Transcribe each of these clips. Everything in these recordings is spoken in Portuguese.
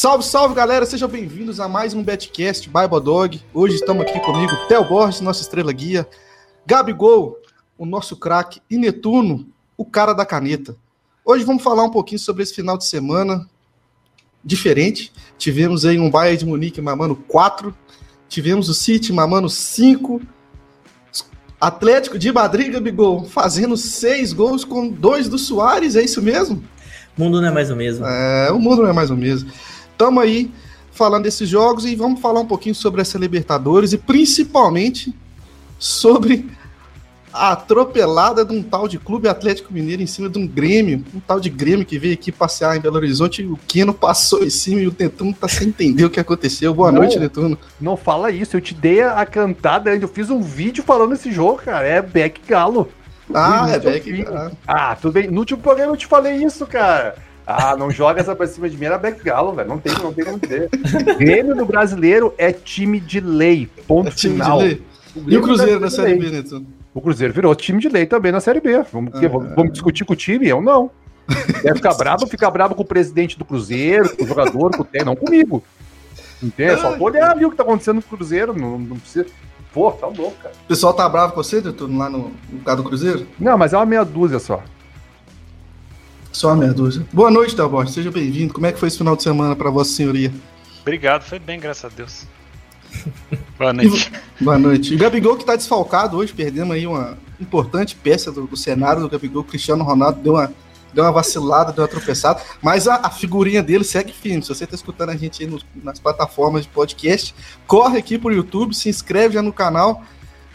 Salve, salve galera, sejam bem-vindos a mais um Betcast Bible Dog. Hoje estamos aqui comigo, Theo Borges, nossa estrela guia, Gabigol, o nosso craque, e Netuno, o cara da caneta. Hoje vamos falar um pouquinho sobre esse final de semana diferente. Tivemos aí um Bayern de Munique mamando 4, tivemos o City mamando 5, Atlético de Madrid, Gabigol, fazendo 6 gols com dois do Soares, é isso mesmo? O mundo não é mais o mesmo. É, o mundo não é mais o mesmo. Estamos aí falando desses jogos e vamos falar um pouquinho sobre essa Libertadores e principalmente sobre a atropelada de um tal de Clube Atlético Mineiro em cima de um Grêmio, um tal de Grêmio que veio aqui passear em Belo Horizonte, o Keno passou em cima e o Netuno tá sem entender o que aconteceu. Boa não, noite, Netuno. Não fala isso, eu te dei a cantada, eu fiz um vídeo falando desse jogo, cara, é Beck Galo. Ah, é Beck Galo. Ah, tudo bem, no último programa eu te falei isso, cara. Ah, não joga essa pra cima de mim, era Beck Galo, velho. Não tem, não tem como dizer. Grêmio do brasileiro é time de lei. Ponto é final. Lei. O e o Cruzeiro na Série B, Neto? O Cruzeiro virou time de lei também na Série B. Vamos, ah, vamos, vamos discutir com o time? Eu não. Deve ficar bravo, ficar bravo com o presidente do Cruzeiro, com o jogador, com o técnico, não comigo. Entende? Só olhar ali o que tá acontecendo no Cruzeiro. Não, não precisa. Pô, tá louco, cara. O pessoal tá bravo com você, Neto, lá no, no caso do Cruzeiro? Não, mas é uma meia dúzia só. Só meia dúzia. Boa noite, Dalborges. Seja bem-vindo. Como é que foi esse final de semana para Vossa Senhoria? Obrigado, foi bem, graças a Deus. Boa noite. Boa noite. O Gabigol que está desfalcado hoje, perdemos aí uma importante peça do, do cenário do Gabigol. Cristiano Ronaldo deu uma, deu uma vacilada, deu uma tropeçada, mas a, a figurinha dele segue firme. Se você está escutando a gente aí nas plataformas de podcast, corre aqui pro YouTube, se inscreve já no canal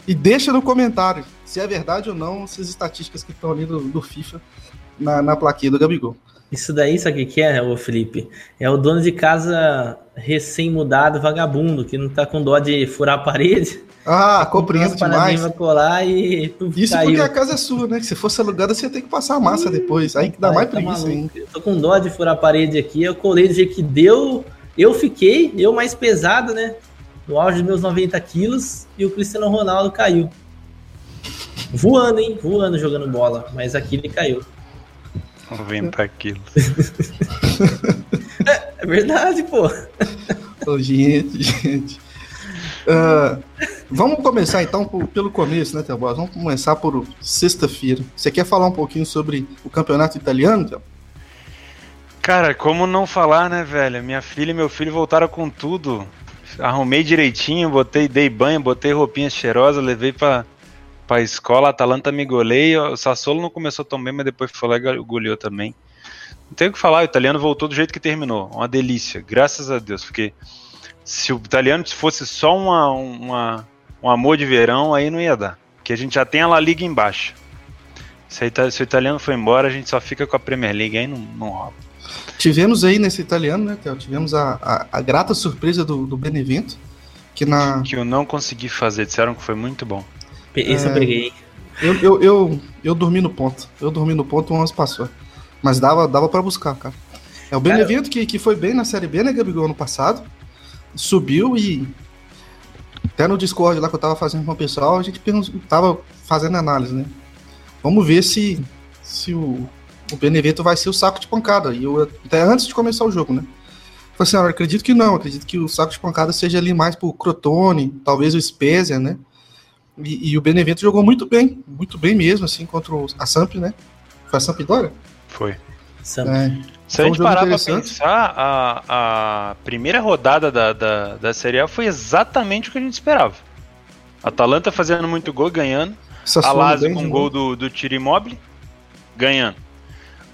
e deixa no comentário se é verdade ou não essas estatísticas que estão ali do, do FIFA na, na plaquinha do Gabigol. Isso daí, sabe o que é, ô Felipe? É o dono de casa recém-mudado, vagabundo, que não tá com dó de furar a parede. Ah, compreendo demais. colar e Isso caiu. porque a casa é sua, né? Que se fosse alugada, você ia ter que passar a massa depois. Aí que dá mais tá preguiça ainda. Eu tô com dó de furar a parede aqui, eu colei do jeito que deu. Eu fiquei, eu mais pesado, né? No auge dos meus 90 quilos, e o Cristiano Ronaldo caiu. Voando, hein? Voando jogando bola. Mas aqui ele caiu. 90 quilos. é, é verdade, pô. Oh, gente, gente. Uh, vamos começar então por, pelo começo, né, Teobos? Vamos começar por sexta-feira. Você quer falar um pouquinho sobre o campeonato italiano? Cara, como não falar, né, velho? Minha filha e meu filho voltaram com tudo. Arrumei direitinho, botei, dei banho, botei roupinha cheirosa, levei pra, pra escola, a Atalanta me goleia. O Sassuolo não começou tão bem, mas depois foi lá e goleou também. Não tem o que falar, o italiano voltou do jeito que terminou. Uma delícia, graças a Deus, porque se o italiano fosse só uma, uma, um amor de verão, aí não ia dar. Porque a gente já tem a La Liga embaixo. Se, se o italiano for embora, a gente só fica com a Premier League, aí não, não rola. Tivemos aí nesse italiano, né, Theo? Tivemos a, a, a grata surpresa do, do Benevento. Que, na... que eu não consegui fazer, disseram que foi muito bom. Esse é, eu peguei. Eu, eu, eu, eu, dormi no ponto. Eu dormi no ponto, 11 passou. Mas dava, dava para buscar, cara. É o Benevento que, que foi bem na Série B, né, Gabigol, ano passado. Subiu e. Até no Discord lá que eu tava fazendo com o pessoal, a gente tava fazendo análise, né? Vamos ver se, se o, o Benevento vai ser o saco de pancada. E eu, até antes de começar o jogo, né? Falei assim, eu acredito que não, acredito que o saco de pancada seja ali mais pro Crotone, talvez o Spezia, né? E, e, o Benevento jogou muito bem, muito bem mesmo, assim, contra a Samp, né? Foi a Sampdoria? Foi. Samp. É, Se a gente um parar pra pensar, a, a primeira rodada da, da, da Série A foi exatamente o que a gente esperava. Atalanta fazendo muito gol, ganhando. a Lazio com gol do, do Tiro Immobile, ganhando.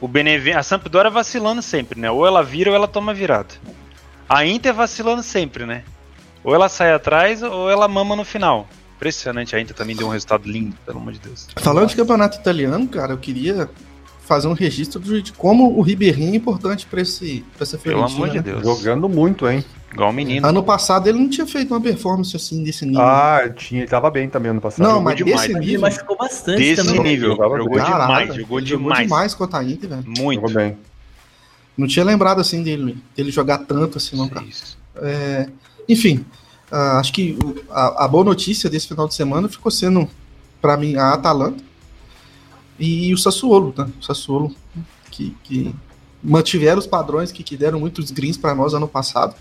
O Benevento, a Sampdoria vacilando sempre, né? Ou ela vira ou ela toma virada. A Inter vacilando sempre, né? Ou ela sai atrás ou ela mama no final impressionante. A Inter também deu um resultado lindo, pelo amor de Deus. Falando de campeonato italiano, cara, eu queria fazer um registro de como o Ribeirinho é importante para esse pra essa Pelo amor de né? Deus. Jogando muito, hein? Igual o menino. Ano passado ele não tinha feito uma performance assim desse nível. Ah, tinha, ele tava bem também ano passado. Não, jogou mas demais. desse nível. Ele machucou bastante desse também. nível. Jogou, jogou demais, jogou demais. Jogou demais contra a Inter, velho. Muito. Jogou bem. Não tinha lembrado assim dele, dele jogar tanto assim, não, cara. É, enfim, Uh, acho que a, a, boa notícia desse final de semana ficou sendo, para mim, a Atalanta e o Sassuolo, tá? O Sassuolo que, que mantiveram os padrões que, que deram muitos greens para nós ano passado.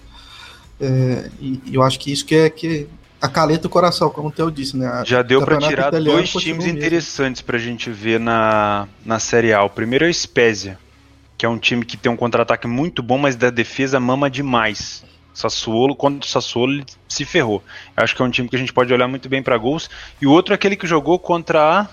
É, e, e, eu acho que isso que é que acalenta o coração, como o Theo disse, né? A, Já deu para tirar dois times interessantes para a gente ver na, na Série A. O primeiro é o Spezia, que é um time que tem um contra-ataque muito bom, mas da defesa mama demais. Sassuolo, contra o Sassuolo, ele se ferrou. Eu acho que é um time que a gente pode olhar muito bem para gols. E o outro é aquele que jogou contra a...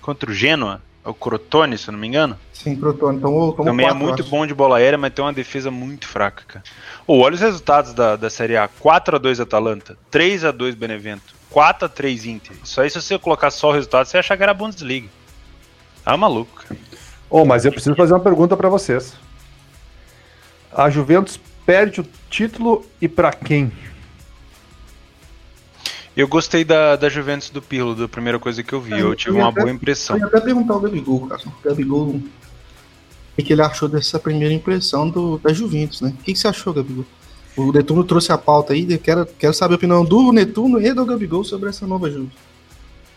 contra o Genoa, o Crotone, se eu não me engano. Sim, Crotone. Tomou, tomou Também é quatro, é muito bom de bola aérea, mas tem uma defesa muito fraca, cara. Oh, olha os resultados da, da Série A. 4x2 Atalanta, 3x2 Benevento, 4x3 Inter. Isso aí, se você colocar só o resultado, você ia achar que era Bundesliga. Tá maluco, cara. Oh, mas eu preciso fazer uma pergunta para vocês. A Juventus perde o título e para quem? Eu gostei da, da Juventus do Pirlo, da primeira coisa que eu vi. É, eu tive uma até, boa impressão. Eu ia até perguntar ao Gabigol, cara. O Gabigol, o que, ele achou dessa primeira impressão do, da Juventus, né? O que, que você achou, Gabigol? O Netuno trouxe a pauta aí, quero, quero saber a opinião do Netuno e do Gabigol sobre essa nova Juventus.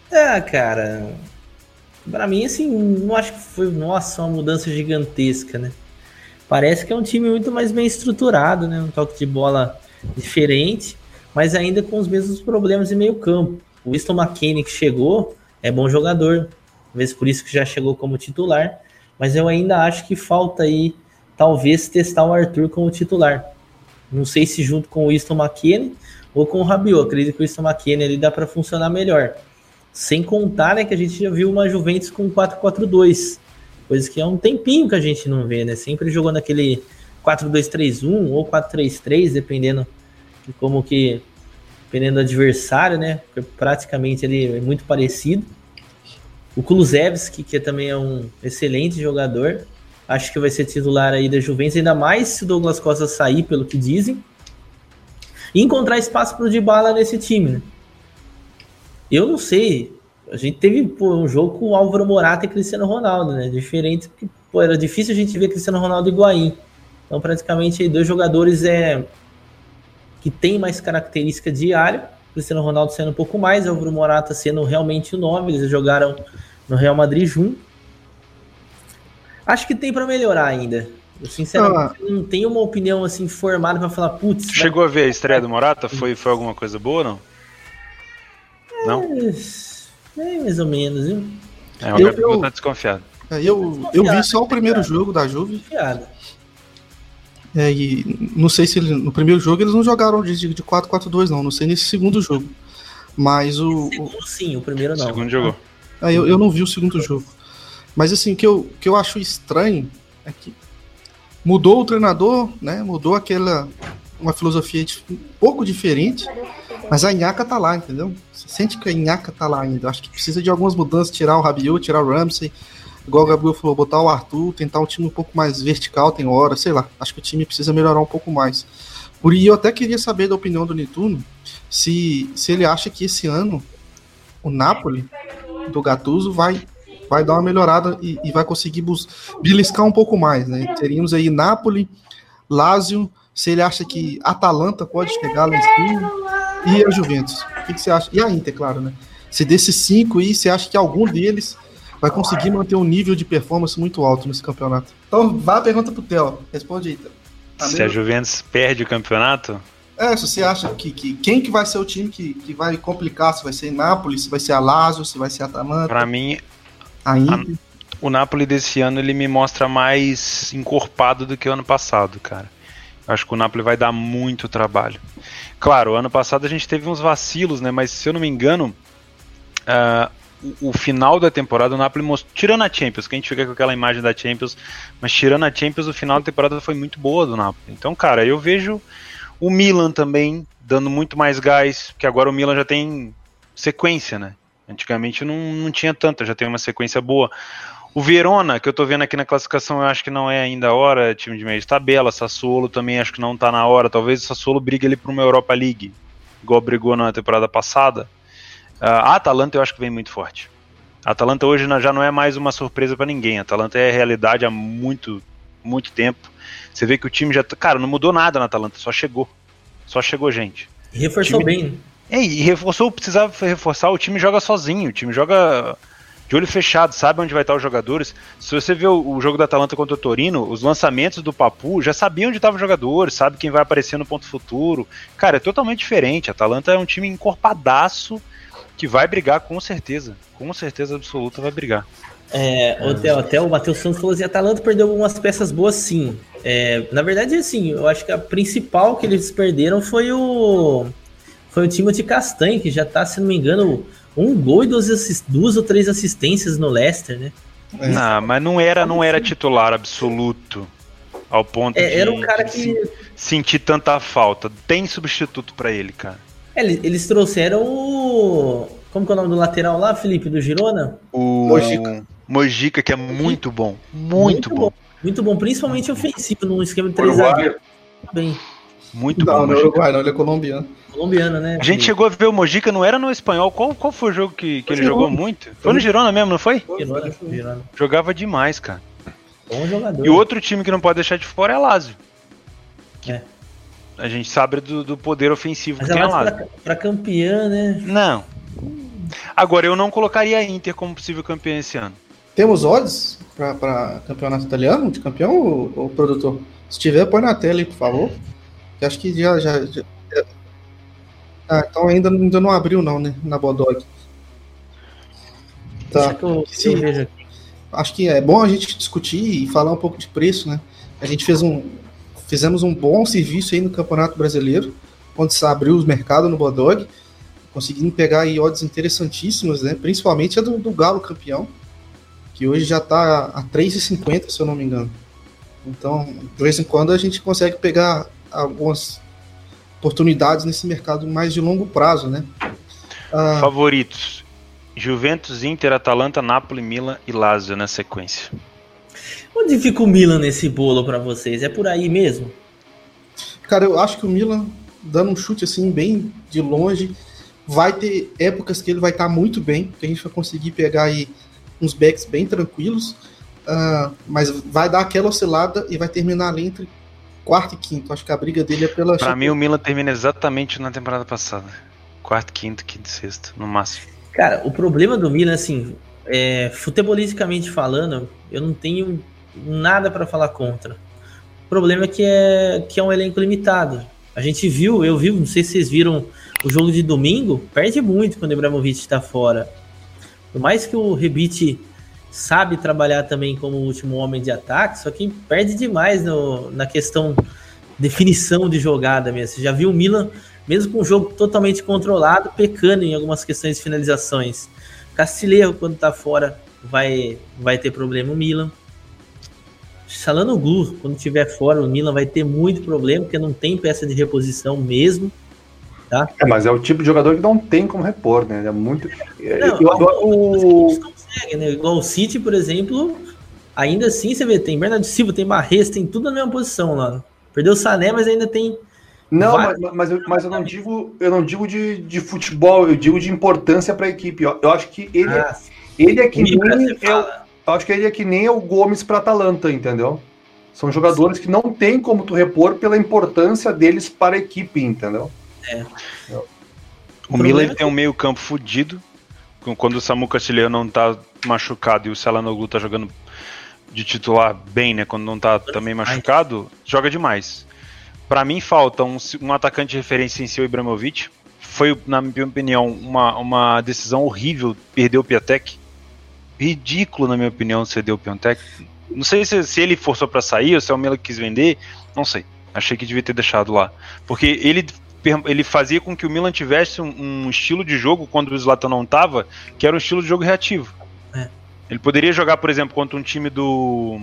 É, cara. Pra mim, assim, não acho que foi, nossa, uma mudança gigantesca, né? Parece que é um time muito mais bem estruturado, né? Um toque de bola diferente mas ainda com os mesmos problemas em meio campo. O Winston McKinney que chegou é bom jogador, talvez por isso que já chegou como titular, mas eu ainda acho que falta aí talvez testar o Arthur como titular. Não sei se junto com o Winston McKinney ou com o Rabiot. Acredito que o Winston McKinney ele dá para funcionar melhor. Sem contar, né, que a gente já viu uma Juventus com 4-4-2, coisa que é um tempinho que a gente não vê, né? Sempre jogou naquele 4-2-3-1 ou 4-3-3, dependendo de como que, dependendo do adversário, né? Praticamente ele é muito parecido. O Kulusevski, que também é um excelente jogador, acho que vai ser titular aí da Juventus, ainda mais se o Douglas Costa sair, pelo que dizem. E encontrar espaço para o Dybala nesse time, né? Eu não sei. A gente teve pô, um jogo com o Álvaro Morata e Cristiano Ronaldo, né? Diferente, porque pô, era difícil a gente ver Cristiano Ronaldo e Higuaín. Então, praticamente, dois jogadores é, que tem mais característica de área. Cristiano Ronaldo sendo um pouco mais, Álvaro Morata sendo realmente o nome, eles jogaram no Real Madrid junto. Acho que tem para melhorar ainda. Eu sinceramente ah. não tenho uma opinião assim formada para falar, putz. Chegou vai... a ver a estreia do Morata? Foi, foi alguma coisa boa ou não? É, não? É, mais ou menos, viu? É, o eu, eu, tá desconfiado. É, eu, eu vi só o primeiro jogo da Juve. Desconfiado. É, e não sei se ele, no primeiro jogo eles não jogaram de, de 4-4-2, não. Não sei nesse segundo jogo. Mas o. o segundo, sim, o primeiro não. O segundo jogou. É, eu, eu não vi o segundo jogo. Mas assim, o que eu, que eu acho estranho é que mudou o treinador, né? Mudou aquela. Uma filosofia um pouco diferente. Mas a Inhaca tá lá, entendeu? Você sente que a Inhaca tá lá ainda. Acho que precisa de algumas mudanças, tirar o Rabiot, tirar o Ramsey igual o Gabriel falou, botar o Arthur, tentar um time um pouco mais vertical, tem hora, sei lá. Acho que o time precisa melhorar um pouco mais. Por e eu até queria saber da opinião do Netuno, se, se ele acha que esse ano o Napoli do Gattuso vai vai dar uma melhorada e, e vai conseguir beliscar um pouco mais, né? Teríamos aí Napoli, Lazio, se ele acha que Atalanta pode chegar lá em cima e a Juventus. O que, que você acha? E a Inter, claro, né? Se desses cinco aí, você acha que algum deles vai conseguir manter um nível de performance muito alto nesse campeonato. Então, vá a pergunta pro Theo. Responde aí, Theo. Tá se a Juventus perde o campeonato? É, se você acha que, que quem que vai ser o time que, que vai complicar, se vai ser Nápoles, se vai ser a Lazio, se vai ser a Atalanta. Para mim, a Inter. A, o Napoli desse ano ele me mostra mais encorpado do que o ano passado, cara. Acho que o Napoli vai dar muito trabalho. Claro, ano passado a gente teve uns vacilos, né? Mas se eu não me engano, uh, o, final da temporada, o Napoli mostrou, tirando a Champions, que a gente fica com aquela imagem da Champions, mas tirando a Champions, o final da temporada foi muito boa do Napoli. Então, cara, eu vejo o Milan também dando muito mais gás, porque agora o Milan já tem sequência, né? Antigamente não, não tinha tanta, já tem uma sequência boa. O Verona, que eu tô vendo aqui na classificação, eu acho que não é ainda a hora, time de meio de tabela. Sassuolo também acho que não tá na hora. Talvez o Sassuolo brigue ali para uma Europa League, igual brigou na temporada passada. Ah, a Atalanta eu acho que vem muito forte. A Atalanta hoje já não é mais uma surpresa para ninguém. A Atalanta é realidade há muito, muito tempo. Você vê que o time já. Cara, não mudou nada na Atalanta, só chegou. Só chegou gente. E reforçou time, bem. É, e reforçou, precisava reforçar. O time joga sozinho. O time joga de olho fechado, sabe onde vai estar os jogadores. Se você vê o, o jogo da Atalanta contra o Torino, os lançamentos do Papu já sabia onde estavam os jogadores, sabe quem vai aparecer no ponto futuro. Cara, é totalmente diferente. A Atalanta é um time encorpadaço que vai brigar com certeza. Com certeza absoluta vai brigar. É, até, até o Matheus Santos falou assim: a Atalanta perdeu algumas peças boas, sim. É, na verdade, assim, eu acho que a principal que eles perderam foi o foi o Timothy Castanho, que já tá, se não me engano, um gol e duas, duas ou três assistências no Leicester, né? É. Não, mas não era, não era titular absoluto. Ao ponto é, de, era um cara que sentir tanta falta. Tem substituto para ele, cara. É, eles trouxeram o. Como que é o nome do lateral lá, Felipe, do Girona? O Mojica. Mojica, que é muito bom. Muito, muito bom. bom. Muito bom, principalmente ofensivo, num esquema de 3 zagueiros. Bem. Muito não, bom. Não, não é Uruguai, não, ele é colombiano. Colombiano, né? A gente chegou a ver o Mojica, não era no espanhol. Qual, qual foi o jogo que, que ele Girona. jogou muito? Foi no Girona mesmo, não foi? Girona, Girona. Jogava demais, cara. Bom jogador. E outro time que não pode deixar de fora é a Lazio. É. A gente sabe do, do poder ofensivo Mas que tem a Lazio. Pra, pra campeã, né? Não. Agora, eu não colocaria a Inter como possível campeã esse ano. Temos odds para campeonato italiano de campeão, o, produtor? Se tiver, põe na tela aí, por favor. Eu acho que já, já, já ah, então ainda, ainda não abriu não, né? Na Bodog. Tá. Que eu, eu vejo aqui. Acho que é bom a gente discutir e falar um pouco de preço, né? A gente fez um, fizemos um bom serviço aí no Campeonato Brasileiro, onde se abriu os mercados no Bodog, conseguindo pegar aí odds interessantíssimas, né? Principalmente a do, do Galo campeão, que hoje já está a 3,50, se eu não me engano. Então, de vez em quando a gente consegue pegar algumas oportunidades nesse mercado mais de longo prazo, né? Ah, Favoritos: Juventus, Inter, Atalanta, Napoli, Milan e Lazio na sequência. Onde fica o Milan nesse bolo para vocês? É por aí mesmo? Cara, eu acho que o Milan, dando um chute assim bem de longe, vai ter épocas que ele vai estar tá muito bem, que a gente vai conseguir pegar aí uns backs bem tranquilos, uh, mas vai dar aquela oscilada e vai terminar ali entre quarto e quinto. Acho que a briga dele é pela. Pra mim, o Milan termina exatamente na temporada passada. Quarto, quinto, quinto, sexto, no máximo. Cara, o problema do Milan, assim, é, futebolisticamente falando, eu não tenho nada para falar contra. O problema é que, é que é um elenco limitado. A gente viu, eu vi, não sei se vocês viram o jogo de domingo, perde muito quando o Ibrahimovic está fora. Por mais que o Rebite sabe trabalhar também como último homem de ataque, só que perde demais no, na questão definição de jogada mesmo. Você já viu o Milan, mesmo com o jogo totalmente controlado, pecando em algumas questões de finalizações. Castilheiro, quando tá fora, vai, vai ter problema o Milan. Glu, quando tiver fora, o Milan vai ter muito problema, porque não tem peça de reposição mesmo. Tá? É, mas é o tipo de jogador que não tem como repor, né? É muito. Não, eu, o, consegue, né? Igual o City, por exemplo, ainda assim você vê, tem Bernardo Silva, tem Barres, tem tudo na mesma posição lá. Perdeu o Sané, mas ainda tem. Não, mas, mas, eu, mas eu não digo, eu não digo de, de futebol, eu digo de importância para a equipe. Eu, eu, acho que ele, ah, ele é que nem é, eu acho que ele é que nem é o Gomes para Atalanta, entendeu? São jogadores Sim. que não tem como tu repor pela importância deles para a equipe, entendeu? É. O, o Milan tem um meio campo fudido, quando o Samu Castilheiro não tá machucado e o Celanoglu tá jogando de titular bem, né? Quando não tá também machucado, joga demais. Para mim falta um, um, atacante de referência em seu Ibrahimovic. Foi, na minha opinião, uma, uma decisão horrível perder o Piatek. Ridículo, na minha opinião, ceder o Piatek. Não sei se, se ele forçou para sair ou se é o Melo que quis vender. Não sei. Achei que devia ter deixado lá. Porque ele ele fazia com que o Milan tivesse um, um estilo de jogo quando o Zlatan não estava, que era um estilo de jogo reativo. É. Ele poderia jogar, por exemplo, contra um time do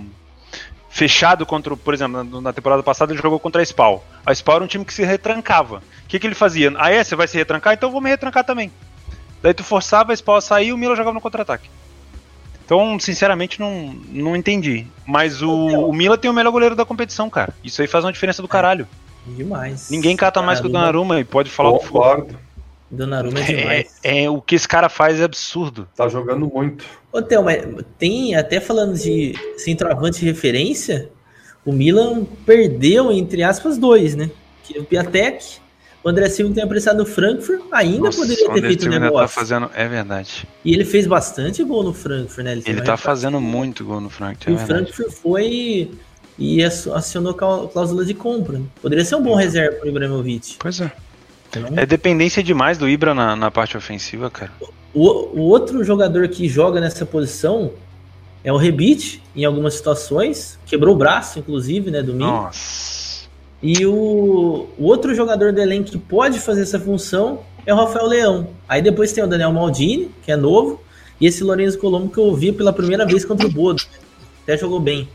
fechado contra, por exemplo, na temporada passada ele jogou contra a Spal. A Spal era um time que se retrancava. O que, que ele fazia? Ah, é? Você vai se retrancar? Então eu vou me retrancar também. Daí tu forçava a Spal a sair e o Milan jogava no contra-ataque. Então, sinceramente, não, não entendi. Mas o, o Milan tem o melhor goleiro da competição, cara. Isso aí faz uma diferença do caralho. Demais. Ninguém cata mais que o Donnarumma e pode falar Concordo. o que for. Donnarumma é demais. É, é, o que esse cara faz é absurdo. Tá jogando muito. Ô, Theo, mas tem, até falando de centroavante de referência, o Milan perdeu, entre aspas, dois, né? Que é o Piatek, O André Silva tem apressado no Frankfurt, ainda Nossa, poderia o ter feito o tá negócio. fazendo. É verdade. E ele fez bastante gol no Frankfurt, né? Ele uma tá fazendo muito gol no Frankfurt. E É o verdade. Frankfurt foi e acionou cláusula de compra. Poderia ser um bom reserva para o Ibrahimovic. Pois é. Então, É dependência demais do Ibra na, na parte ofensiva, cara. o, o outro jogador que joga nessa posição é o Rebite, em algumas situações. Quebrou o braço, inclusive, né, domingo. Nossa. E o, o outro jogador do elenco que pode fazer essa função é o Rafael Leão. Aí depois tem o Daniel Maldini, que é novo, e esse Lourenço Colombo que eu vi pela primeira vez contra o Bodo. Até jogou bem.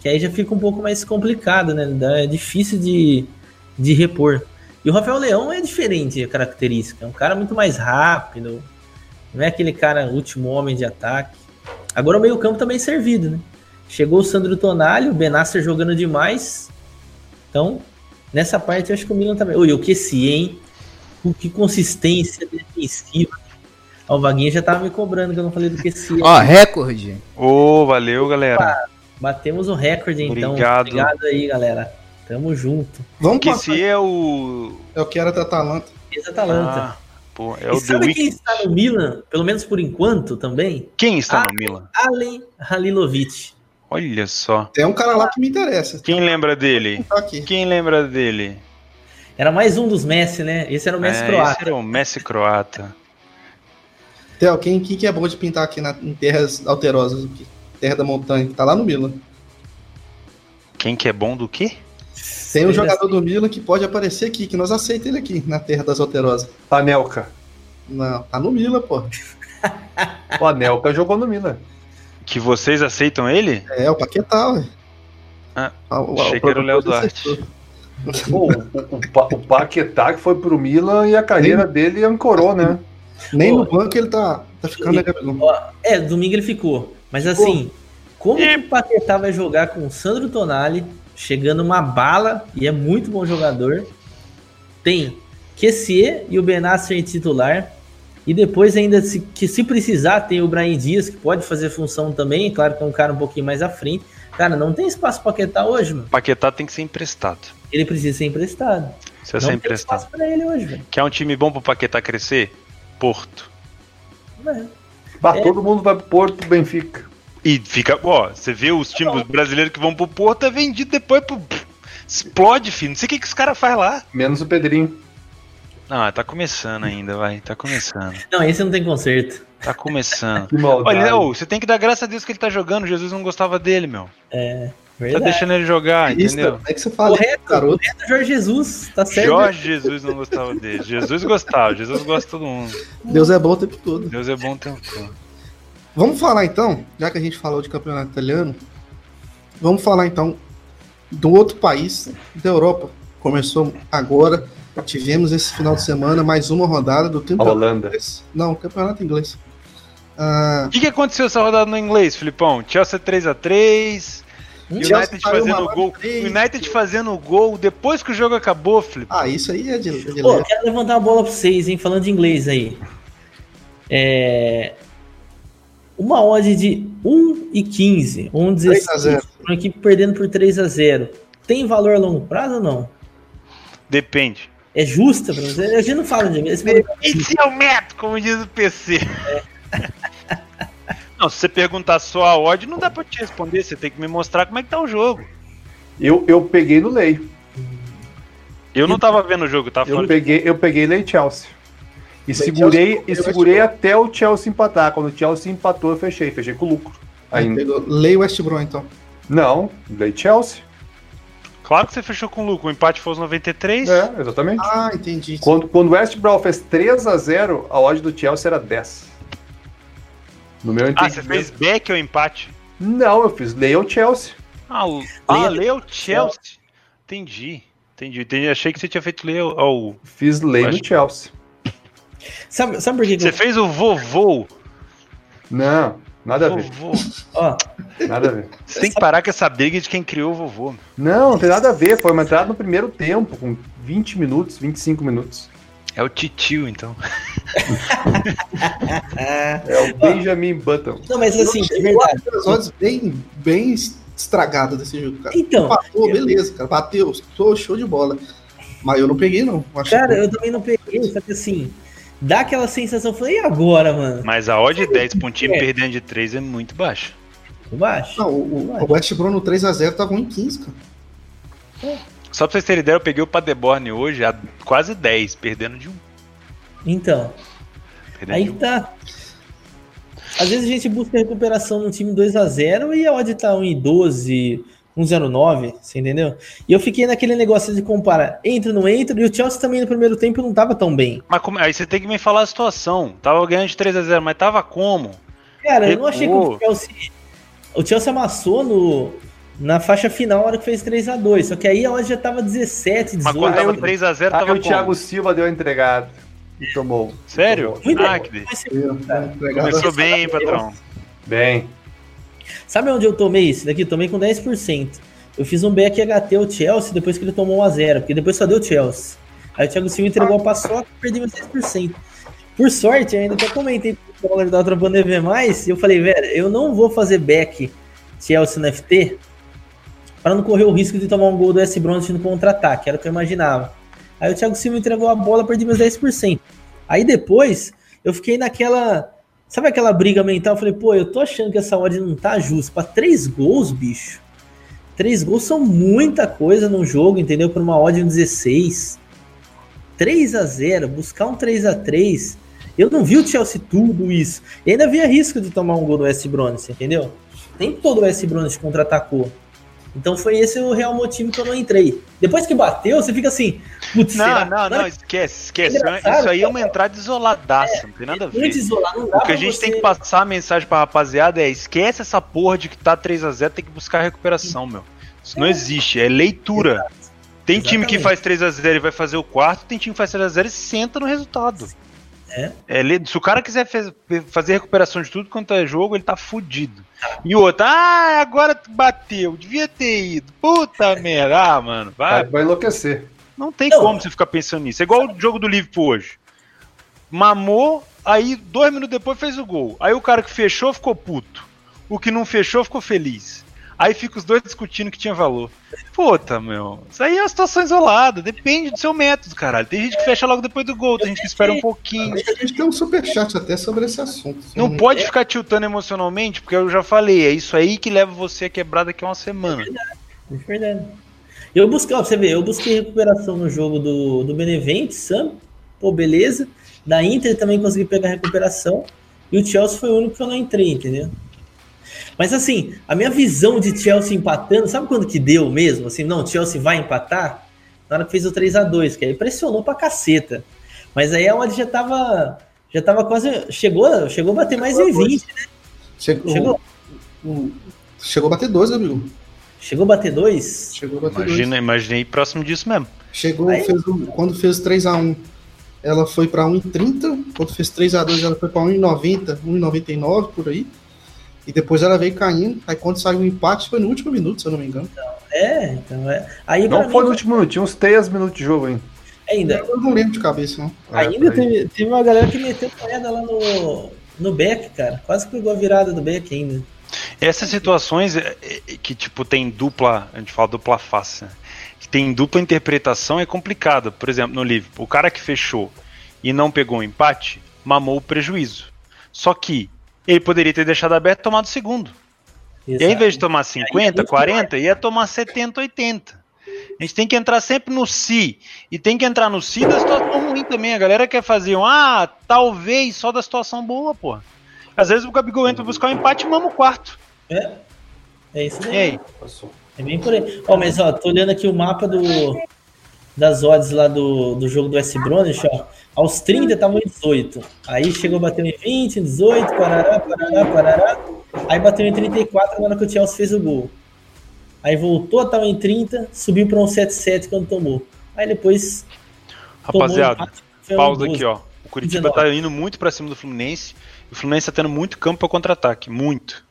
Que aí já fica um pouco mais complicado, né? É difícil de, de repor. E o Rafael Leão é diferente a característica. É um cara muito mais rápido. Não é aquele cara último homem de ataque. Agora o meio-campo tá bem servido, né? Chegou o Sandro Tonali, o Benasser jogando demais. Então, nessa parte eu acho que o Milan também. Oi, o Kessie, hein? Com que consistência defensiva. Ó, O Vaguinho já tava me cobrando que eu não falei do Kessie. Ó, recorde. Ô, valeu, galera. Batemos o recorde, então. Obrigado. Obrigado aí, galera. Tamo junto. Vamos Que passar. se é o. Eu quero até Atalanta. Ex-Atalanta. Ah, pô, é e o The sabe quem Week. está no Milan, pelo menos por enquanto também? Quem está Ah. no Milan? Alen Halilovic. Olha só. Tem um cara lá que me interessa. Quem lembra dele? Quem lembra dele? Era mais um dos Messi, né? Esse era o Messi é, croata. esse era o Messi croata. Theo, quem, quem que é bom de pintar aqui na, em terras alterosas? Aqui? Terra da montanha, que tá lá no Milan. Quem que é bom do quê? Tem um Ele jogador do Milan que pode aparecer aqui, que nós aceitamos ele aqui, na Terra das Alterosas. Anelka. Não, tá no Milan, pô. O Anelka jogou no Milan. Que vocês aceitam ele? É, o Paquetá, ué. Ah, o, achei que era o Léo Duarte. Pô, o, o, Pa- o Paquetá que foi pro Milan e a carreira dele ancorou, né? Nem Pô. no banco ele tá, tá ficando, né, Gabigol? É, domingo ele ficou. Mas assim, como que o Paquetá vai jogar com o Sandro Tonali, chegando uma bala, e é muito bom jogador. Tem Kessie e o Benasser em titular. E depois ainda, se, que se precisar, tem o Brian Dias, que pode fazer função também. Claro que é um cara um pouquinho mais à frente. Cara, não tem espaço para Paquetá hoje, mano. Paquetá tem que ser emprestado. Ele precisa ser emprestado. Precisa não ser tem emprestado. espaço pra ele hoje, velho. Quer um time bom pro Paquetá crescer? Porto. É. Bah, É. Todo mundo vai pro Porto, pro Benfica. E fica, ó, você vê os times brasileiros que vão pro Porto, é vendido depois pro. Explode, filho. Não sei o que, que os caras fazem lá. Menos o Pedrinho. Não, tá começando ainda, vai. Tá começando. Não, esse não tem conserto. Tá começando. Olha, ô, você tem que dar graças a Deus que ele tá jogando. Jesus não gostava dele, meu. É, Tá verdade. deixando ele jogar, Isso, entendeu? é que você fala, Correto, garoto. correto, Jorge Jesus, tá certo? Jorge Jesus não gostava dele. Jesus gostava, Jesus gosta de todo mundo. Deus é bom o tempo todo. Deus é bom o tempo todo. Vamos falar então, já que a gente falou de campeonato italiano, vamos falar então do outro país da Europa. Começou agora, tivemos esse final de semana mais uma rodada do A campeonato Holanda. inglês. Não, campeonato inglês. Ah, O que, que aconteceu essa rodada no inglês, Filipão? Chelsea 3x3, Chelsea United fazendo gol. United fazendo gol depois que o jogo acabou, Filipão. ah, isso aí é de, é de Pô, leve. quero levantar uma bola pra vocês, hein? Falando de inglês aí. É... Uma odd de 1 e 15, 1 3 a 0. 16, uma equipe perdendo por 3 a 0 Tem valor a longo prazo ou não? Depende. É justa você? A gente não fala de esse Esse é o método, como diz o PC. Não, se você perguntar só a odd, não dá pra te responder. Você tem que me mostrar como é que tá o jogo. Eu, eu peguei no Lei. Eu não tava vendo o jogo, tá Eu peguei, eu peguei Lei Chelsea. E Chelsea, segurei, eu e segurei até o Chelsea empatar. Quando o Chelsea empatou, eu fechei. Fechei com lucro. Ainda. O West Brom então. Não, Lei Chelsea. Claro que você fechou com o lucro. O empate foi os 93. É, exatamente. Ah, entendi. Quando, quando o West Brom fez 3x0, a odd do Chelsea era 10. No meu Ah, entendimento. você fez back ou empate? Não, eu fiz Lei ao Chelsea. Ah, o... ah Chelsea. Entendi. Entendi, entendi. Achei que você tinha feito ler ao. Fiz Lei Acho- no Chelsea. Sabe, sabe por que, Você fez o vovô. Não, nada a ver. Vovô. Ó, Nada a ver. Você tem que parar com essa briga de quem criou o vovô. Não, não tem nada a ver. Foi uma entrada no primeiro tempo, com 20 minutos, 25 minutos. É o titio, então. É o Benjamin Button. não, mas assim, é Eu verdade. odds bem, bem estragadas desse jogo, cara. Então, Empatou, beleza, cara. Bateu, show, show de bola. Mas eu não peguei, não. Acho Cara, que- eu também não peguei, só que assim, dá aquela sensação, eu falei, e agora, mano? Mas a odd de 10 pra um time É. perdendo de 3 é muito baixa. Eu acho. Não, o, o, o West Brom no 3x0 tava 1,15, cara. Só pra vocês terem ideia, eu peguei o Paderborn hoje a quase 10, perdendo de 1. Então, Perdendo aí 1. tá. Às vezes a gente busca recuperação num time 2x0 e a odd tá 1,12, 1,09, você entendeu? E eu fiquei naquele negócio de comparar, entra ou não entra, e o Chelsea também no primeiro tempo não tava tão bem. Mas como- aí você tem que me falar a situação. Tava ganhando de 3x0, mas tava como? Cara, eu não achei que o Chelsea. O Chelsea amassou no, na faixa final na hora que fez 3x2. Só que aí a odd já tava 17, Mas 18. quando tava eu- 3x0, Aí tava o? Thiago Silva deu a entregada e tomou. Sério? Tomou. Muito Ah, bom. que. Mas. Começou bem, patrão. Bem. Sabe onde eu tomei esse daqui? Tomei com 10%. Eu fiz um back HT ao Chelsea depois que ele tomou 1x0, porque depois só deu Chelsea. Aí o Thiago Silva entregou a paçoca e perdi meus 10%. Por sorte, ainda até comentei com o dólar da trampando EV mais, e eu falei, velho, eu não vou fazer back Chelsea no FT para não correr o risco de tomar um gol do S. Bronze no contra-ataque, era o que eu imaginava. Aí o Thiago Silva entregou a bola, perdi meus 10%. Aí depois, eu fiquei naquela. Sabe aquela briga mental? Eu falei, pô, eu tô achando que essa odd não tá justa. Pra três gols, bicho. Três gols são muita coisa num jogo, entendeu? Por uma odd de um 16. 3 a 0 buscar um 3 a 3 Eu não vi o Chelsea tudo isso. E ainda havia risco de tomar um gol do West Bromwich, entendeu? Nem todo o West Bromwich contra-atacou. Então foi esse o real motivo que eu não entrei. Depois que bateu, você fica assim, putz, Não, será? não, não, esquece, esquece. Engraçado, Isso aí é uma entrada isoladaça, não tem nada a ver. Não dá O que a gente você- tem que passar a mensagem pra rapaziada é: esquece essa porra de que tá 3x0, tem que buscar recuperação, meu. Isso não existe, é leitura. Tem time que Exatamente. faz 3x0 e vai fazer o quarto, tem time que faz 3x0 e senta no resultado. É. le- se o cara quiser fez- fazer recuperação de tudo quanto é jogo, ele tá fudido. E o outro, ah, agora bateu, devia ter ido. Puta merda, ah, mano, vai. Vai, vai enlouquecer. Não tem Não. como você ficar pensando nisso. É igual o jogo do Liverpool hoje. Mamou, aí dois minutos depois fez o gol. Aí o cara que fechou ficou puto. O que não fechou ficou feliz. Aí fica os dois discutindo que tinha valor. Puta, meu. Isso aí é uma situação isolada. Depende do seu método, caralho. Tem gente que fecha logo depois do gol, tem gente que espera um pouquinho. Acho que a gente tem um superchat até sobre esse assunto. Não pode ficar tiltando emocionalmente, porque eu já falei, é isso aí que leva você a quebrar daqui a uma semana. É verdade. Eu busquei, ó, você ver, eu busquei recuperação no jogo do, do Benevento, Sam, pô, beleza. Da Inter também consegui pegar recuperação. E o Chelsea foi o único que eu não entrei, entendeu? Mas assim, a minha visão de Chelsea empatando, sabe quando que deu mesmo? Assim, não, Chelsea vai empatar? Na hora que fez o 3 a 2 que aí pressionou pra caceta. Mas aí a odd já tava. Já tava quase. Chegou, chegou a bater mais em 20. Chegou, Chegou, o- chegou a bater dois, amigo. chegou a bater 2. Chegou a bater dois. Imagina, imaginei próximo disso mesmo. Chegou, Aí- fez o- quando fez 3x1, ela foi pra 1,30. Quando fez 3x2, ela foi pra 1,90, 1,99 por aí. E depois ela veio caindo. Aí quando saiu o empate, foi no último minuto, se eu não me engano. É, então é. Aí Não foi mim, no último minuto, tinha uns 3 minutos de jogo ainda. ainda. Eu não lembro de cabeça, não. Ainda É, por aí. teve, teve uma galera que meteu moeda lá no, no back, cara. Quase pegou a virada do back ainda. Essas situações é, é, que, tipo, tem dupla, a gente fala dupla face, né? que tem dupla interpretação é complicado. Por exemplo, no Liverpool, o cara que fechou e não pegou o empate, mamou o prejuízo. Só que ele poderia ter deixado aberto e tomado o segundo. E aí, em vez de tomar 50, 40, ia tomar 70, 80. A gente tem que entrar sempre no si. E tem que entrar no si da situação ruim também. A galera quer fazer um, ah, talvez só da situação boa, porra. Às vezes o Gabigol entra pra buscar um empate e mama o quarto. É, é isso E aí? É bem por aí. Ó, mas ó, tô olhando aqui o mapa do, das odds lá do, do jogo do S. Bronish, ó. Aos 30 tava em 18. Aí chegou, bateu em 20, em 18, parará, parará, parará. Aí bateu em 34 na hora que o Chelsea fez o gol. Aí voltou, tava em 30, subiu pra um 7-7 quando tomou. Aí depois. tomou Rapaziada, um pausa 12. aqui, ó. O Curitiba 19. tá indo muito pra cima do Fluminense. E o Fluminense tá tendo muito campo pra contra-ataque. Muito.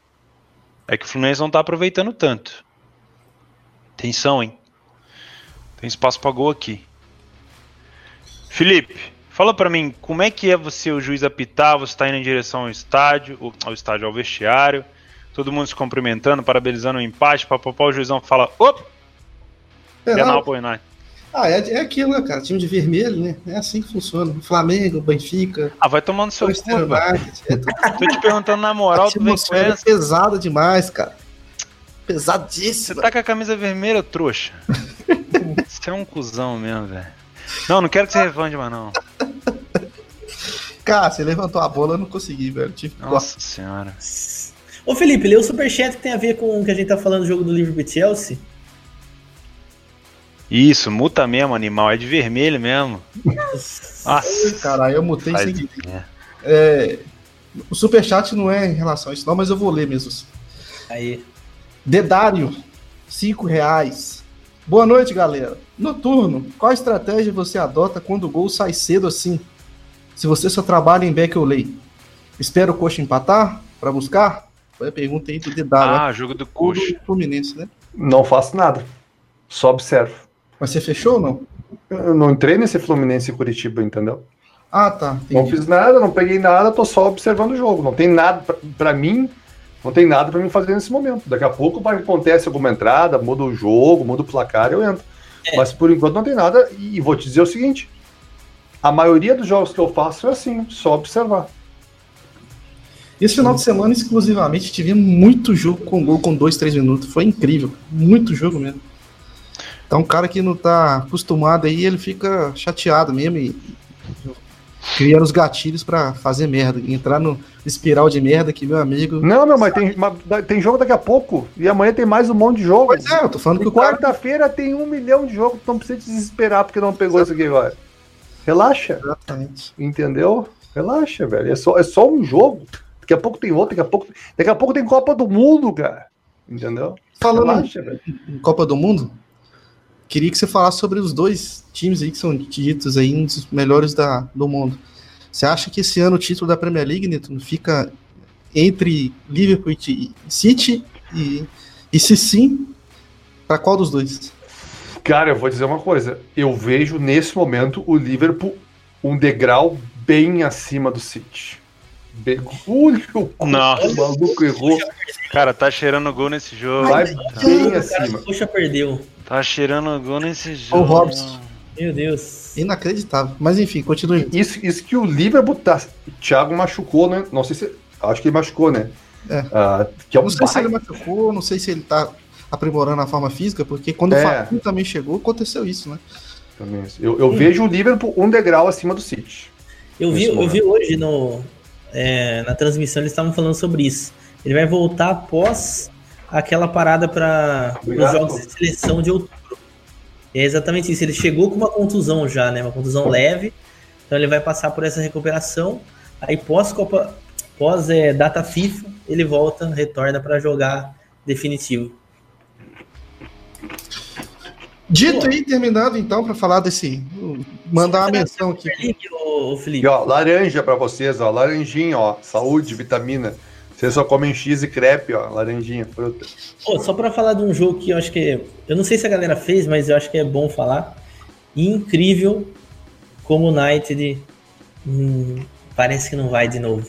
É que o Fluminense não tá aproveitando tanto. Atenção, hein? Tem espaço pra gol aqui. Felipe, fala pra mim, como é que é você, o juiz, apitar? Você tá indo em direção ao estádio, ao estádio, ao vestiário. Todo mundo se cumprimentando, parabenizando o empate. Papapá, o juizão fala: Op! É, Penal pro United. Ah, é, é aquilo, né, cara? Time de vermelho, né? É assim que funciona. Flamengo, Benfica. Ah, vai tomando seu cu, é tudo- Tô te perguntando na moral, tu vem com é essa. pesada demais, cara. Você Pesadíssima. tá com a camisa vermelha, trouxa. Você é um cuzão mesmo, velho. Não, não quero que você revande mais, não. Cara, você levantou a bola, eu não consegui, velho. Tive que Nossa senhora. Ô Felipe, lê o superchat que tem a ver com o que a gente tá falando do jogo do Liverpool e Chelsea. Isso, muta mesmo, animal. É de vermelho mesmo. Nossa. Caralho, eu mutei Faz sem querer. É, o superchat não é em relação a isso, não, mas eu vou ler mesmo. assim. Aí. Dedário, 5 reais. Boa noite, galera. Noturno, qual estratégia você adota quando o gol sai cedo assim? Se você só trabalha em back ou lay. Espera o coxa empatar para buscar? Foi a pergunta aí do Dedário. Ah, jogo do coxa. Fluminense, né? Não faço nada. Só observo. Mas você fechou ou não? Eu não entrei nesse Fluminense e Curitiba, entendeu? Ah, tá. Não Entendi. fiz nada, não peguei nada, tô só observando o jogo. Não tem nada pra, pra mim, não tem nada pra mim fazer nesse momento. Daqui a pouco vai acontece alguma entrada, muda o jogo, muda o placar, eu entro. É. Mas por enquanto não tem nada. E vou te dizer o seguinte: a maioria dos jogos que eu faço é assim, só observar. Esse final de semana, exclusivamente, tivemos muito jogo com gol com 2, 3 minutos. Foi incrível. Muito jogo mesmo. Então, um cara que não tá acostumado aí, ele fica chateado mesmo e criando os gatilhos pra fazer merda. Entrar no espiral de merda que, meu amigo. Não, meu, mas tem, mas tem jogo daqui a pouco. E amanhã tem mais um monte de jogo. Pois é, eu tô falando que E o cara. quarta-feira tem um milhão de jogos. Tu não precisa desesperar porque não pegou isso aqui agora. Relaxa. Exatamente. Entendeu? Relaxa, velho. É só, é só um jogo. Daqui a pouco tem outro, daqui a pouco, daqui a pouco tem Copa do Mundo, cara. Entendeu? Falando Relaxa, velho. em Copa do Mundo, queria que você falasse sobre os dois times aí que são ditos aí um dos melhores da, do mundo. Você acha que esse ano o título da Premier League, Neto, fica entre Liverpool e City? E, e se sim, para qual dos dois? Cara, eu vou dizer uma coisa. Eu vejo nesse momento o Liverpool um degrau bem acima do City. Bem... Ui, o Nossa. o maluco errou. Cara, tá cheirando gol nesse jogo. Vai bem O cara acima. do Coxa perdeu. Tá cheirando gol nesse jogo. Robson. Meu Deus. Inacreditável. Mas enfim, continue. Isso, isso que o Liverpool tá. O Thiago machucou, né? Não sei se. Acho que ele machucou, né? É. Ah, que é um Não sei se ele baita- machucou, não sei se ele tá aprimorando a forma física, porque quando É. o Fabinho também chegou, aconteceu isso, né? também. Eu, eu vejo o Liverpool um degrau acima do City. Eu vi, eu vi hoje no, é, na transmissão, eles estavam falando sobre isso. Ele vai voltar após aquela parada para os jogos de seleção de outubro. E é exatamente isso. Ele chegou com uma contusão já, né? Uma contusão leve. Então ele vai passar por essa recuperação. Aí pós Copa, pós é, data FIFA, ele volta, retorna para jogar definitivo. Dito e terminado, então, para falar desse. Mandar uma menção aqui. Felipe, ô, ô, E Felipe. ó, laranja pra vocês, ó. Laranjinha, ó. Saúde, vitamina. Vocês só comem X e crepe, ó. Laranjinha, fruta. Pô, só pra falar de um jogo que eu acho que. Eu não sei se a galera fez, mas eu acho que é bom falar. Incrível como o United hum, parece que não vai de novo.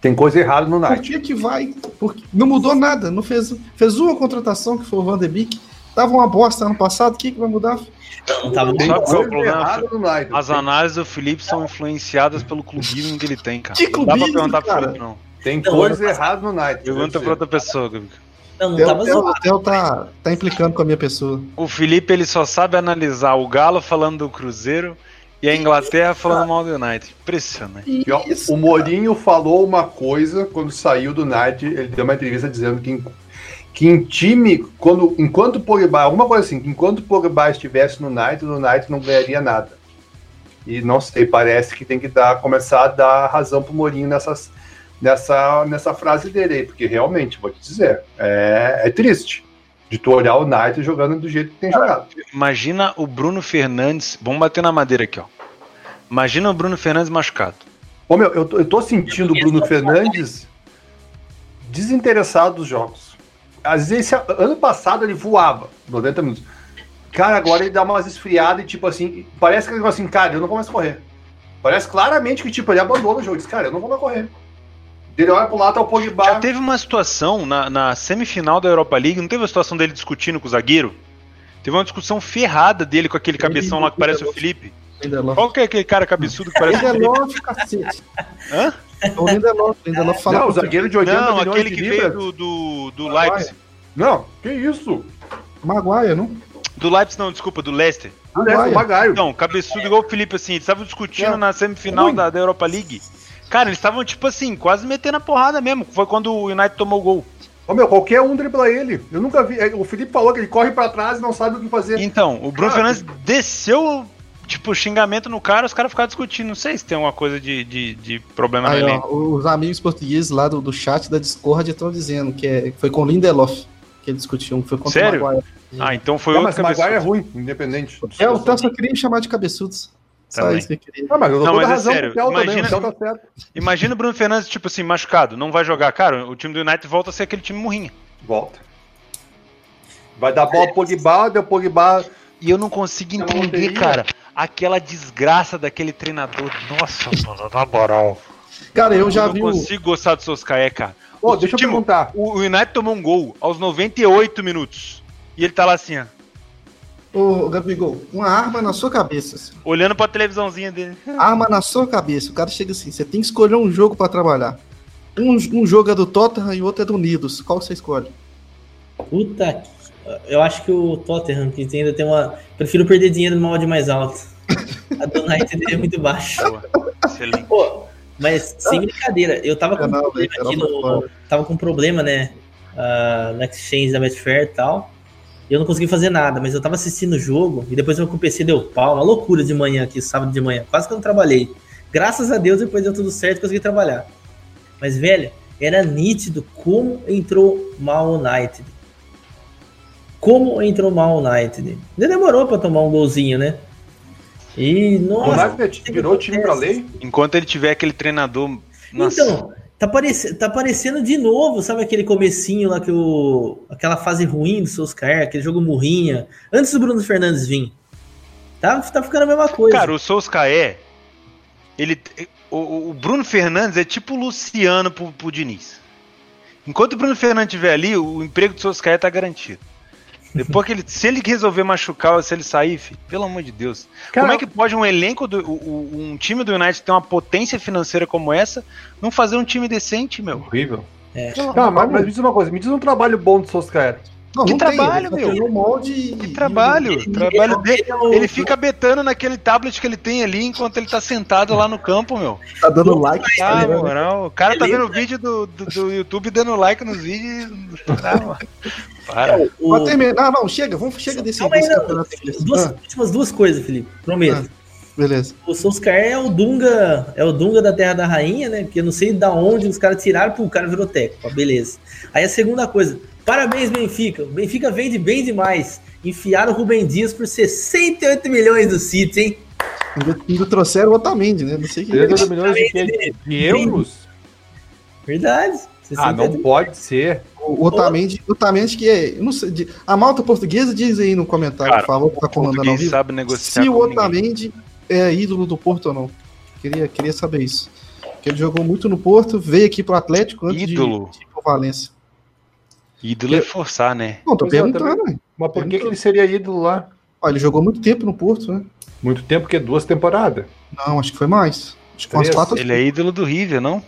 Tem coisa errada no Por Night. que que vai? Porque não mudou nada. Não fez, fez uma contratação que foi o Van de Beek. Tava uma bosta ano passado. O que, que vai mudar? Não, não tava Tem Sabe qual é o coisa problema? errada no Night. As análises do Felipe são influenciadas pelo clubismo que ele tem, cara. Que não dá pra clubismo, perguntar pro cara? Felipe, não. Tem Não, coisa errada no Night. Pergunta pra outra pessoa, Gabriel. Não, não Theo, tava Theo, zoado. Theo tá, tá implicando com a minha pessoa. O Felipe, ele só sabe analisar o Galo falando do Cruzeiro e a Inglaterra falando mal do United. Impressionante. Ó, o Mourinho falou uma coisa quando saiu do Night, ele deu uma entrevista dizendo que que em time, quando, enquanto o Pogba, alguma coisa assim, que enquanto o Pogba estivesse no Night, o Night não ganharia nada. E não sei, parece que tem que dar, começar a dar razão pro Mourinho nessas, nessa, nessa frase dele aí, porque realmente, vou te dizer, é, é triste de tu olhar o Night jogando do jeito que tem jogado. Imagina o Bruno Fernandes. Vamos bater na madeira aqui, ó. Imagina o Bruno Fernandes machucado. Ô meu, eu tô, eu tô sentindo o Bruno Fernandes desinteressado dos jogos. Às vezes, esse- ano passado ele voava, 90 minutos. Cara, agora ele dá umas esfriadas e tipo assim, parece que ele fala assim, cara, eu não vou mais correr. Parece claramente que tipo, ele abandona o jogo, diz, cara, eu não vou mais correr. Ele olha pro lado, tá o Já Pogba. teve uma situação na, na semifinal da Europa League, não teve uma situação dele discutindo com o zagueiro? Teve uma discussão ferrada dele com aquele cabeção lá que parece o Felipe. Qual que é aquele cara cabeçudo que parece o Felipe? Lindelof, cacete. Hã? O Lindelof, Lindelof fala Não, o zagueiro de 80 Não, milhões aquele de que libras. veio do, do, do Leipzig. Não, que isso? Maguire, não? Do Leipzig, não, desculpa, do Leicester. Alex, o Magaio. Não, cabeçudo igual o Felipe, assim, eles estavam discutindo É. na semifinal da, da Europa League. Cara, eles estavam, tipo assim, quase metendo a porrada mesmo. Foi quando o United tomou o gol. Ô, meu, qualquer um dribla ele. Eu nunca vi. é, O Felipe falou que ele corre pra trás e não sabe o que fazer. Então, o Bruno Ah, Fernandes desceu, tipo, xingamento no cara, os caras ficaram discutindo. Não sei se tem alguma coisa de, de, de problema Aí, ó, os amigos portugueses lá do, do chat da Discord estão dizendo que, é, que foi com o Lindelof que eles discutiam, que foi contra Sério? o Maguire. Ah, então foi Não, outro mas o Magaio é ruim, independente. É, o Theo só queria me chamar de cabeçudos. Só Também. isso que eu queria. Não, mas eu Não, mas é razão sério, também, imagina- o Theo tá. Imagina o Bruno Fernandes, tipo assim, machucado, não vai jogar. Cara, o time do United volta a ser aquele time murrinha. Volta. Vai dar bola pro Pogba, deu Pogba. E eu não consigo Eu não entender, cara, aquela desgraça daquele treinador. Nossa, mano, na moral. Cara, eu já não vi o. consigo gostar do Soscaé, cara. Ô, deixa eu Timo, perguntar. O United tomou um gol aos 98 minutos. E ele tá lá assim, ó, Ô, Gabigol, uma arma na sua cabeça. assim. olhando pra televisãozinha dele. Arma na sua cabeça. O cara chega assim: você tem que escolher um jogo pra trabalhar. Um, um jogo é do Tottenham e o outro é do Unidos. Qual você escolhe? Puta que... Eu acho que o Tottenham, que ainda tem uma. Prefiro perder dinheiro numa odd mais alta. A do United é muito baixa. Boa. Excelente. Pô, mas sem brincadeira, eu tava com um problema aqui no. Tava com um problema, né? ah, no exchange da Betfair e tal. E eu não consegui fazer nada, mas eu tava assistindo o jogo e depois eu com o PC deu pau, uma loucura de manhã aqui, sábado de manhã. Quase que eu não trabalhei. Graças a Deus depois deu tudo certo e consegui trabalhar. Mas, velho, era nítido como entrou mal o United. Como entrou mal o United. Ainda demorou pra tomar um golzinho, né? E, O nossa, United virou time pra lei. Enquanto ele tiver aquele treinador. Nossa, Então, tá, parece, tá parecendo de novo, sabe aquele comecinho lá que o. aquela fase ruim do Solskjaer, aquele jogo murrinha, antes do Bruno Fernandes vir. Tá, tá ficando a mesma coisa. cara, o Solskjaer, ele, o, o Bruno Fernandes é tipo o Luciano pro, pro Diniz. Enquanto o Bruno Fernandes estiver ali, o emprego do Solskjaer tá garantido. Depois que ele, se ele resolver machucar ou se ele sair, filho, pelo amor de Deus. Cara, como é que pode um elenco, do, um time do United ter uma potência financeira como essa, não fazer um time decente, meu? Horrível. É. Cara, mas, mas me diz uma coisa, me diz um trabalho bom do Solskjaer. Não, Que não trabalho, tem, meu? o molde Que e- trabalho, e- trabalho dele. é o- Ele fica betando naquele tablet que ele tem ali enquanto ele tá sentado lá no campo, meu. Tá dando like. Ah, tá moral. O cara tá vendo o vídeo do, do, do YouTube dando like nos vídeos. e- Ah. Para. o- Pode terminar. Não, não, chega, vamos chega desse, Calma aí, desse não. campeonato duas, Ah, últimas duas coisas, Felipe. Prometo. beleza. O Solskjaer é o Dunga, é o Dunga da Terra da Rainha, né? Porque eu não sei da onde os caras tiraram, pô, o cara virou técnico, beleza. Aí a segunda coisa, parabéns Benfica, o Benfica vende bem demais. Enfiaram o Rubem Dias por 68 milhões do City, hein? Ainda, ainda trouxeram o Otamendi, né? Não sei quem. 30 milhões de, de euros? Verdade. Ah, 68 não pode ser. O Otamendi, o Otamendi que é. eu Não sei, de- a malta portuguesa diz aí no comentário, Cara, por favor, que tá comandando ao vivo. sabe negociar Se o com ninguém. Otamendi é ídolo do Porto ou não. Queria, queria saber isso. Porque ele jogou muito no Porto, veio aqui pro Atlético antes de- Ídolo. de ir pro Valência. Ídolo é forçar, né? Não, tô Pois é, perguntando, né? Mas por que, que ele seria ídolo lá? Ó, ele jogou muito tempo no Porto, né? Muito tempo, que é duas temporadas. Não, acho que foi mais. Acho que umas quatro. Ele é ídolo do River, não?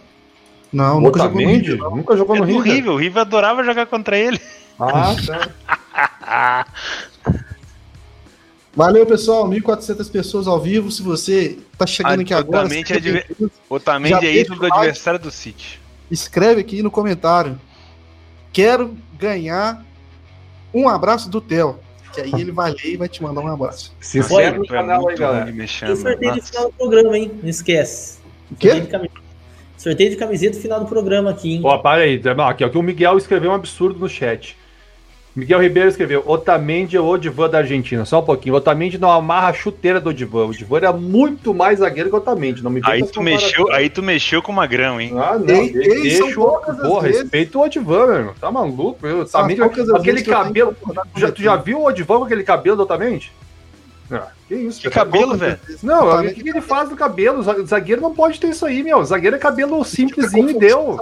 Não, O nunca jogou no River, não. nunca jogou É no do River. River. O River adorava jogar contra ele. Ah, tá. Valeu, pessoal. 1.400 pessoas ao vivo. Se você tá chegando aqui agora, Otamendi é. Otamendi é teve ídolo do adversário do City. escreve aqui no comentário. Quero ganhar um abraço do Theo. Que aí ele vai ler e vai te mandar um abraço. Se inscreve no canal aí, galera. Tem sorteio de final do programa, hein? Não esquece. O quê? Sorteio de camiseta, sorteio de camiseta final do programa aqui, hein? Ó, para aí. Aqui, ó, que o Miguel escreveu um absurdo no chat. Miguel Ribeiro escreveu: Otamendi é o Odivan da Argentina. Só um pouquinho. Otamendi não amarra a chuteira do Odivan. O Odivan era muito mais zagueiro que o Otamendi. Não me Aí tu, mexeu, aí tu mexeu com uma grama, hein? Ah, não. Ei, ei, são deixa o. poucas as Pô, vezes. respeita o Odivan, meu irmão. Tá maluco? Otamendi, poucas as aquele cabelo. Tu já, tu já viu o Odivan com aquele cabelo do Otamendi? Ah, que isso, Que cara. cabelo, velho. Não, o que, que ele faz no cabelo? O zagueiro não pode ter isso aí, meu. O zagueiro é cabelo simplesinho e deu.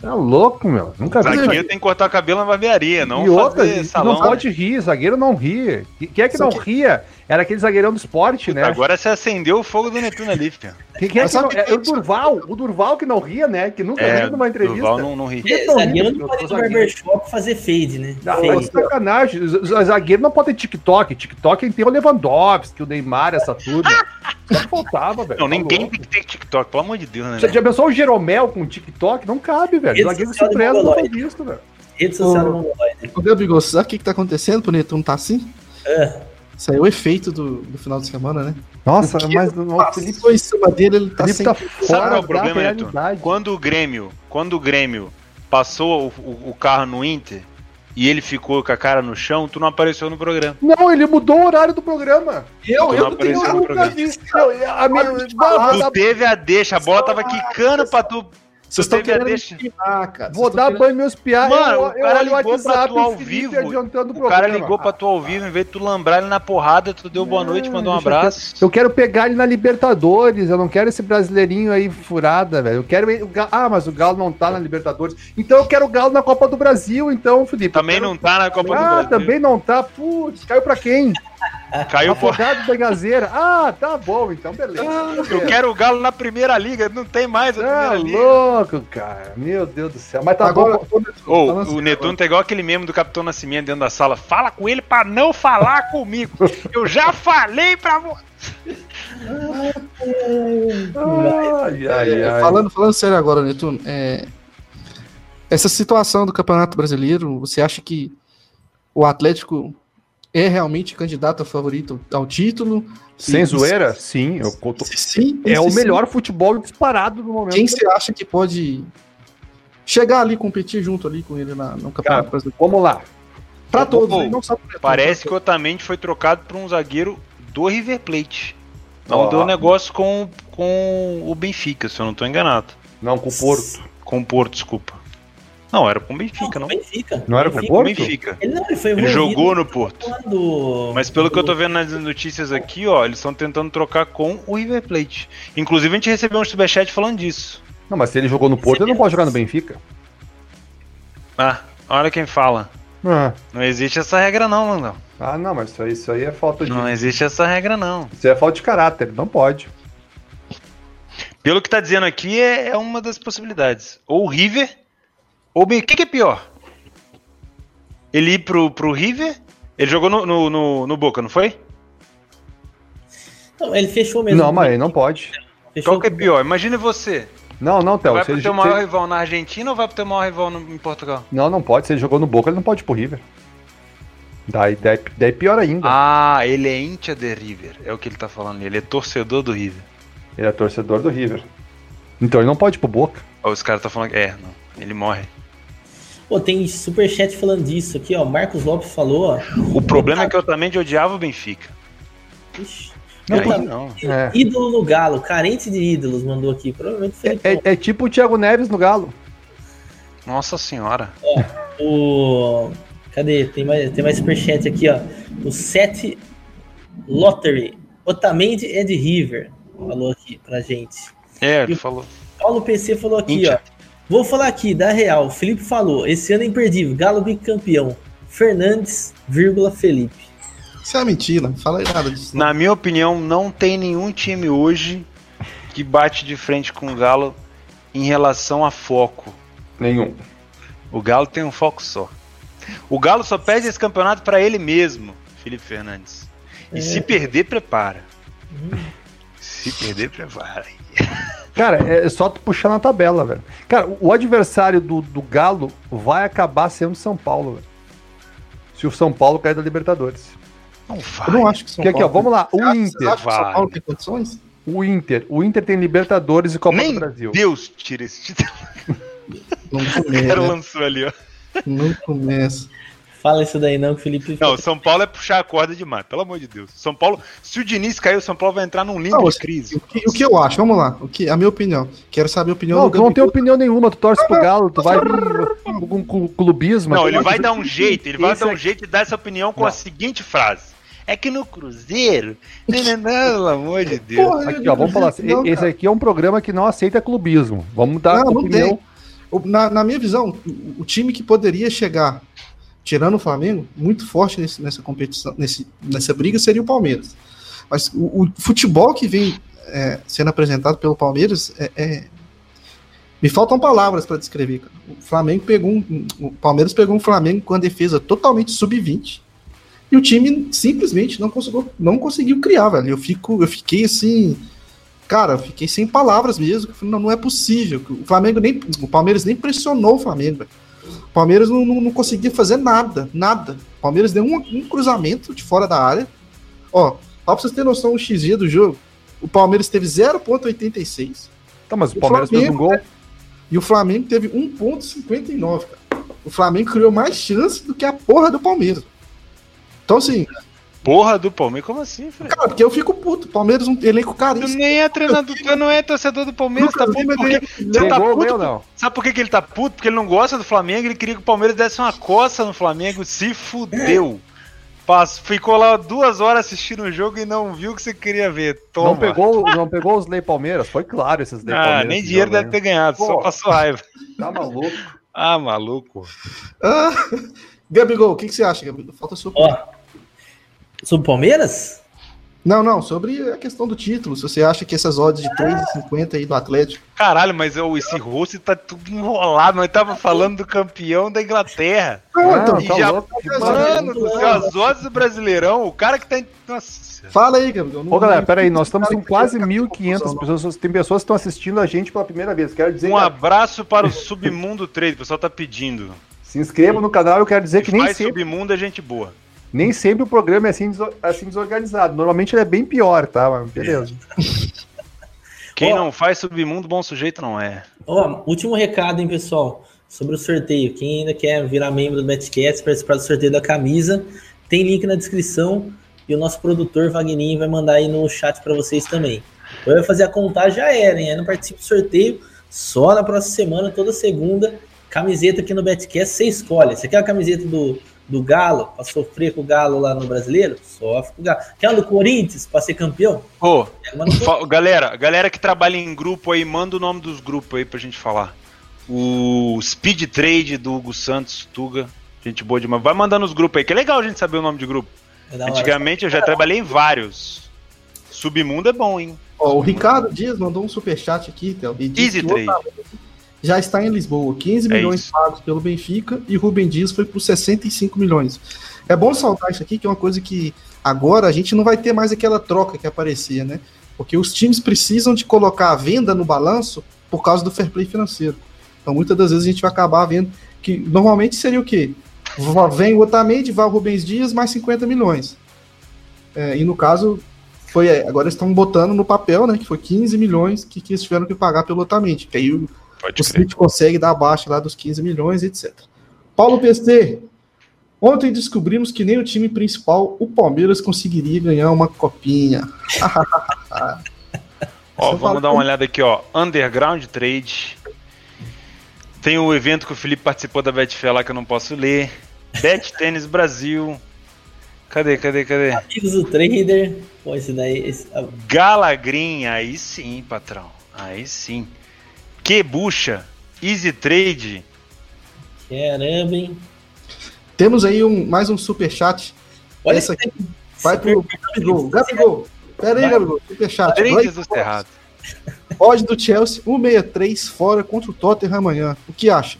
Tá louco, meu. Nunca vi. Zagueiro tem que cortar o cabelo na barbearia, não e outra, fazer salão. não pode rir, zagueiro não ri. Quem é que Só não que- ria? Era aquele zagueirão do esporte, Puta, né? Agora você acendeu o fogo do Netuno ali, filho. Quem, quem é, que não, é, o Durval, o Durval que não ria, né? Que nunca É, riu numa entrevista. Durval não, não ri. Tão zagueiro não pode ir no barbershop fazer fade, né? Não, Fade. é sacanagem. Zagueiro não pode ter TikTok. TikTok quem tem o Lewandowski, o Neymar, essa turma. Só que faltava, velho. Não, Tá ninguém louco. tem que ter TikTok, pelo amor de Deus, né? Você velho? já pensou o Jeromel com TikTok? Não cabe, velho. Zagueiro preza não faz isso, velho. Rede social do Mongoloide. Ô, Gabigol, sabe o que, que tá acontecendo pro Netuno tá assim? É. Isso aí é o efeito do, do final de semana, né? Nossa, mas o Felipe, Passou em cima dele, ele tá Felipe tá Sabe fora qual é o problema, Neto? realidade. Quando o Grêmio, quando o Grêmio passou o, o- o carro no Inter e ele ficou com a cara no chão, tu não apareceu no programa. Não, ele mudou o horário do programa. Eu, Tu eu não não tenho apareceu no nunca programa. vi. Eu, a minha, Tu teve a deixa, a bola tava quicando pra tu. Vocês estão querendo deixa. cara. vou dar querendo- banho meus piá. Mano, eu, o eu cara o ligou pra tu ao vivo, adiantando O cara programa. ligou pra tu ao vivo, em vez de tu lambrar ele na porrada, tu deu boa noite, mandou um abraço. Eu quero pegar ele na Libertadores, eu não quero esse brasileirinho aí furada, velho. Eu quero ele- Ah, mas o Galo não tá na Libertadores. Então eu quero o Galo na Copa do Brasil, então, Felipe. Também Eu quero- não tá na Copa do Ah, Brasil. também não tá. Putz, caiu pra quem? Caiu por. Afogado da Gazeira. Ah, tá bom, então beleza. Eu quero o Galo na primeira liga, não tem mais a Tá primeira liga. louco, cara. Meu Deus do céu. Mas tá Agora, bom. o Netuno tá igual aquele meme do Capitão Nascimento dentro da sala. Fala com ele pra não falar comigo. Eu já falei pra você. Ai, ai, É, ai. Falando, falando sério agora, Netuno, é, essa situação do Campeonato Brasileiro, você acha que o Atlético é realmente candidato a favorito ao título? Sem E- zoeira? Sim, eu conto. Se sim, É se o sim, melhor futebol disparado no momento. Quem você acha que pode chegar ali, competir junto ali com ele na, no Campeonato Cara, Brasileiro? Vamos lá. Pra ô, todos, né? não só pro Netuno, Parece pra que o Otamendi foi trocado por um zagueiro do River Plate. Não Ó. deu negócio com, com o Benfica, se eu não tô enganado. Não, com o Porto. Com o Porto, desculpa. Não, era com o Benfica, não. Benfica. Não era com Benfica. o Porto? Benfica. Ele não, ele foi Ele jogou no Porto. quando- Mas pelo que eu tô vendo nas notícias aqui, ó, eles estão tentando trocar com o River Plate. Inclusive a gente recebeu um superchat falando disso. Não, mas se ele jogou no Porto, ele não pode jogar no Benfica. Ah, olha quem fala. Ah, Não existe essa regra não, Landão. ah não, mas isso aí, isso aí é falta de. Não existe essa regra não. Isso aí é falta de caráter, não pode. Pelo que tá dizendo aqui, é, é uma das possibilidades. Ou o River, ou o que, que é pior? Ele ir pro, pro River? Ele jogou no, no, no, no Boca, não foi? Não, ele fechou mesmo. Não, mas aí não pode. Fechou Qual que é pior? Imagine você. Não, não, Théo. vai pro ele, teu maior ele- rival na Argentina ou vai pro teu maior rival no- em Portugal? Não, não pode. Se ele jogou no Boca, ele não pode ir pro River. Daí, daí, daí pior ainda. Ah, ele é íntia de River. É o que ele tá falando. Ele é torcedor do River. Ele é torcedor do River. Então ele não pode ir pro Boca. Os caras tá falando que. É, não. Ele morre. Pô, tem superchat falando disso aqui, ó. Marcos Lopes falou, ó. O problema é que eu também odiava o Benfica. Ixi, Não, aí não. É. Ídolo no Galo, carente de ídolos, mandou aqui. Provavelmente o Felipão. É, é tipo o Thiago Neves no Galo. Nossa senhora. O. Cadê? Tem mais, tem mais superchat aqui, ó. O Seth Lottery. Otamendi é de River. Falou aqui pra gente. É, ele falou. Paulo PC falou aqui, Íntia. ó. Vou falar aqui, da Real. O Felipe falou. Esse ano é imperdível. Galo bicampeão. Fernandes, vírgula, Felipe. Isso é mentira, não fala aí nada disso. Na minha opinião, não tem nenhum time hoje que bate de frente com o Galo em relação a foco. Nenhum. O Galo tem um foco só. O Galo só perde esse campeonato pra ele mesmo, Felipe Fernandes. E se perder, prepara. Se perder, prepara. Cara, é só tu puxar na tabela, velho. Cara, o adversário do, do Galo vai acabar sendo o São Paulo, velho. Se o São Paulo cair da Libertadores. Não vai. Eu não acho que São Porque aqui, ó, Paulo- vamos lá. O acha- Inter. Você acha que o São. Paulo tem condições? O Inter. O Inter tem Libertadores e Copa Nem do Brasil. Deus tira esse título. Não O cara começa. lançou ali, ó. não começa. Fala isso daí não, que o Felipe. Não, São Paulo é puxar a corda demais, pelo amor de Deus. São Paulo, se o Diniz cair, o São Paulo vai entrar num limbo Não, de crise. O que, o que eu acho? Vamos lá. O que, a minha opinião. Quero saber a opinião Não, do tu não tem opinião nenhuma, tu torce pro Galo, tu vai com com clubismo. Não, ele vai dar um jeito, ele vai dar um aqui- jeito de dar essa opinião com a Não. seguinte frase. É que no Cruzeiro. Não, não, não, pelo amor de Deus. Porra, Aqui, ó, vamos falar assim. Não, Esse cara. aqui é um programa que não aceita clubismo. Vamos dar Não, não opinião. na, na minha visão, o, o time que poderia chegar, tirando o Flamengo, muito forte nesse- nessa competição, nesse, nessa briga, seria o Palmeiras. Mas o, o futebol que vem é, sendo apresentado pelo Palmeiras é, é- me faltam palavras para descrever. O Flamengo pegou um, o Palmeiras pegou um Flamengo com a defesa totalmente sub-20 e o time simplesmente não conseguiu, não conseguiu criar, velho. Eu fico, eu fiquei assim, cara, eu fiquei sem palavras mesmo. Não, não é possível. O Flamengo nem, o Palmeiras nem pressionou o Flamengo. velho. O Palmeiras não, não, não conseguia fazer nada, nada. O Palmeiras deu um, um cruzamento de fora da área. Ó, só pra vocês terem noção o XG do jogo, o Palmeiras teve 0,86 Tá, mas o O Palmeiras fez um Flamengo, gol. e o Flamengo teve 1,59, cara. O Flamengo criou mais chance do que a porra do Palmeiras. Então, assim, Porra do Palmeiras, como assim, Fred? cara, porque eu fico puto. Palmeiras é um elenco Tu caríssimo. nem é treinador, tu não é torcedor do Palmeiras, tá Lucas puto Lima porque... Você Tem tá puto por- não. Sabe por que, que ele tá puto? Porque ele não gosta do Flamengo, ele queria que o Palmeiras desse uma coça no Flamengo, se fudeu. Pass- ficou lá duas horas assistindo o jogo e não viu o que você queria ver. Toma. Não pegou, não pegou os Lei Palmeiras? Foi claro esses Lei Ah, Palmeiras. nem dinheiro deve aí. ter ganhado, só Pô. passou raiva. Tá maluco. Ah, maluco. Ah, Gabigol, o que, que você acha, Gabigol? Falta sua opinião. Ó, sobre o Palmeiras? Não, não, sobre a questão do título. Se você acha que essas odds de 3,50 aí do Atlético. Caralho, mas eu- esse rosto tá tudo enrolado. Nós tava falando do campeão da Inglaterra. Ah, então, E tá já- louco. Mano do céu, as odds do Brasileirão, o cara que tá. Nossa. fala aí. Não- Ô, galera, peraí, nós estamos com quase que- 1.500 pessoas. Tem pessoas que estão assistindo a gente pela primeira vez. Quero dizer Um que abraço para o Submundo Trade, o pessoal tá pedindo. se inscreva no canal. Eu quero dizer que nem Faz sempre, Submundo é gente boa. Nem sempre o programa é assim, assim desorganizado. Normalmente ele é bem pior, tá? Mas beleza. Quem Ó. não faz Submundo, bom sujeito não é. Ó, último recado, hein, pessoal, sobre o sorteio. Quem ainda quer virar membro do Betcast, participar do sorteio da camisa, tem link na descrição e o nosso produtor Vagninho vai mandar aí no chat para vocês também. Eu ia fazer a contagem, já era, hein? Aí não participo do sorteio, só na próxima semana, toda segunda, camiseta aqui no Betcast, você escolhe. Você quer a camiseta do, do Galo, pra sofrer com o Galo lá no Brasileiro? Sofre com o Galo. Quer do Corinthians, pra ser campeão? Ô, fa- galera, galera que trabalha em grupo aí, manda o nome dos grupos aí pra gente falar. O Speed Trade do Hugo Santos, Tuga. Gente boa demais. Vai mandando os grupos aí, que é legal a gente saber o nome de grupo. É hora. Antigamente eu já trabalhei em vários. Submundo é bom, hein? Ó, o Ricardo Dias mandou um superchat aqui, Théo, e Easy Trade. Já está em Lisboa, 15 É milhões pagos pelo Benfica e Rubem Dias foi por 65 milhões. É bom saltar isso aqui, que é uma coisa que agora a gente não vai ter mais aquela troca que aparecia, né? Porque os times precisam de colocar a venda no balanço por causa do fair play financeiro. Então muitas das vezes a gente vai acabar vendo que normalmente seria o quê? Vem o Otamendi, vai o Rubens Dias, mais 50 milhões. É, e no caso, foi é, agora estão botando no papel, né? Que foi 15 milhões que, que eles tiveram que pagar pelo Otamendi. Que aí Pode o City consegue dar abaixo lá dos 15 milhões, etc. Paulo PC. Ontem descobrimos que nem o time principal, o Palmeiras, conseguiria ganhar uma copinha. Ó, vamos fala- dar uma olhada aqui, ó. Underground Trade. Tem o evento que o Felipe participou da Betfair lá que eu não posso ler. Bet Tênis Brasil. Cadê, cadê, cadê? Amigos do Trader. Pô, esse daí. Esse, Galagrim, aí sim, patrão. Aí sim. Que bucha. Easy Trade. caramba, hein? Temos aí um, mais um superchat. Olha Essa aqui vai pro Gabigol. Gabigol. Pera aí. Gabigol. Superchat. Trades do Cerrado. Odd do Chelsea, 163 fora contra o Tottenham amanhã. O que acha?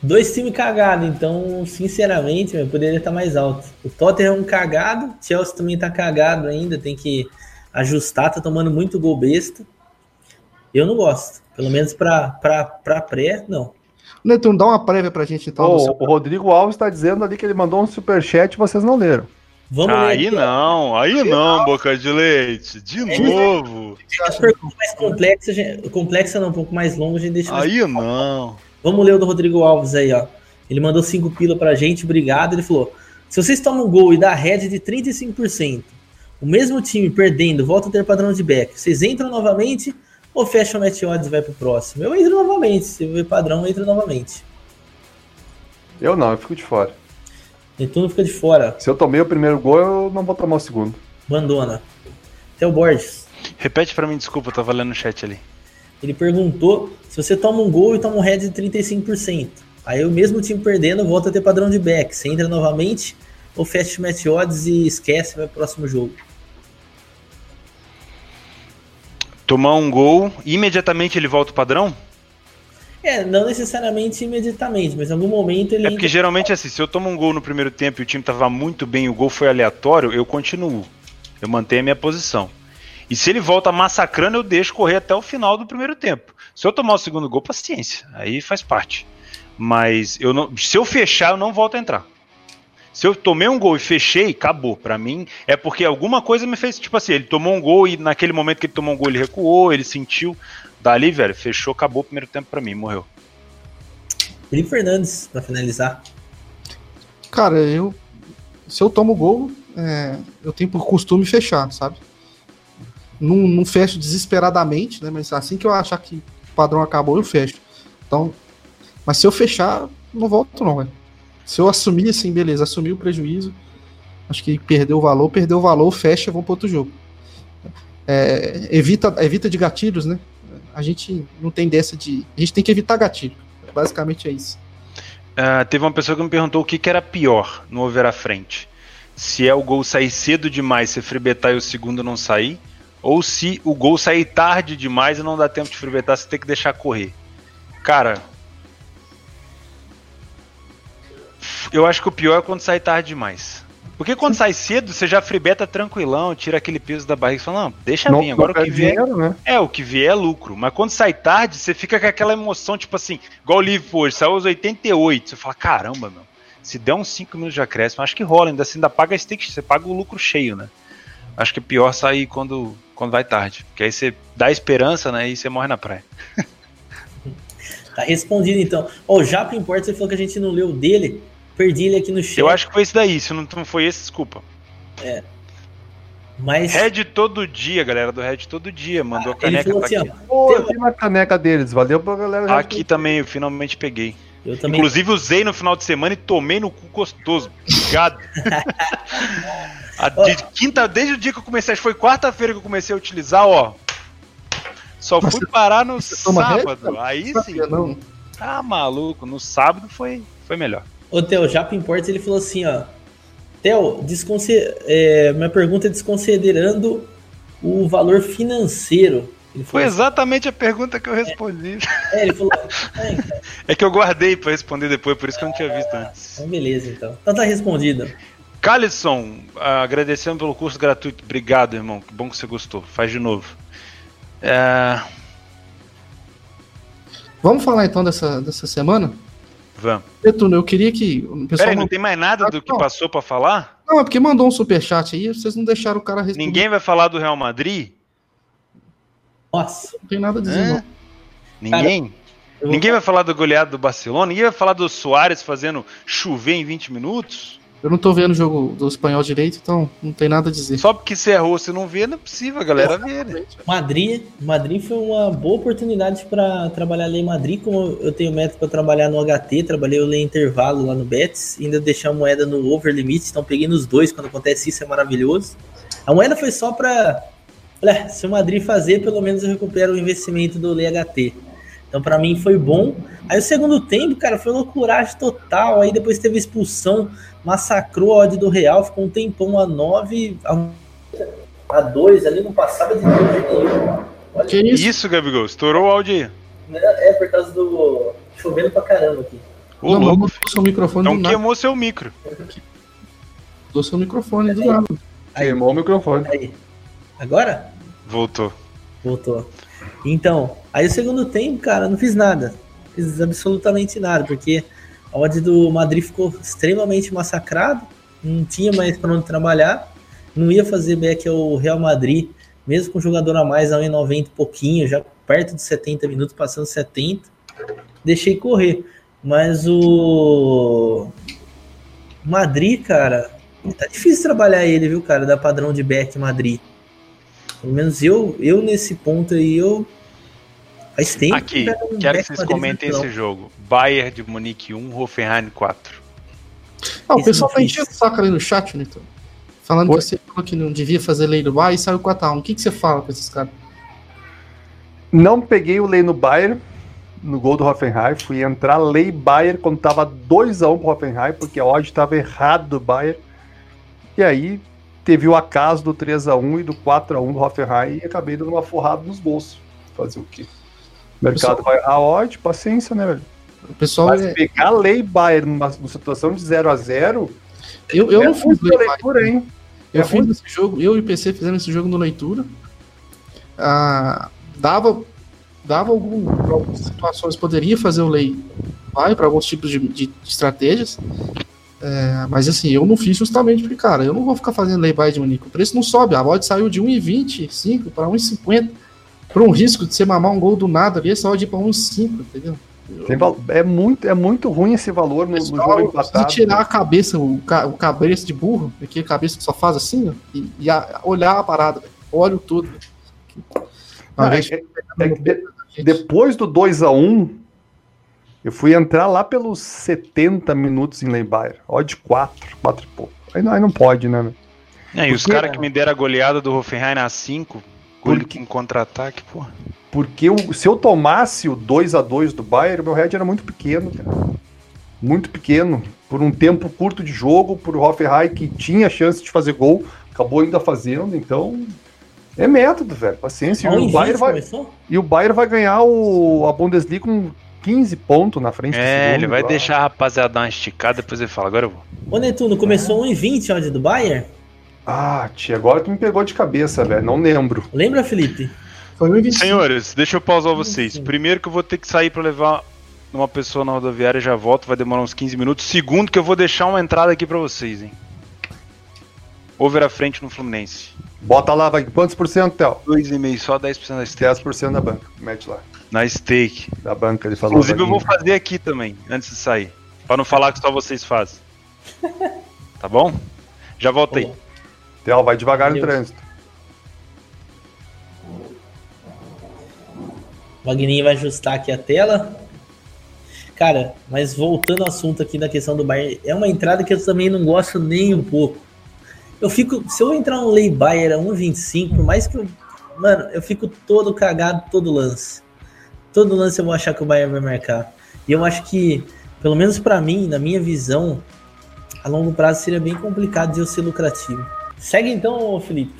Dois times cagados, então, sinceramente, meu, poderia estar mais alto. O Tottenham é um cagado, o Chelsea também tá cagado ainda, tem que ajustar, tá tomando muito gol besta. Eu não gosto. Pelo menos pra, pra, pra pré, não. Netuno, dá uma prévia pra gente então. Do seu- o Rodrigo Alves está dizendo ali que ele mandou um superchat e vocês não leram. Vamos Aí ler não, aí não, boca de leite. De novo. As perguntas mais complexas, gente- complexa não, um pouco mais longa, a gente deixa mais Aí não. Vamos ler o do Rodrigo Alves aí, ó. Ele mandou 5 pila pra gente, obrigado. Ele falou: se vocês tomam um gol e dá head de 35%, o mesmo time perdendo volta a ter padrão de back, vocês entram novamente ou fecham o match odds e vai pro próximo? Eu entro novamente. Se eu ver padrão, eu entro novamente. Eu não, eu fico de fora. Netuno fica de fora. Se eu tomei o primeiro gol, eu não vou tomar o segundo. Bandona. Até o Borges. Repete pra mim, desculpa, eu tava lendo no chat ali. Ele perguntou se você toma um gol e toma um head de 35%. Aí o mesmo time perdendo volta a ter padrão de back. Você entra novamente ou fecha match odds e esquece, vai pro próximo jogo. Tomar um gol, imediatamente ele volta o padrão? É, não necessariamente imediatamente, mas em algum momento ele. É porque geralmente assim, se eu tomo um gol no primeiro tempo e o time tava muito bem e o gol foi aleatório, eu continuo. Eu mantenho a minha posição. E se ele volta massacrando, eu deixo correr até o final do primeiro tempo. Se eu tomar o segundo gol, paciência. Aí faz parte. Mas eu não, se eu fechar, eu não volto a entrar. Se eu tomei um gol e fechei, acabou. Para mim, é porque alguma coisa me fez, tipo assim, ele tomou um gol e naquele momento que ele tomou um gol, ele recuou, ele sentiu. Dali, velho, fechou, acabou o primeiro tempo para mim, morreu. Felipe Fernandes, para finalizar. Cara, eu. Se eu tomo gol, é, eu tenho por costume fechar, sabe? Não, não fecho desesperadamente, né? Mas assim que eu achar que o padrão acabou, eu fecho. Então, mas se eu fechar, não volto não, velho. Se eu assumir assim, beleza, assumir o prejuízo, acho que perdeu o valor, perdeu o valor, fecha, vamos para outro jogo. É, evita, evita de gatilhos, né? A gente não tem dessa de. A gente tem que evitar gatilho. Basicamente é isso. Uh, teve uma pessoa que me perguntou o que, que era pior no over à frente. Se é o gol sair cedo demais, você frebetar e o segundo não sair, ou se o gol sair tarde demais e não dá tempo de frebetar, você tem que deixar correr. Cara, eu acho que o pior é quando sai tarde demais. Porque quando sai cedo, você já fribeta tranquilão, tira aquele peso da barriga e fala, não, deixa não, vir, agora o que vier. Dinheiro, né? É, o que vier é lucro. Mas quando sai tarde, você fica com aquela emoção, tipo assim, igual o Liverpool hoje, saiu aos 88. Você fala, caramba, meu, se der uns 5 minutos de acréscimo, acho que rola, ainda assim, ainda paga stick, você paga o lucro cheio, né? Acho que é pior sair quando, quando vai tarde. Porque aí você dá esperança, né? E você morre na praia. tá respondido então. Ó, oh, o Japa Importa, você falou que a gente não leu dele. Perdi ele aqui no chat. Eu acho que foi esse daí, se não foi esse, desculpa. É. Mas... Red todo dia, galera do Red todo dia. Mandou ah, a caneca. Tá assim, aqui. Pô, eu tenho uma caneca deles. Valeu pra galera. Aqui também, eu finalmente peguei. Eu também... Inclusive usei no final de semana e tomei no cu gostoso. Obrigado. a, de quinta, desde o dia que eu comecei, acho que foi quarta-feira que eu comecei a utilizar, ó. Só fui parar no sábado. Aí sim. Não. Tá maluco. No sábado foi, foi melhor. Ô, Theo, Japa Imports, ele falou assim, ó. Theo, é, minha pergunta é desconsiderando o valor financeiro. Foi assim, exatamente a pergunta que eu respondi. É, é ele falou. É, então. é, que eu guardei para responder depois, por isso que eu não tinha visto antes. Então, beleza, então. Então tá respondido. Calisson, agradecendo pelo curso gratuito. Obrigado, irmão. Que bom que você gostou. Faz de novo. É... Vamos falar então dessa, dessa semana? Vamos. Betuno, eu queria que. Peraí, não tem mais nada do que passou para falar? Não, é porque mandou um superchat aí, vocês não deixaram o cara responder. Ninguém vai falar do Real Madrid? Nossa. Não tem nada a dizer, não. Ninguém? Cara, Ninguém vai falar do goleado do Barcelona? Ninguém vai falar do Soares fazendo chover em 20 minutos? Eu não tô vendo o jogo do espanhol direito, então não tem nada a dizer. Só porque você errou, você não vê, não é possível a galera ver, né? Madrid, Madrid foi uma boa oportunidade para trabalhar lei Madrid, como eu tenho método para trabalhar no HT, trabalhei o lei intervalo lá no Betis, ainda deixei a moeda no over limit, então peguei nos dois, quando acontece isso é maravilhoso. A moeda foi só para se o Madrid fazer, pelo menos eu recupero o investimento do lei HT. Então, para mim, foi bom. Aí, o segundo tempo, cara, foi loucuragem total. Aí, depois teve expulsão massacrou a odd do Real, ficou um tempão a 9, a 2 ali, não passava de nenhum. Olha que isso? isso, Gabigol? Estourou o áudio aí. É, por causa do. chovendo pra caramba aqui. Ô, não, louco. Seu microfone então queimou seu micro. Do seu microfone do lado. Queimou o microfone. Aí. Agora? Voltou. Voltou. Então, aí o segundo tempo, cara, não fiz nada. Fiz absolutamente nada, porque a odd do Madrid ficou extremamente massacrado, não tinha mais para onde trabalhar, não ia fazer back ao Real Madrid, mesmo com jogador a mais, a 1,90 pouquinho, já perto de 70 minutos, passando 70, deixei correr. Mas o Madrid, cara, tá difícil trabalhar ele, viu, cara, da padrão de back Madrid. Pelo menos eu, eu nesse ponto aí, eu Faz tempo. Aqui, que quero que vocês comentem esse jogo. Bayern de Munique 1, Hoffenheim 4. Ah, o pessoal tá enchendo o saco ali no chat, Nito. Falando Oi? que você falou que não devia fazer lei do Bayern e saiu 4x1. O que, que você fala com esses caras? Não peguei o lei no Bayern, no gol do Hoffenheim. Fui entrar lei Bayern quando tava 2x1 pro Hoffenheim, porque a odd tava errado do Bayern. E aí teve o acaso do 3x1 e do 4x1 do Hoffenheim e acabei dando uma forrada nos bolsos. Fazer o quê? Mercado Pessoal- vai a odd, paciência, né, velho? O pessoal. Mas é- pegar a lei Bayern numa, numa situação de 0x0, eu, eu é não fiz leitura, hein? Eu É fiz esse jogo, eu e o PC fizemos esse jogo no leitura. Ah, dava dava algum, algumas situações, poderia fazer o lei vai para alguns tipos de, de estratégias. É, mas assim, eu não fiz justamente porque, cara, eu não vou ficar fazendo lei buy de Munique. O preço não sobe, a odd saiu de 1,25 para 1,50 por um risco de você mamar um gol do nada ali, essa odd ir para 1,5, entendeu? É, muito, é muito ruim esse valor no, no Pessoal, jogo precisa empatado. tirar a cabeça, o, ca, o cabeça de burro, aquele cabeça que só faz assim, ó, e, e a- olhar a parada, velho. olha tudo. Não, de é- é que de- depois do 2x1, eu fui entrar lá pelos 70 minutos em Leibayer. Odd 4, 4 e pouco. Aí não, aí não pode, né? É, e os Porque- caras que me deram a goleada do Hoffenheim na 5, gol em contra-ataque, porra. Porque eu- se eu tomasse o 2x2 do Bayern, meu head era muito pequeno, cara. Muito pequeno. Por um tempo curto de jogo, por Hoffenheim que tinha chance de fazer gol, acabou ainda fazendo, então. É método, velho. Paciência. E o, 1,20 Bayern vai, começou? e o Bayern vai ganhar o, a Bundesliga com 15 pontos na frente do É, segundo, ele vai lá. deixar a rapaziada dar uma esticada, depois ele fala, agora eu vou. Ô Netuno, começou 1,20 a odd do Bayern? Ah, tia, agora tu me pegou de cabeça, velho. Não lembro. Lembra, Felipe? Foi 1,25. Senhores, deixa eu pausar vocês. Primeiro que eu vou ter que sair pra levar uma pessoa na rodoviária e já volto, vai demorar uns 15 minutos. Segundo que eu vou deixar uma entrada aqui pra vocês, hein. Over à frente no Fluminense. Bota lá, vai. Quantos por cento, Théo? 2,5 só 10% da stake. 10% da banca. Mete lá. Na stake. Da banca, ele falou. Inclusive eu vou fazer aqui também, antes de sair. Pra não falar que só vocês fazem. Tá bom? Já voltei. Ô, Théo, vai devagar no trânsito. O Wagninho vai ajustar aqui a tela. Cara, mas voltando ao assunto aqui da questão do Bayern, é uma entrada que eu também não gosto nem um pouco. Eu fico, se eu entrar um lay Bayern a 1.25, por mais que eu, mano, eu fico todo cagado todo lance. Todo lance eu vou achar que o Bayern vai marcar. E eu acho que, pelo menos pra mim, na minha visão, a longo prazo seria bem complicado de eu ser lucrativo. Segue então, Felipe,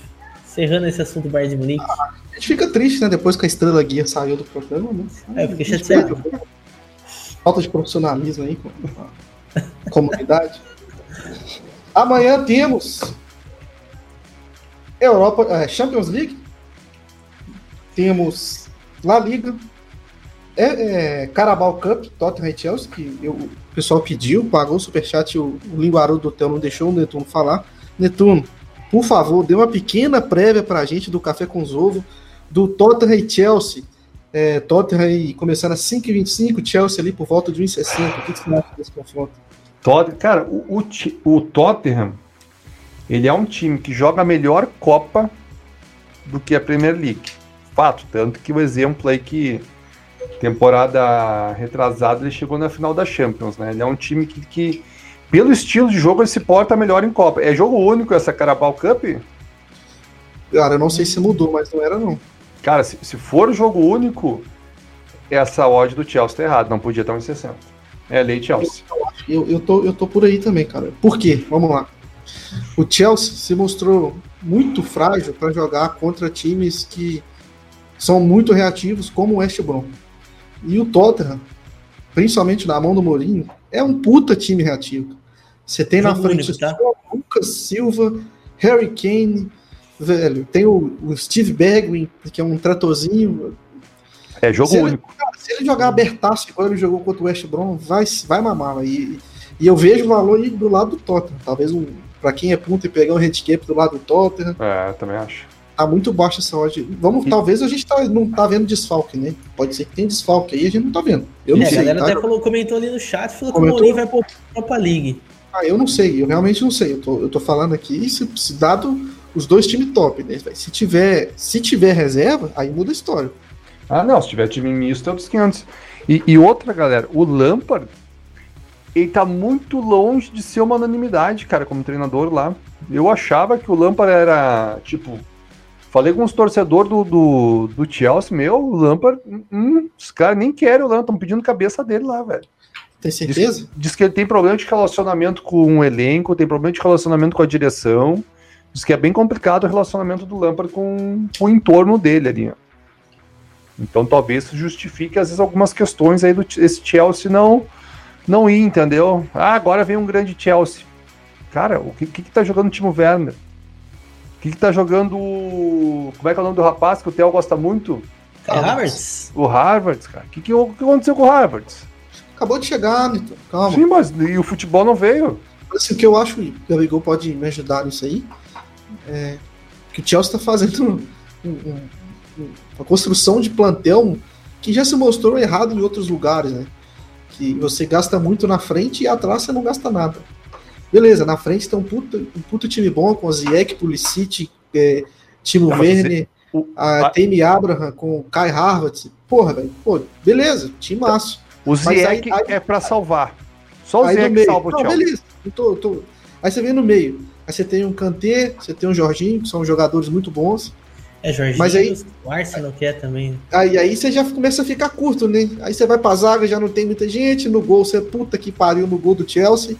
encerrando esse assunto do Bayern de Munique. A gente fica triste, né? Depois que a estrela guia saiu do programa, né? É, fiquei chateado. Falta de profissionalismo aí com a comunidade. Amanhã temos Europa, é, Champions League. Temos La Liga. É, é, Carabao Cup, Tottenham e Chelsea, que eu- o pessoal pediu, pagou o superchat, o, o linguarudo do Theo não deixou o Netuno falar. Netuno, por favor, dê uma pequena prévia pra gente do Café com os Ovos, do Tottenham e Chelsea. É, Tottenham começando a 5,25, Chelsea ali por volta de 1,60. O que você acha desse confronto? Tot- Cara, o, o, o Tottenham, ele é um time que joga a melhor Copa do que a Premier League. Fato, tanto que o exemplo aí que temporada retrasada ele chegou na final da Champions, né? Ele é um time que, que pelo estilo de jogo, ele se porta melhor em Copa. É jogo único essa Carabao Cup? Cara, eu não sei se mudou, mas não era não. Cara, se, se for jogo único, essa odd do Chelsea tá errada, não podia estar em 60. É lei Chelsea. Eu, eu, tô, eu tô por aí também, cara. Por quê? Vamos lá. O Chelsea se mostrou muito frágil para jogar contra times que são muito reativos, como o West Brom. E o Tottenham, principalmente na mão do Mourinho, é um puta time reativo. Você tem na frente único, tá? Lucas Silva, Harry Kane, velho. Tem o, o Steve Bergwijn, que é um tratorzinho. É jogo Se ele- único. Se ele jogar abertaço igual ele jogou contra o West Brom, vai, vai mamar. E, e eu vejo o valor aí do lado do Tottenham. Talvez um, para quem é ponto e pegar um handicap do lado do Tottenham, É, também acho. Tá muito baixo essa odd. Vamos, talvez a gente tá, não tá vendo desfalque, né? Pode ser que tem desfalque aí, a gente não tá vendo. Eu não É, a sei. galera tá? até falou, comentou ali no chat, falou Comentou? que o Mourinho vai pro Europa League. Ah, eu não sei, eu realmente não sei. Eu tô, eu tô falando aqui, se, se dado os dois times top, né? Se tiver, se tiver reserva, aí muda a história. Ah, não, se tiver time misto é dos 500. E, e outra, galera, o Lampard, ele tá muito longe de ser uma unanimidade, cara, como treinador lá. Eu achava que o Lampard era, tipo, Falei com os torcedores do, do, do Chelsea, meu, o Lampard, hum, os caras nem querem o Lampard, estão pedindo cabeça dele lá, velho. Tem certeza? Diz, diz, que ele tem problema de relacionamento com o elenco, tem problema de relacionamento com a direção. Diz que é bem complicado o relacionamento do Lampard com, com o entorno dele ali. Ó. Então talvez isso justifique, às vezes, algumas questões aí do esse Chelsea não, não ir, entendeu? Ah, agora vem um grande Chelsea. Cara, o que, que, que tá jogando o Timo Werner? O que, que tá jogando. Como é que é o nome do rapaz que o Theo gosta muito? Kai Havertz. O Harvard, cara. O que, que, que aconteceu com o Harvard? Acabou de chegar, Nito. Calma. Sim, mas e o futebol não veio. Assim, o que eu acho que o Gabigol pode me ajudar nisso aí é que o Chelsea está fazendo um, um, uma construção de plantel que já se mostrou errado em outros lugares, né? Que você gasta muito na frente e atrás você não gasta nada. Beleza, na frente tem um puto, um puto time bom com o Ziyech, Pulisic, é, Timo Werner, o, a, a Temi Abraham com o Kai Harvard. Porra, velho, pô, beleza, time maço. O Ziyech é para salvar. Só o Ziyech salva o Não, beleza, tô, tô. Aí você vem no meio. Aí você tem um Kanté, você tem um Jorginho, que são jogadores muito bons. É, Jorginho, Mas aí, o Arsenal quer também. Aí, aí você já começa a ficar curto, né? Aí você vai pra zaga, já não tem muita gente, no gol você puta que pariu no gol do Chelsea.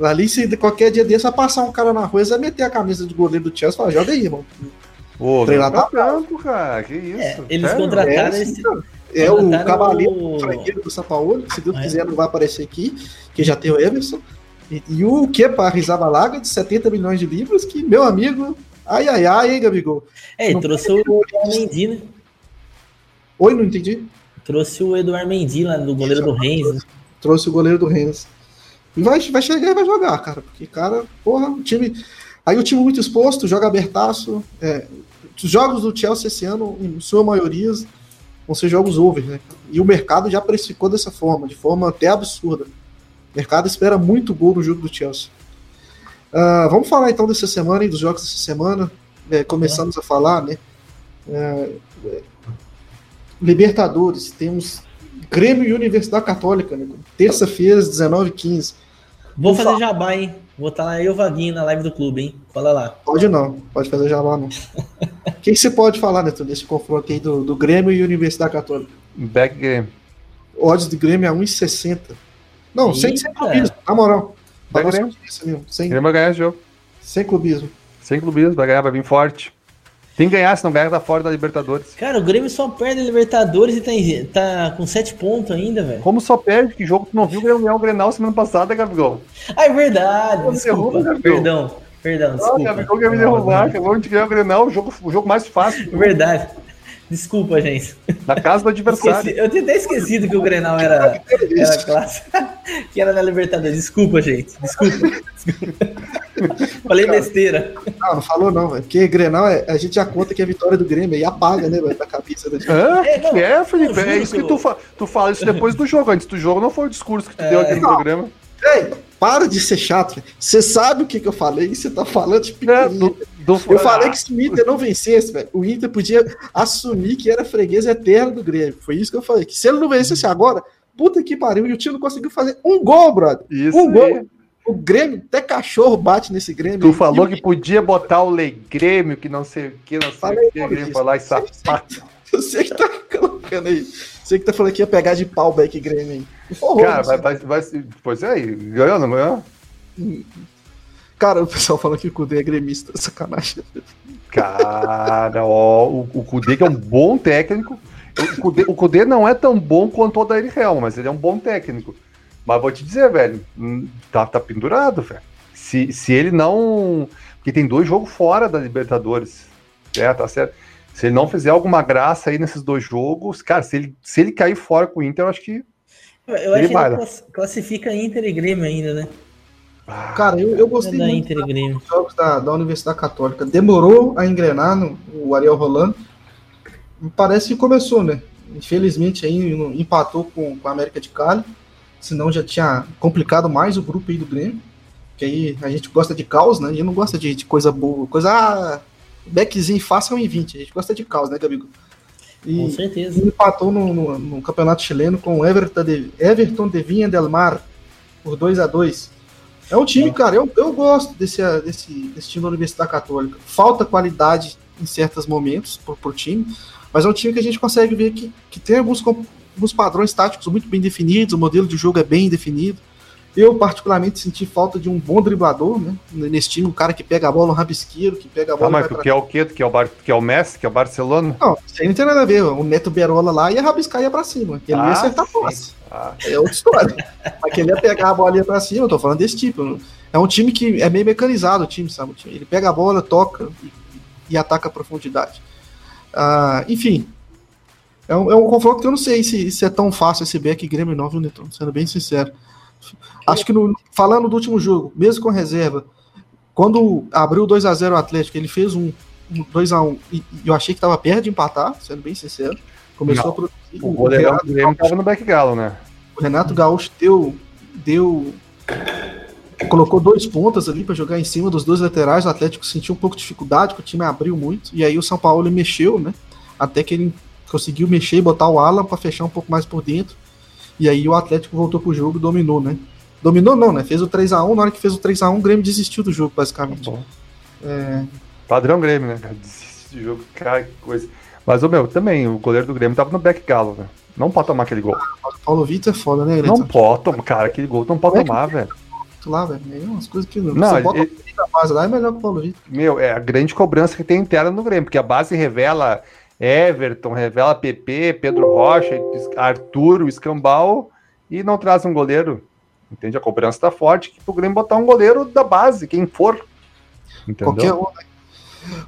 Ali, se qualquer dia desse vai passar um cara na rua, você vai meter a camisa de goleiro do Chelsea e falar, joga aí, irmão. Ô, Treinar tá campo, cara, que isso. É, eles Sério? contrataram é, esse... É o cavaleiro o... do São Paulo, que se Deus ah, quiser não vai aparecer aqui, que já tem o Everson. E, e o Kepa Rizabalaga, de 70 milhões de livros, que, meu amigo, ai, ai, ai, hein, Gabigol. É, trouxe o Eduardo Mendy, né? Oi, não entendi. Trouxe o Eduardo Mendy lá, do goleiro do Rennes. Né? Trouxe o goleiro do Rennes. Vai, vai chegar e vai jogar, cara. Porque, cara, porra, o time. Aí o time muito exposto, joga abertaço. É, os jogos do Chelsea esse ano, em sua maioria, vão ser jogos over, né? E o mercado já precificou dessa forma, de forma até absurda. O mercado espera muito gol no jogo do Chelsea. Uh, vamos falar então dessa semana e dos jogos dessa semana. É, começamos é. a falar, né? É, Libertadores, temos Grêmio e Universidade Católica, né? Terça-feira, às 19h15. Vou fazer jabá, hein? Vou estar lá eu Vaguinho na live do clube, hein? Fala lá. Pode não, pode fazer jabá não. O que, você pode falar, Neto, desse confronto aí do, do Grêmio e Universidade Católica? Back game. Odds de Grêmio é 1,60. Não, sem, sem clubismo, na moral. Vai ganhar. Sem... Grêmio vai ganhar esse jogo. Sem clubismo. Sem clubismo, vai ganhar, vai vir forte. Tem que ganhar, se não ganhar, tá fora da Libertadores. Cara, o Grêmio só perde a Libertadores e tá, em, tá com 7 pontos ainda, velho. Como só perde? Que jogo tu não viu o Grêmio ganhar o Grenal semana passada, Gabigol? Ah, é verdade. Desculpa. Derruba, perdão, perdão, desculpa. Ah, Gabigol quer me derrubar, acabou de ganhar o Grenal, o jogo, o jogo mais fácil. Verdade. Desculpa, gente. Na casa do adversário. Esqueci, eu tinha até esquecido que o Grenal era, era classe. que era na Libertadores. Desculpa, gente. Desculpa. Falei besteira. Não, não falou não, velho. Porque Grenal, é, a gente já conta que é a vitória do Grêmio e apaga, né, velho, da cabeça da gente. É, não, é Felipe. É isso que tu, fa tu fala isso depois do jogo. Antes do jogo não foi o discurso que tu é, deu aqui no não. programa. Ei, para de ser chato. Você sabe o que, que eu falei você tá falando de é, do, do, Eu falei que se o Inter não vencesse, velho, o Inter podia assumir que era freguês eterno do Grêmio. Foi isso que eu falei. Que se ele não vencesse agora, puta que pariu, e o time não conseguiu fazer um gol, brother. Isso um gol. O Grêmio, até cachorro bate nesse Grêmio. Tu falou que podia botar o Lei Grêmio, que não sei o que, não sei Falei, o que, Grêmio lá e sapato. Sei que tá colocando aí. Você que tá falando que ia pegar de pau Beck Grêmio aí. Cara, vai, vai, vai, Pois é, ganhou, não ganhou? Cara, o pessoal fala que o Kudê é gremista, sacanagem. Cara, ó, o, o Kudê que é um bom técnico. O Kudê, o Kudê não é tão bom quanto o Adair Real, mas ele é um bom técnico. Mas vou te dizer, velho, hum, tá, tá pendurado, velho. Se, se ele não. Porque tem dois jogos fora da Libertadores. É, tá certo. Se ele não fizer alguma graça aí nesses dois jogos, cara, se ele, se ele cair fora com o Inter, eu acho que. Eu acho que ele né? classifica Inter e Grêmio ainda, né? Ah, cara, eu, eu gostei da muito dos jogos da, da Universidade Católica. Demorou a engrenar no, o Ariel Rolando. Parece que começou, né? Infelizmente aí empatou com, com a América de Cali. Senão já tinha complicado mais o grupo aí do Grêmio. Que aí a gente gosta de caos, né? A gente não gosta de, de coisa boa. Coisa. Ah, backzinho fácil em 20. A gente gosta de caos, né, Gabigo? E, com certeza. Empatou no, no, no, campeonato chileno com Everton de, Everton de Vinha del Mar por 2 a 2 É um time, cara, eu, eu gosto desse, desse, desse time da Universidade Católica. Falta qualidade em certos momentos pro, pro time, mas é um time que a gente consegue ver que, que tem alguns, alguns padrões táticos muito bem definidos, o modelo de jogo é bem definido. Eu, particularmente, senti falta de um bom driblador, né? Nesse time, um cara que pega a bola, um rabisqueiro, que pega a bola. Ah, mas que é o quê? Que é o, Bar... que é o Messi, que é o Barcelona? Não, isso aí não tem nada a ver. O Neto Berola lá ia rabiscar e ia pra cima. Ele ah, ia acertar a posse. Ah. É outra história. mas que ele ia pegar a bola e ia pra cima, eu tô falando desse tipo. É um time que é meio mecanizado, o time, sabe? Ele pega a bola, toca e, e ataca a profundidade. Ah, enfim, é um, é um, confronto que eu não sei se, se é tão fácil esse back Grêmio 9, Neto, sendo bem sincero. Acho que no, falando do último jogo, mesmo com reserva, quando abriu 2 a 0 o Atlético, ele fez um, um 2 a 1 e, e eu achei que estava perto de empatar, sendo bem sincero. Começou não, a produzir. O goleirão do Grêmio estava no back galo, né? O Renato Gaúcho deu deu colocou dois pontas ali para jogar em cima dos dois laterais. O Atlético sentiu um pouco de dificuldade, porque o time abriu muito. E aí o São Paulo mexeu, né? Até que ele conseguiu mexer e botar o Alan para fechar um pouco mais por dentro. E aí o Atlético voltou pro jogo e dominou, né? Dominou não, né? Fez o 3x1, na hora que fez o 3x1, o Grêmio desistiu do jogo, basicamente. Tá é... Padrão Grêmio, né? Desistiu do jogo, cara, que coisa. Mas o meu, também, o goleiro do Grêmio tava no back galo, né? Não pode tomar aquele gol. Ah, o Paulo Vitor é foda, né? Não pode tomar, cara, aquele gol não pode é tomar, velho. Lá, velho, é umas coisas que não. não você bota ele, a base lá é melhor que o Paulo Vitor. Meu, é a grande cobrança que tem interna no Grêmio, porque a base revela Everton, revela PP, Pedro Rocha, Arthur, o Escambau e não traz um goleiro. Entende? A cobrança tá forte que pro Grêmio botar um goleiro da base, quem for. Entendeu? Qualquer um. Né?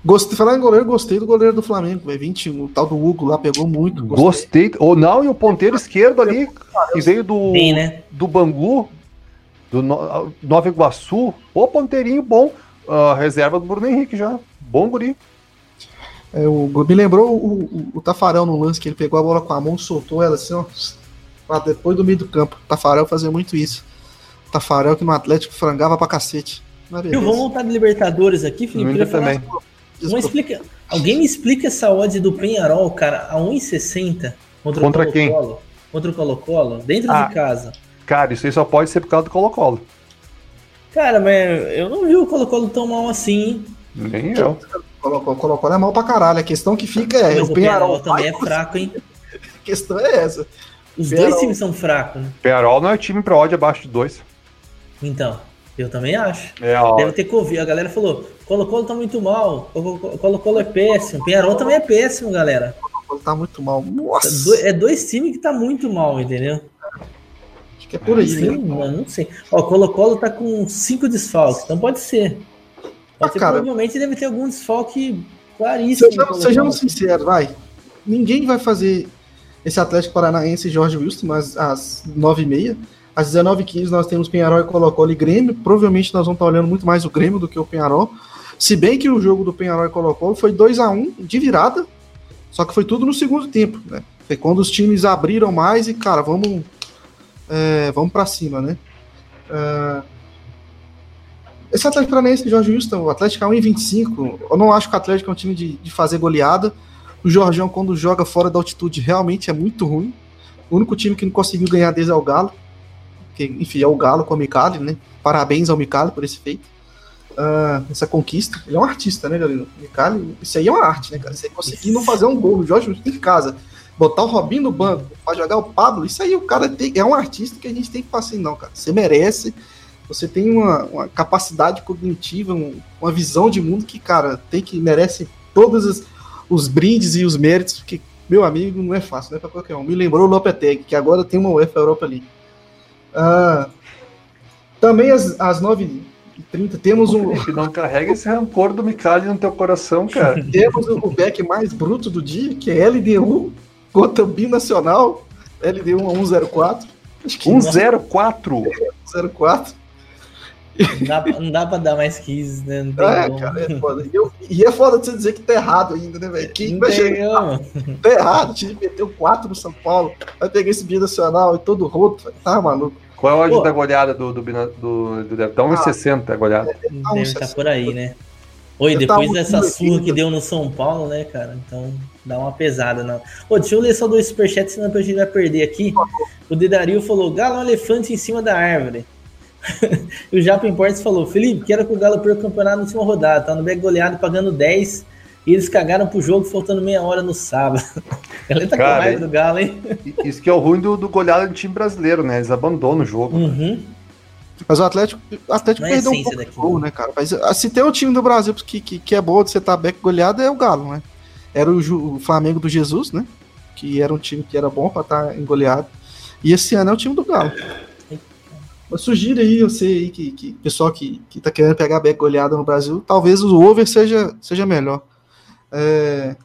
Gostei, falar em goleiro, gostei do goleiro do Flamengo, é 20, o tal do Hugo lá pegou muito. Gostei. gostei. Ou não, e o ponteiro esquerdo ali, que veio do, Bem, né? do Bangu, do Nova Iguaçu. O ponteirinho bom. Uh, reserva do Bruno Henrique já. Bom guri. É, o, me lembrou o, o, o, Tafarel no lance que ele pegou a bola com a mão, soltou ela assim, ó, depois do meio do campo. O Tafarel fazia muito isso. Tafarel que no Atlético frangava pra cacete. Eu vou montar de Libertadores aqui, Felipe. também. Uma explica... Alguém me explica essa odd do Penharol, cara, a 1,60 contra, contra o Colo-Colo? Contra o Colo-Colo, dentro ah, de casa. Cara, isso aí só pode ser por causa do Colo-Colo. Cara, mas eu não vi o Colo-Colo tão mal assim, hein? Nem eu. Colo-Colo Colo é mal pra caralho. A questão que fica é. Mas o Penharol também é fraco, hein? A questão é essa. Os dois times são fracos, né? Penharol não é time pra odd abaixo de dois. Então, eu também acho. É, Deve ter Covid. A galera falou: Colo-Colo tá muito mal. Colo-Colo é péssimo. Penharol também é péssimo, galera. Colo-Colo tá muito mal. Nossa. É dois times que tá muito mal, entendeu? Acho que é por aí, Sim, né? Mano, não sei. Ó, Colo-Colo tá com cinco desfalques, então pode ser. Pode ah, ser, cara, provavelmente deve ter algum desfalque claríssimo. Sejamos, sejamos sinceros, vai. Ninguém vai fazer esse Atlético Paranaense Jorge Wilson às, às 9h30. Às 19h15 nós temos Penharol e Colo-Colo e Grêmio. Provavelmente nós vamos estar olhando muito mais o Grêmio do que o Penharol. Se bem que o jogo do Penharol e Colo-Colo foi 2 a 1 de virada, só que foi tudo no segundo tempo, né? Foi quando os times abriram mais e, cara, vamos, é, vamos para cima, né? Uh, esse Atlético Paranaense Jorge Wilson, o Atlético é 1,25. Eu não acho que o Atlético é um time de, de fazer goleada. O Jorgeão, quando joga fora da altitude, realmente é muito ruim. O único time que não conseguiu ganhar desde é o Galo. Que, enfim, é o Galo com o Micali, né? Parabéns ao Micali por esse feito. Uh, essa conquista. Ele é um artista, né, galera? Micali, isso aí é uma arte, né, cara? Você conseguir não fazer um gol, o Jorge em casa, botar o Robinho no banco para jogar o Pablo, isso aí o cara tem, é um artista que a gente tem que fazer, não, cara. Você merece, você tem uma, uma capacidade cognitiva, um, uma visão de mundo que, cara, tem que merece todas as os brindes e os méritos, porque, meu amigo, não é fácil, não é para qualquer um. Me lembrou o Lopetegui, que agora tem uma UEFA Europa League. Ah, também às, às 9h30 temos um. Não carrega esse rancor do Micali no teu coração, cara. temos o back mais bruto do dia, que é LDU contra o Binacional, LDU 104. Acho que 104? 104. Não dá, não dá pra dar mais 15, né? Não tem é, como. cara, é foda. E, eu, e é foda de você dizer que tá errado ainda, né, velho? Quem vai chegar? Tá errado, o time meteu 4 no São Paulo, vai pegar esse binacional e todo roto, tá maluco. Qual é a hoje da goleada do, do, do, do, do Dá 1,60 a goleada. Deve estar tá por aí, né? Oi, depois tá dessa surra que deu no São Paulo, né, cara? Então dá uma pesada, não. Ô, deixa eu ler só dois superchats, senão a gente vai perder aqui. O Dedario falou: Galo é um elefante em cima da árvore. o Japa Importes falou: Felipe, quero que o Galo perca o campeonato na última rodada. Tá no back goleado pagando 10. E eles cagaram pro jogo faltando meia hora no sábado. Ela tá Cara, com raiva do Galo, hein? Isso que é o ruim do, do goleado do time brasileiro, né? Eles abandonam o jogo. Uhum. Mas o Atlético, o Atlético é perdeu um pouco de daqui, gol, né? né, cara? Mas se tem um time do Brasil que, que, que é bom de você estar back goleado, é o Galo, né? Era o, Ju- o Flamengo do Jesus, né? Que era um time que era bom pra estar em goleado. E esse ano é o time do Galo. Mas sugiro aí, você aí, que, que pessoal que, que tá querendo pegar back goleada no Brasil, talvez o over seja, seja melhor. É,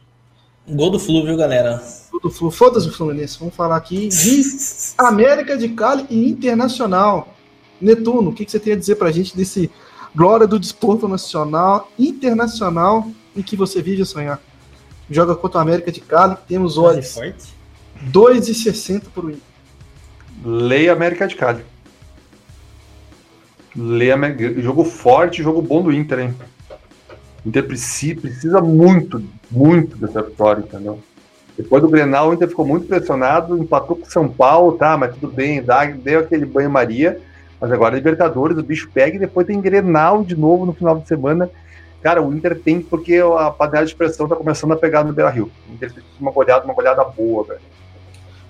Gol do Flu, viu, galera? do Flu, foda-se o Fluminense. Vamos falar aqui de América de Cali e Internacional. Netuno, o que, que você tem a dizer pra gente desse glória do desporto nacional, internacional, em que você vive a sonhar? Joga contra o América de Cali, temos forte. 2,60 por Inter. Leia América de Cali. Leia América- jogo forte, jogo bom do Inter, hein? O Inter precisa, muito, muito dessa vitória, entendeu? Depois do Grenal, o Inter ficou muito pressionado, empatou com o São Paulo, tá, mas tudo bem, deu aquele banho-maria, mas agora Libertadores, o bicho pega e depois tem Grenal de novo no final de semana. Cara, o Inter tem, porque a panela de pressão tá começando a pegar no Beira-Rio. O Inter de uma goleada, uma goleada boa, velho.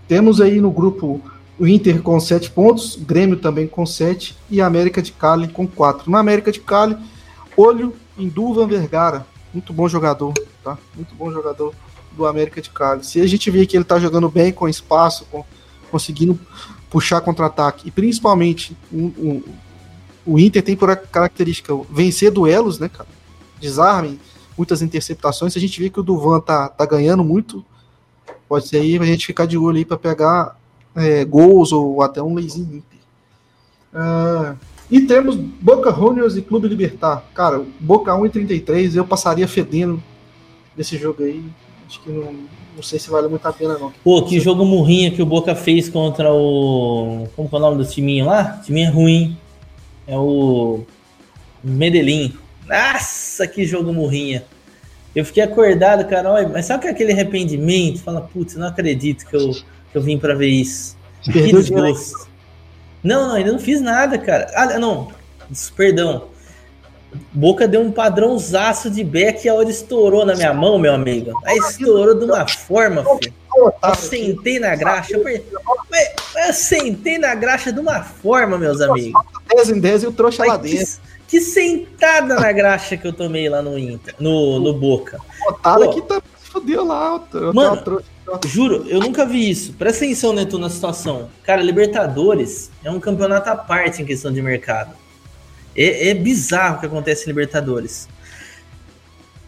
Temos aí no grupo o Inter com 7 pontos, Grêmio também com 7 e a América de Cali com 4. Na América de Cali, olho em Duvan Vergara, muito bom jogador, tá? Muito bom jogador do América de Cali. Se a gente vê que ele tá jogando bem com espaço, com, conseguindo puxar contra-ataque e principalmente um- um- o Inter tem por característica vencer duelos, né, cara? Desarme, muitas interceptações. Se a gente vê que o Duvan tá, tá ganhando muito, pode ser aí a gente ficar de olho aí para pegar é, gols ou até um leizinho Inter. Ah, e temos Boca Juniors e Clube Libertar. Cara, Boca 1,33 eu passaria fedendo nesse jogo aí. Acho que não, não sei se vale muito a pena, não. Pô, que jogo murrinha que o Boca fez contra o. Como que é o nome do timinho lá? Timinho é ruim. É o. Medellín. Nossa, que jogo murrinha. Eu fiquei acordado, cara. Olha, mas sabe que é aquele arrependimento? Fala, putz, não acredito que eu, que eu vim pra ver isso. Que Perdeu desgosto. Não, não, ainda não fiz nada, cara. Ah, não. Perdão. Boca deu um padrãozaço de back e a hora estourou na minha mão, meu amigo. Aí estourou de uma forma, filho. Eu sentei na graxa. Eu, per- eu sentei na graxa de uma forma, meus amigos. 10 em 10 e o trouxa lá que, dentro. que sentada na graxa que eu tomei lá no Inter, no, no Boca. Pô. aqui tá se fudeu lá. Eu Mano. tava trouxa. Juro, eu nunca vi isso. Presta atenção, Neto, na situação. Cara, Libertadores é um campeonato à parte em questão de mercado. É, é bizarro o que acontece em Libertadores.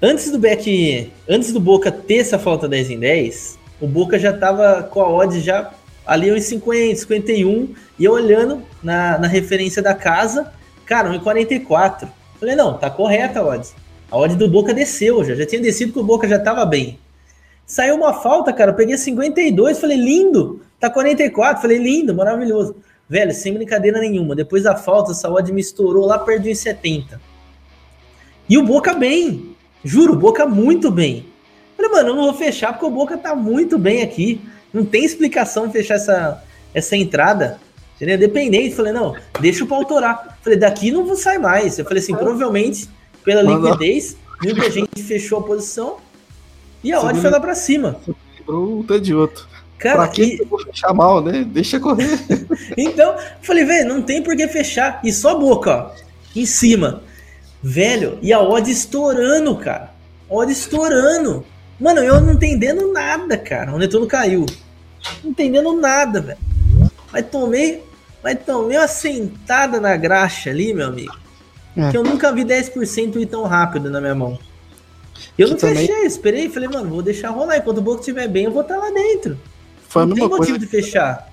Antes do Beck, antes do Boca ter essa falta 10 em 10, o Boca já tava com a odd já ali uns 50, 51, e eu olhando na, na referência da casa, cara, 1,44. Falei, não, tá correta a odd. A odd do Boca desceu já, já tinha descido que o Boca já tava bem. Saiu uma falta, cara. Eu peguei 52, falei, lindo. Tá 44, falei, lindo, maravilhoso. Velho, sem brincadeira nenhuma. Depois da falta, essa odd me estourou lá perto de 70. E o Boca bem. Juro, o Boca muito bem. Falei, mano, eu não vou fechar porque o Boca tá muito bem aqui. Não tem explicação fechar essa, essa entrada. Seria dependente. Falei, não, deixa o pau autorar. Falei, daqui não vou sair mais. Eu falei assim, provavelmente, pela liquidez, muita gente fechou a posição e a odd foi lá pra cima. Quebrou um tanto de outro. Cara, pra que e- eu vou fechar mal, né? Deixa correr. Então, falei, velho, não tem por que fechar. E só a boca, ó, em cima. Velho, e a odd estourando, cara. Odd estourando. Mano, eu não entendendo nada, cara. O Netuno caiu. Não entendendo nada, velho. Mas tomei, mas tomei uma sentada na graxa ali, meu amigo. É. Que eu nunca vi 10% ir tão rápido na minha mão. Eu Que não também- fechei, esperei, falei, mano, vou deixar rolar. Enquanto o Boca estiver bem, eu vou estar lá dentro. Foi a não tem mesma motivo coisa. de fechar.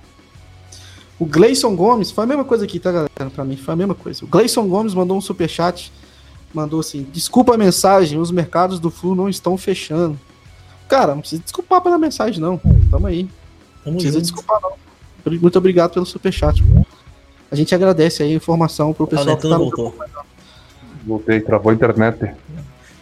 O Gleison Gomes, foi a mesma coisa aqui, tá, galera? Pra mim, foi a mesma coisa. O Gleison Gomes mandou um superchat, mandou assim: desculpa a mensagem, os mercados do Flu não estão fechando. Cara, não precisa desculpar pela mensagem, não. Tamo aí. Não Tamo precisa junto. desculpar, não. Muito obrigado pelo superchat. A gente agradece aí a informação pro Ah, o pessoal que tá voltou. Voltei, travou a internet.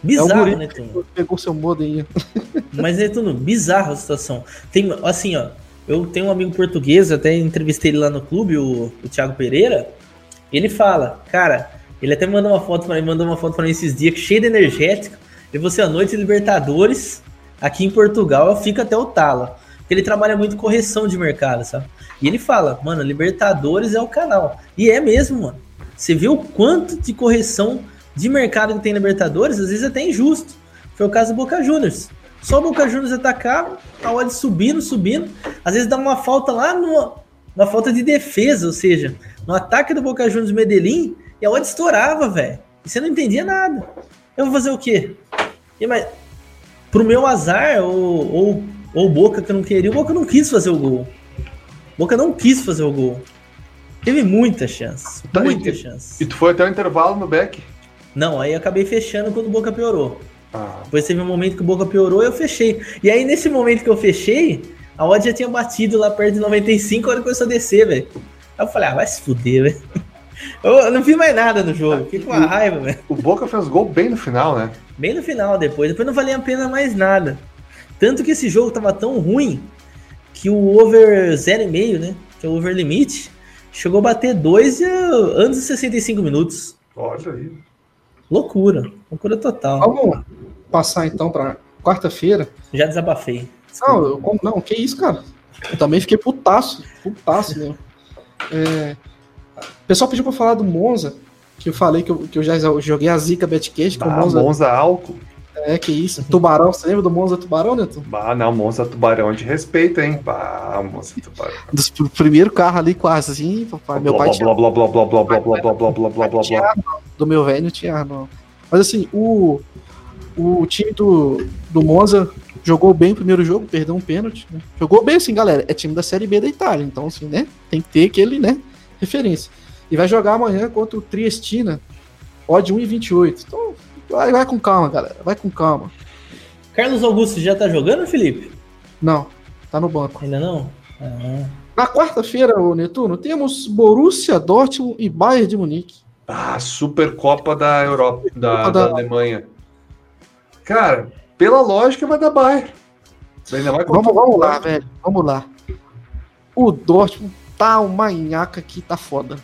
Bizarro, É guri. Netuno. pegou seu modem aí. Mas, Netuno, bizarro a situação. Tem, assim, ó, eu tenho um amigo português, até entrevistei ele lá no clube, o, o Thiago Pereira. Ele fala, cara, ele até mandou uma foto para mim, mandou uma foto para mim esses dias, cheio de energético. E você, a noite Libertadores, aqui em Portugal, fica até o talo. Porque ele trabalha muito correção de mercado, sabe? E ele fala, mano, Libertadores é o canal. E é mesmo, mano. Você vê o quanto de correção de mercado que tem Libertadores, às vezes é até injusto. Foi o caso do Boca Juniors. Só o Boca Juniors atacava, a odd subindo, subindo. Às vezes dá uma falta lá no, uma falta de defesa, ou seja, no ataque do Boca Juniors Medellín, e a odd estourava, velho. E você não entendia nada. Eu vou fazer o quê? E, mas, pro meu azar, ou, ou, ou Boca que eu não queria, o Boca não quis fazer o gol. O Boca não quis fazer o gol. Teve muita chance. Tá, muita e, chance. E tu foi até o intervalo no back? Não, aí eu acabei fechando quando o Boca piorou. Ah. Depois teve um momento que o Boca piorou e eu fechei. E aí, nesse momento que eu fechei, a odd já tinha batido lá perto de 95, a hora começou a descer, velho. Aí eu falei, ah, vai se fuder, velho. Eu não fiz mais nada no jogo, fiquei com uma raiva, velho. O Boca fez gol bem no final, né? Bem no final, depois. Depois não valia a pena mais nada. Tanto que esse jogo tava tão ruim que o over 0,5, né? Que é o over limite, chegou a bater 2 antes de 65 minutos. Olha aí. Loucura. Loucura total. Vamos passar então pra quarta-feira. Já desabafei. Não, eu, como- não, que isso, cara. Eu também fiquei putaço, putaço mesmo. É, o pessoal pediu pra eu falar do Monza, que eu falei que eu, que eu já joguei a Zica Betcast com o Ah, Monza. Monza alto. É, que isso. Tubarão, você lembra do Monza Tubarão, Neto? Ah, não, Monza Tubarão de respeito, hein? Ah, Monza Tubarão. Do primeiro carro ali, quase assim, papai. Meu pai tinha. Do meu velho tinha, não. Mas assim, o, o time do, do Monza jogou bem o primeiro jogo, perdeu um pênalti. Né? Jogou bem, assim, galera. É time da Série B da Itália, então, assim, né? Tem que ter aquele, né? Referência. E vai jogar amanhã contra o Triestina, odd 1,28. Então, vai, vai com calma, galera. Vai com calma. Carlos Augusto já tá jogando, Felipe? Não, tá no banco. Ainda não? Ah. Na quarta-feira, ô Netuno, temos Borussia Dortmund e Bayern de Munique. Ah, Supercopa da Europa, da, da da- Alemanha. Cara, pela lógica vai dar Bayern. Ainda vai Vamos, vamos lá, velho. Vamos lá. O Dortmund tá uma nhaca que tá foda.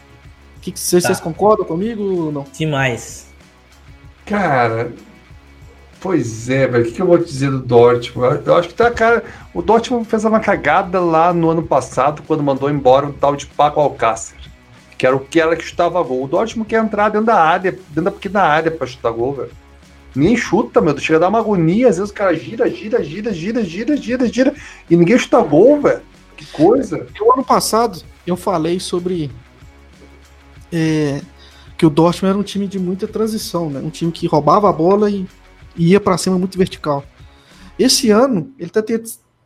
Que que vocês, Tá. vocês concordam comigo ou não? Demais. Cara, pois é, velho. O que, eu vou te dizer do Dortmund? Eu acho que tá, cara. O Dortmund fez uma cagada lá no ano passado, quando mandou embora um tal de Paco Alcácer. Que era o que era que chutava gol. O Dortmund quer entrar dentro da área, dentro da pequena área pra chutar gol, velho. Ninguém chuta, meu. Chega a dar uma agonia. Às vezes o cara gira, gira, gira, gira, gira, gira, gira. E ninguém chuta gol, velho. Que coisa. O ano passado eu falei sobre é, que o Dortmund era um time de muita transição, né? Um time que roubava a bola e, e ia pra cima muito vertical. Esse ano ele tá, te-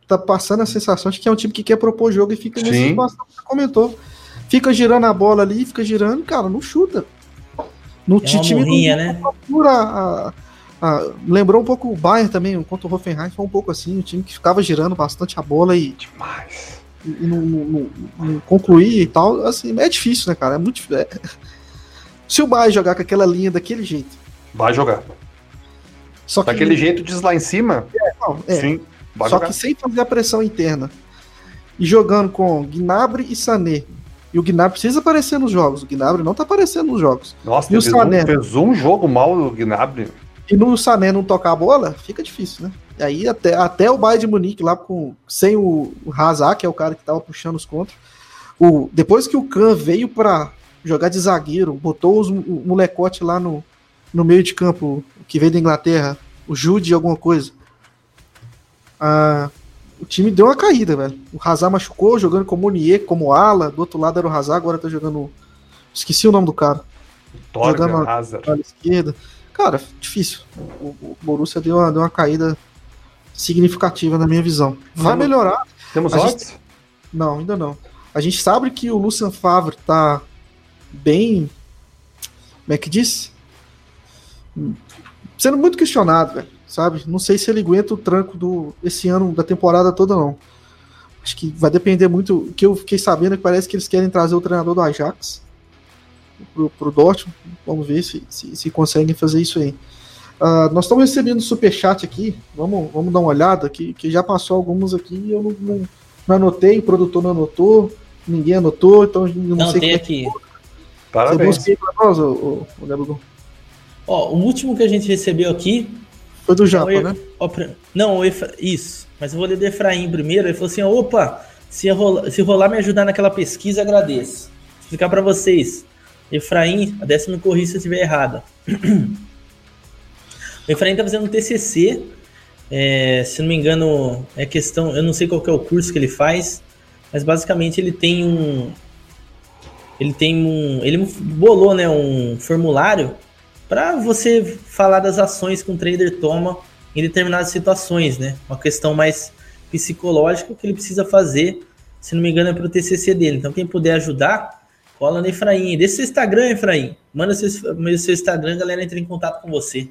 tá passando a sensação de que é um time que quer propor jogo e fica nessa situação que você comentou. Fica girando a bola ali, fica girando, cara, não chuta. No É time não- morrinha, né? procura a- a- lembrou um pouco o Bayern também, contra o Hoffenheim, foi um pouco assim, um time que ficava girando bastante a bola e, Demais. e não, não- não- não concluía e tal. Assim, é difícil, né, cara? É muito difícil. É- Se o Bayern jogar com aquela linha daquele jeito, Vai jogar. só que, Daquele jeito diz lá em cima, não, é, sim. Vai só jogar. que sem fazer a pressão interna e jogando com Gnabry e Sané. E o Gnabry precisa aparecer nos jogos. O Gnabry não tá aparecendo nos jogos. Nossa, E o fez um, Sané? fez um jogo mal o Gnabry. E no Sané não tocar a bola, fica difícil, né? E aí até, até o Bayern de Munique lá com sem o, o Hazard, que é o cara que tava puxando os contra. O, depois que o Kahn veio pra jogar de zagueiro, botou os, o molecote lá no, no meio de campo, que veio da Inglaterra, o Jude alguma coisa. Ah, o time deu uma caída, velho. O Hazard machucou, jogando como Munier, como ala. Do outro lado era o Hazard, agora tá jogando. Esqueci o nome do cara Torgan Jogando- Hazard. para a esquerda. Cara, difícil. O, o Borussia deu uma, deu uma caída significativa na minha visão. Vai melhorar? Temos A gente-? Não, ainda não. A gente sabe que o Lucien Favre tá bem. Como é que diz? Sendo muito questionado, velho. Sabe? Não sei se ele aguenta o tranco do esse ano da temporada toda, não. Acho que vai depender muito. O que eu fiquei sabendo é que parece que eles querem trazer o treinador do Ajax pro, pro Dortmund. Vamos ver se, se, se conseguem fazer isso aí. Ah, nós estamos recebendo superchat aqui. Vamos, vamos dar uma olhada, que, que já passou alguns aqui e eu não, não, não anotei, o produtor não anotou, ninguém anotou, então não, Não, sei tem como é aqui. Você Parabéns. busca aí pra nós, ô, ô, ô Gabriel? Ó, o último que a gente recebeu aqui Foi do Japa, né? Ó, não, Efra... isso. Mas eu vou ler do Efraim primeiro. Ele falou assim: opa, se rolar, se rolar me ajudar naquela pesquisa, agradeço. Vou explicar para vocês. Efraim, a décima me corrija se eu estiver errada. o Efraim tá fazendo um TCC. É, se não me engano, é questão. Eu não sei qual é o curso que ele faz, mas basicamente ele tem um. Ele tem um. Ele bolou né, um formulário para você falar das ações que um trader toma em determinadas situações, né? Uma questão mais psicológica que ele precisa fazer, se não me engano, é para o TCC dele. Então, quem puder ajudar, cola no Efraim. Deixa seu Instagram, Efraim. Manda seu, seu Instagram, a galera entra em contato com você.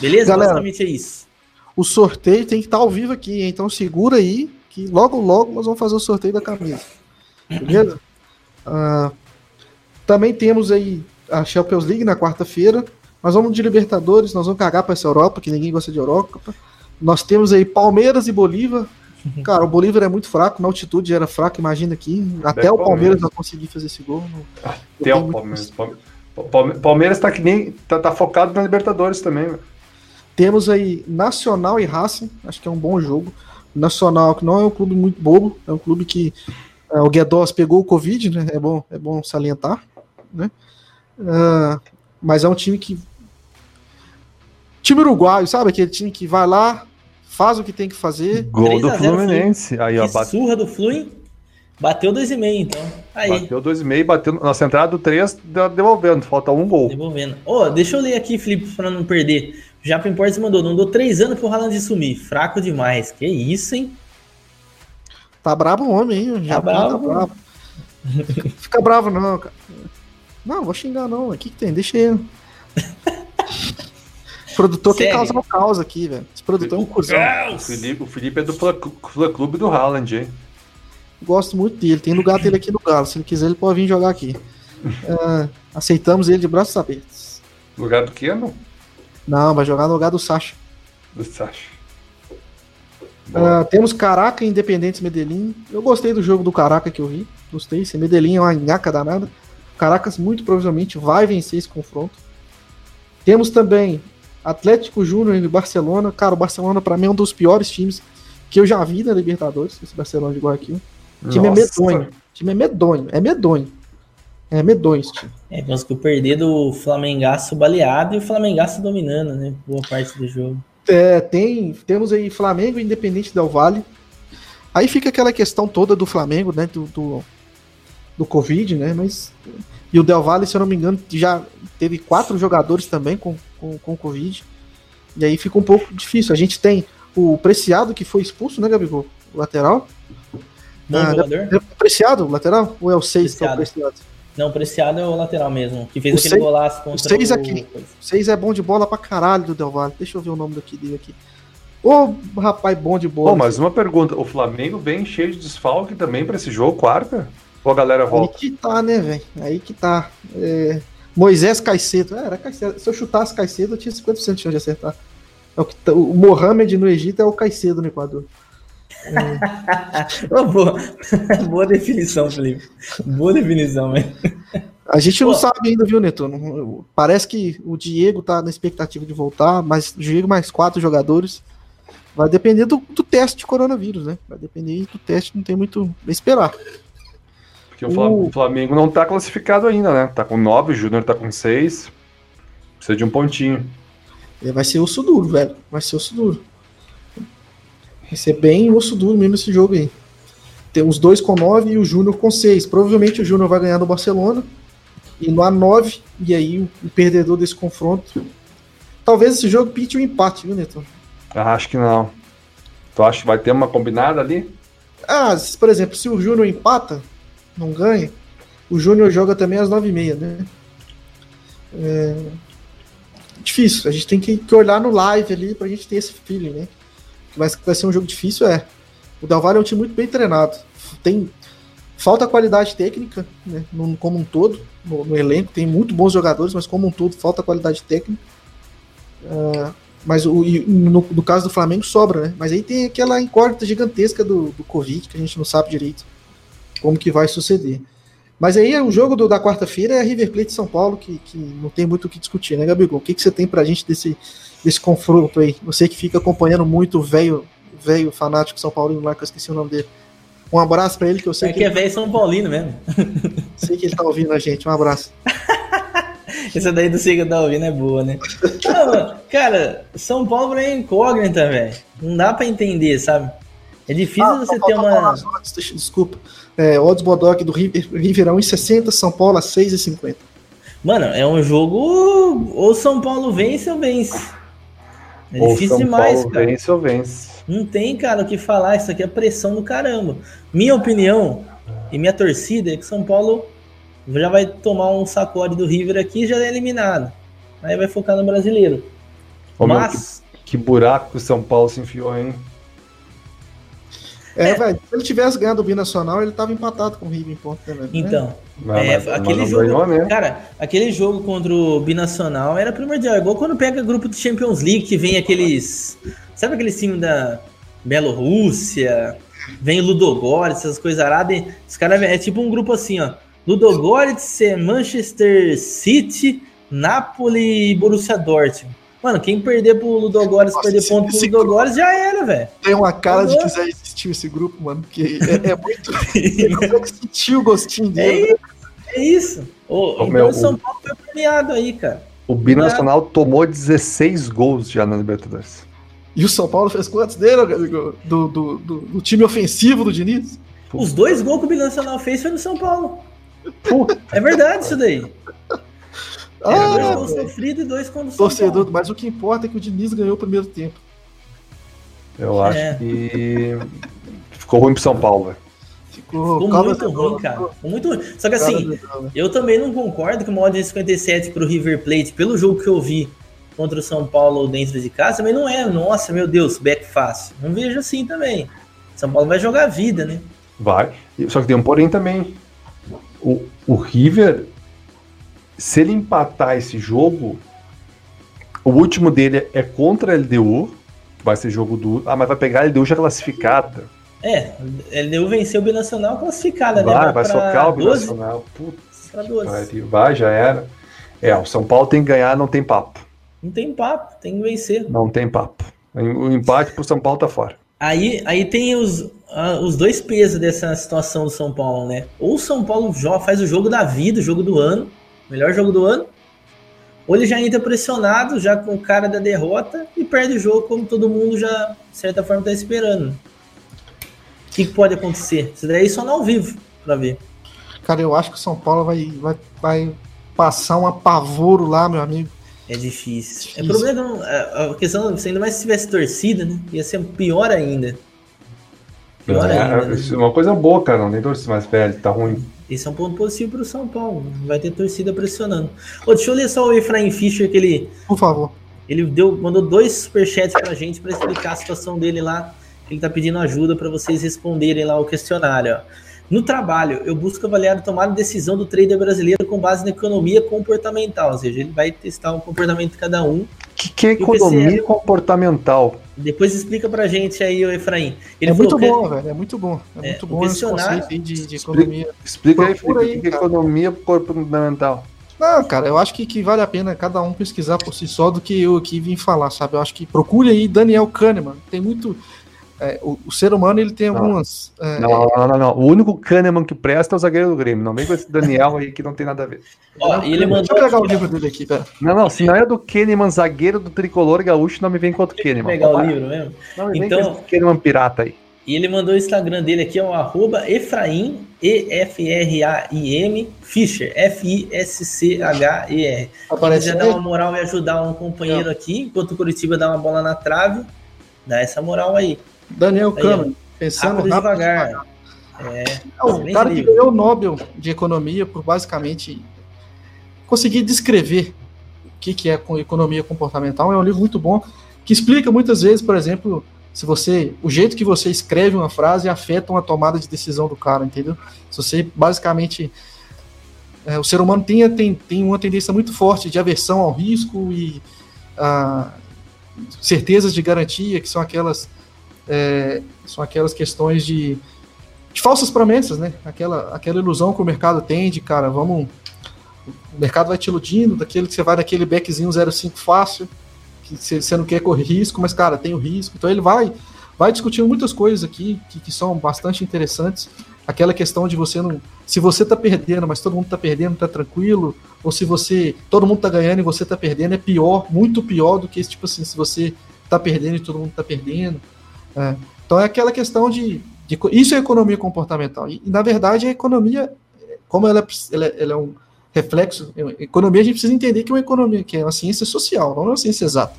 Beleza? Galera, Basicamente é isso. O sorteio tem que estar ao vivo aqui, então segura aí, que logo, logo nós vamos fazer o sorteio da camisa. Beleza? Uh, também temos aí a Champions League na quarta-feira. Nós vamos de Libertadores, nós vamos cagar para essa Europa, que ninguém gosta de Europa. Nós temos aí Palmeiras e Bolívar. Cara, o Bolívar é muito fraco, na altitude era fraco, imagina aqui. Até é o Palmeiras não conseguir fazer esse gol. Até o Palmeiras. Palmeiras. Palmeiras tá que nem. tá, tá focado na Libertadores também, Temos aí Nacional e Racing, acho que é um bom jogo. Nacional, que não é um clube muito bobo, é um clube que é, o Guedes pegou o Covid, né? É bom, é bom salientar, né? Uh, mas é um time que. Time uruguaio, sabe? Aquele time que vai lá, faz o que tem que fazer. Gol do Fluminense. Aí, ó, bate... surra do Flumin. Bateu 2,5, então. Aí. Bateu 2,5, bateu na centrada do 3, devolvendo. Falta um gol. Devolvendo. Ô, oh, deixa eu ler aqui, Felipe, pra não perder. Japa Importes mandou, não dou 3 anos pro Haaland sumir. Fraco demais. Que isso, hein? Tá bravo o homem, hein? Já tá bravo. Tá bravo. Fica bravo não, cara. Não, vou xingar não. O que, que tem? Deixa ele. o produtor Sério? quer causar um caos aqui, velho. Esse produtor é um cuzão. O Felipe, o Felipe é do fã clube do Haaland, hein? Gosto muito dele. Tem lugar dele aqui no Galo. Se ele quiser, ele pode vir jogar aqui. uh, aceitamos ele de braços abertos. Lugar do que, não? Não, vai jogar no lugar do Sacha. Do Sacha. Uh, temos Caraca e Independentes Medellín. Eu gostei do jogo do Caraca que eu vi. Gostei. Esse Medellín é uma nhaca danada. Caracas muito provavelmente vai vencer esse confronto. Temos também Atlético Júnior e Barcelona. Cara, o Barcelona para mim é um dos piores times que eu já vi na Libertadores, esse Barcelona de Guayaquil. O time é medonho. O time é medonho, é medonho. É medonho esse time. É, conseguiu perder do Flamengaço baleado e o Flamengaço dominando, né? Boa parte do jogo. É, tem, temos aí Flamengo e Independente Del Vale. Aí fica aquela questão toda do Flamengo, né? Do, do, do Covid, né? Mas e o Del Valle, se eu não me engano, já teve quatro jogadores também com, com, com Covid. E aí fica um pouco difícil. A gente tem o Preciado, que foi expulso, né, Gabigol? O lateral. Bom ah, jogador. É Preciado, o lateral? Ou é o 6 que é o Preciado? Não, o Preciado é o lateral mesmo, que fez o aquele seis, golaço contra o 6 aqui. O 6 é bom de bola pra caralho do Del Valle. Deixa eu ver o nome daqui dele aqui. Ô, rapaz, bom de bola. Bom, mas uma pergunta: o Flamengo vem cheio de desfalque também pra esse jogo, quarta? Ou a galera volta? Aí que tá, né, velho? Aí que tá. É... Moisés Caicedo. É, era Caicedo. Se eu chutasse Caicedo, eu tinha 50% de chance de acertar. É o, que tá... o Mohamed no Egito é o Caicedo no Equador. É... boa. boa definição, Felipe. Boa definição, velho. A gente não Pô. sabe ainda, viu, Neto? Parece que o Diego tá na expectativa de voltar, mas o Diego mais quatro jogadores. Vai depender do, do teste de coronavírus, né? Vai depender do teste, não tem muito a esperar. Porque o, o Flamengo não tá classificado ainda, né? Tá com 9, o Júnior tá com 6. Precisa de um pontinho. Vai ser osso duro, velho. Vai ser osso duro. Vai ser bem osso duro mesmo esse jogo aí. Tem os dois com 9 e o Júnior com 6. Provavelmente o Júnior vai ganhar no Barcelona. E no A9, e aí o, perdedor desse confronto. Talvez esse jogo pinte um empate, viu, Neto? Ah, acho que não. Tu acha que vai ter uma combinada ali? Ah, por exemplo, se o Júnior empata, não ganha, o Júnior joga também às 9h30, né? É... Difícil, a gente tem que, olhar no live ali pra gente ter esse feeling, né? Mas que vai ser um jogo difícil, é. O Del Valle é um time muito bem treinado. Tem falta qualidade técnica, né? No, como um todo, no, no, elenco, tem muito bons jogadores, mas como um todo, falta qualidade técnica. Uh, mas o, no, no, caso do Flamengo sobra, né? Mas aí tem aquela incógnita gigantesca do, do Covid que a gente não sabe direito como que vai suceder. Mas aí o jogo do, da quarta-feira é River Plate São Paulo, que, que não tem muito o que discutir, né, Gabigol? O que, que você tem pra gente desse, desse confronto aí? Você que fica acompanhando muito o velho velho fanático São Paulino lá, que eu esqueci o nome dele. Um abraço pra ele, que eu sei É que, que é velho São Paulino mesmo. sei que ele tá ouvindo a gente. Um abraço. Essa daí do Siga tá ouvindo é boa, né? Não, cara, São Paulo é incógnita, velho. Não dá pra entender, sabe? É difícil Ah, você só ter falta falar uma. odds, Desculpa. É, odds Bodoc do River, River a 1,60, São Paulo a 6,50. Mano, é um jogo. Ou São Paulo vence ou vence. É Ou difícil São demais, Paulo cara. vence ou vence. Não tem, cara, o que falar. Isso aqui é pressão do caramba. Minha opinião e minha torcida é que São Paulo já vai tomar um sacode do River aqui e já é eliminado. Aí vai focar no brasileiro. Ô, meu, Mas, Que buraco que o São Paulo se enfiou, hein? É, velho, se ele tivesse ganhado o Binacional, ele tava empatado com o River em ponto também. né? então, Mas- É, mas- mas aquele não jogo, ganhou, cara, aquele jogo contra o Binacional era primordial. Igual quando pega grupo de Champions League, que vem aqueles. Sabe aqueles times da Bielorrússia? Vem Ludogorets, essas coisas aradas. Os caras é tipo um grupo assim, ó. Ludogorets, é Manchester City, Napoli e Borussia Dortmund. Mano, quem perder pro Ludogorets, Nossa, perder esse- ponto pro Ludogorets, já era, velho. Tem uma cara de Agora- quiser existir esse grupo, mano, porque é, é muito. Você consegue sentir o gostinho dele. É É isso. Então meu, o São Paulo foi premiado aí, cara. O Binacional tomou 16 gols já na Libertadores. E o São Paulo fez quantos dele, do, do, do, do time ofensivo do Diniz? Os dois gols que o Binacional fez foi no São Paulo. Puta, É verdade isso daí. Dois Ah, sofridos e dois contra o São torcedor, mas o que importa é que o Diniz ganhou o primeiro tempo. eu acho É. que ficou ruim pro São Paulo, velho. Ficou, Ficou muito ruim, cara. Ficou muito ruim. Só que assim, eu também não concordo que o mod 57 pro River Plate, pelo jogo que eu vi contra o São Paulo dentro de casa, também não é, nossa, meu Deus, back fácil. Não vejo assim também. São Paulo vai jogar a vida, né? Vai. E- Só que tem um porém também. O, o River, se ele empatar esse jogo, o último dele é contra a LDU, vai ser jogo do. Ah, mas vai pegar a LDU já classificada. É, LDU venceu o Binacional classificada, né? Vai, vai socar o 12, Binacional. Puta pra que 12. pariu. Vai, já era. É, o São Paulo tem que ganhar, não tem papo. Não tem papo, tem que vencer. Não tem papo. O empate pro São Paulo tá fora. Aí, aí tem os, ah, os dois pesos dessa situação do São Paulo, né? Ou o São Paulo faz o jogo da vida, o jogo do ano, melhor jogo do ano, ou ele já entra pressionado, já com o cara da derrota, e perde o jogo como todo mundo já, de certa forma, tá esperando. O que, que pode acontecer? Isso daí só no ao vivo, pra ver. Cara, eu acho que o São Paulo vai, vai, vai passar um apavoro lá, meu amigo. É difícil. Difícil. É problema que não- a questão, se ainda mais se tivesse torcida, né? Ia ser pior ainda. Pior É, ainda. né? é uma coisa boa, cara. Não tem torcida mais velho, tá ruim. Esse é um ponto positivo pro São Paulo. Não vai ter torcida pressionando. Ô, deixa eu ler só o Efraim Fischer, que ele, Por favor. ele deu, mandou dois superchats pra gente pra explicar a situação dele lá. Ele tá pedindo ajuda pra vocês responderem lá o questionário. ó. No trabalho, eu busco avaliar a tomada de decisão do trader brasileiro com base na economia comportamental. Ou seja, ele vai testar o comportamento de cada um. O que, que é economia comportamental? Depois explica pra gente aí, o Efraim. Ele é falou muito que- bom, velho. É muito bom. É, É, muito bom esse questionário- conceito aí de, de Explica- economia. Explica aí, Procura Felipe, aí, o que é cara. economia comportamental. Não, cara, eu acho que, que vale a pena cada um pesquisar por si só do que eu aqui vim falar, sabe? Eu acho que procure aí Daniel Kahneman. Tem muito. É, o, o ser humano ele tem Não. algumas. é, Não, não, não, não. O único Kahneman que presta é o zagueiro do Grêmio. Não vem com esse Daniel aí que não tem nada a ver. Ó, e ele Deixa mandou eu pegar o livro dele aqui, pera. Não, não. Se não é do Kahneman, zagueiro do tricolor gaúcho, não me vem com outro Deixa Kahneman. pegar o livro mesmo. Não me vem Então- com esse Kahneman pirata aí. E ele mandou o Instagram dele aqui, é o arroba Efraim, E-F-R-A-I-M, Fischer, F-I-S-C-H-E-R. Aparece dar aí? uma moral e ajudar um companheiro aqui, enquanto o Curitiba dá uma bola na trave, dá essa moral aí. Daniel Kahneman. Pensando Rápido rápido, devagar. É, É o cara que livro. ganhou o Nobel de Economia por basicamente conseguir descrever o que, que é com economia comportamental. É um livro muito bom que explica muitas vezes, por exemplo, se você o jeito que você escreve uma frase afeta uma tomada de decisão do cara, entendeu? Se você basicamente é, o ser humano tem, tem, tem uma tendência muito forte de aversão ao risco e ah, certezas de garantia, que são aquelas é, são aquelas questões de de falsas promessas, né? Aquela, aquela ilusão que o mercado tem de, cara, vamos. O mercado vai te iludindo, daquele que você vai naquele backzinho 05 fácil, que você não quer correr risco, mas, cara, tem o risco. Então ele vai vai discutindo muitas coisas aqui que, que são bastante interessantes. Aquela questão de você não. Se você tá perdendo, mas todo mundo tá perdendo, tá tranquilo, ou se você. Todo mundo tá ganhando e você tá perdendo, é pior, muito pior do que, tipo assim, se você tá perdendo e todo mundo tá perdendo. É. Então é aquela questão de, de, Isso é economia comportamental. E, na verdade, a economia, como ela, ela, ela é um reflexo. Economia, a gente precisa entender que é uma economia, que é uma ciência social, não é uma ciência exata.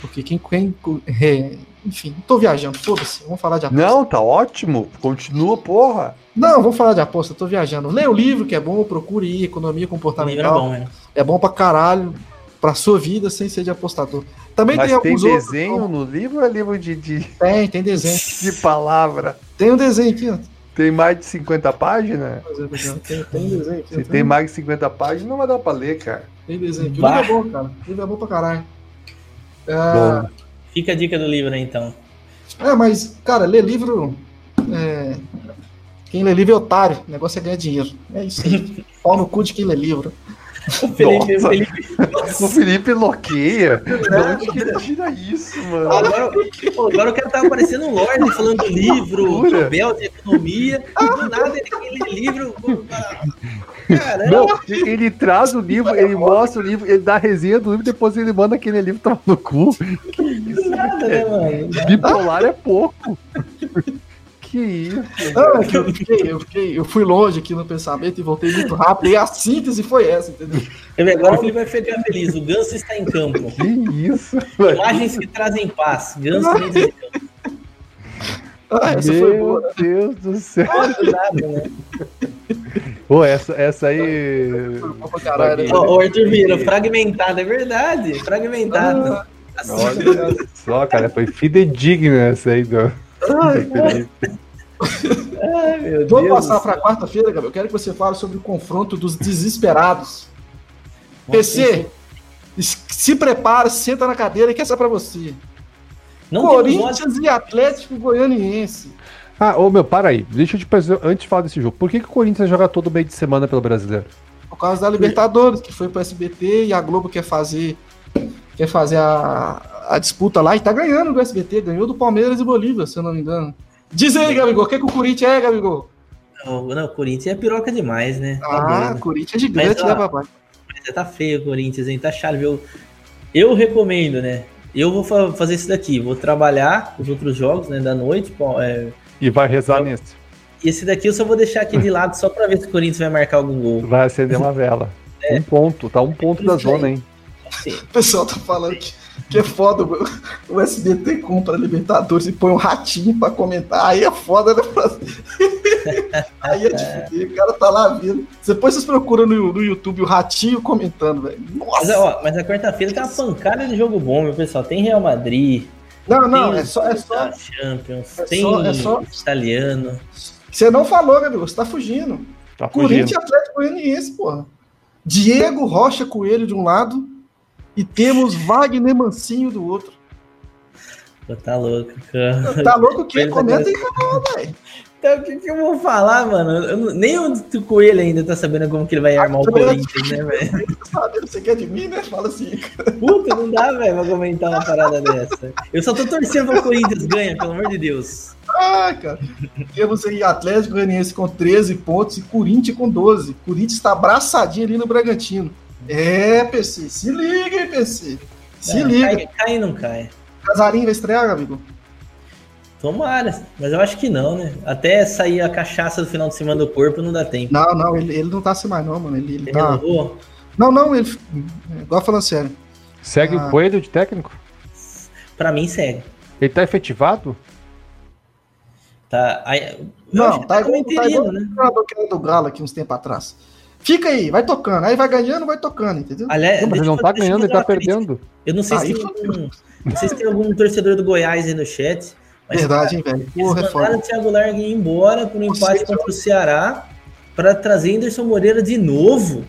Porque quem, quem é, enfim, tô viajando, foda-se, vamos falar de aposta. Não, tá ótimo, continua, porra. Não, vamos falar de aposta, tô viajando. Leia o livro, que é bom, procure ir, economia comportamental. É bom, né? é bom pra caralho, pra sua vida, sem ser de apostador. Também Mas tem, tem desenho outros, no livro ou é livro de, de... Tem, tem desenho. De palavra. Tem um desenho aqui, ó. Tem mais de 50 páginas? Tem, tem desenho aqui. Se tem mais de 50 páginas, não vai dar pra ler, cara. Tem desenho aqui. O livro é bom, cara. O livro é bom pra caralho. É... Fica a dica do livro aí, então. É, mas, cara, ler livro. É... Quem lê livro é otário. O negócio é ganhar dinheiro. É isso aí. Pau no cu de quem lê livro. O Felipe, o Felipe, o Felipe loqueia. De onde que ele tira isso, mano? Agora, agora o cara tá aparecendo um Lorde falando do livro, Nobel de Economia, e do nada ele, ele lê livro. Caramba. Não, ele traz o livro, ele mostra o livro, ele dá a resenha do livro, depois ele manda aquele livro tomar no cu. Que isso, nada, né, mano? Bipolar é pouco. Que isso? Não, é que eu, fiquei, eu, fiquei, eu fui longe aqui no pensamento e voltei muito rápido. E a síntese foi essa, entendeu? Agora o Felipe vai ficar feliz. O Ganso está em campo. Que isso? Imagens que trazem paz. Ganso dentro de campo. Ah, essa Meu foi boa. Deus do céu. Nada, né? Pô, essa, essa aí. Ô, oh, Arthur Miro, fragmentado, é verdade. Fragmentado. Ah, olha só, cara, foi fidedigna essa aí do. Ai, Ai, Vamos passar para quarta-feira, Gabriel. Eu quero que você fale sobre o confronto dos desesperados. PC, se prepara, senta na cadeira que essa é para você. Não Corinthians e Atlético Goianiense. Ah, ô meu, para aí. Deixa eu te fazer, antes de falar desse jogo. Por que, que o Corinthians joga todo meio de semana pelo brasileiro? Por causa da Libertadores, que foi pro SBT e a Globo quer fazer quer fazer a, a disputa lá e tá ganhando do SBT, ganhou do Palmeiras e Bolívia, se eu não me engano. Diz aí, Gabigol, o que, que o Corinthians é, Gabigol? Não, não, o Corinthians é piroca demais, né? Tá ah, o Corinthians é gigante, mas, ó, né, papai? Mas tá feio o Corinthians, hein? Tá chato. Eu, eu recomendo, né? Eu vou fa fazer isso daqui, vou trabalhar os outros jogos, né, da noite. É, e vai rezar eu, nesse. Esse daqui eu só vou deixar aqui de lado só pra ver se o Corinthians vai marcar algum gol. Vai acender uma vela. É. Um ponto, tá um ponto da zona, hein? Sim. O pessoal tá falando que que é foda, o SBT compra Libertadores e põe um ratinho pra comentar. Aí é foda, né? Aí é de o cara tá lá vendo. Depois vocês procuram no, no YouTube o ratinho comentando, velho. Mas, ó, mas a quarta-feira tem uma pancada de jogo bom, meu pessoal. Tem Real Madrid. Não, não, é só. É só Champions, é tem só, é só, italiano. Você não falou, meu você tá fugindo. Tá Corinthians Atlético Goianiense, porra. Diego Rocha Coelho de um lado, e temos Wagner Mancinho do outro. Pô, tá louco, cara. Tá louco o quê? Comenta aí, velho. Então, o que, que, eu vou falar, mano? Eu, nem o Coelho ainda tá sabendo como que ele vai ah, armar o Corinthians, né, velho? Você quer de mim, né? Fala assim. Puta, não dá, velho, pra comentar uma parada dessa. Eu só tô torcendo pro Corinthians ganha, pelo amor de Deus. Ah, cara. Temos aí Atlético Goianiense com 13 pontos e Corinthians com 12. Corinthians tá abraçadinho ali no Bragantino. É, PC, se liga, hein, PC. Se é, liga. Cai, cai e não cai. Casarinho vai estrear, amigo? Tomara, mas eu acho que não, né? Até sair a cachaça do final de semana do corpo não dá tempo. Não, não, ele, ele não tá assim mais, não, mano. Ele, ele, ele tá. Renovou? Não, não, ele. Igual falando sério. Segue ah. o Coelho de técnico? Pra mim, segue. Ele tá efetivado? Tá. Aí, não, tá, tá igual, tá igual né? o que era do Galo aqui uns tempos atrás. Fica aí, vai tocando. Aí vai ganhando, vai tocando, entendeu? Aliás, não, mas ele não tá ganhando, ele tá perdendo. Eu não sei, aí, se tem algum, não sei se tem algum torcedor do Goiás aí no chat. Mas, Verdade, hein, velho? Porra, eles é mandaram o Thiago Largue ir embora por um empate contra o Ceará para trazer Anderson Moreira de novo.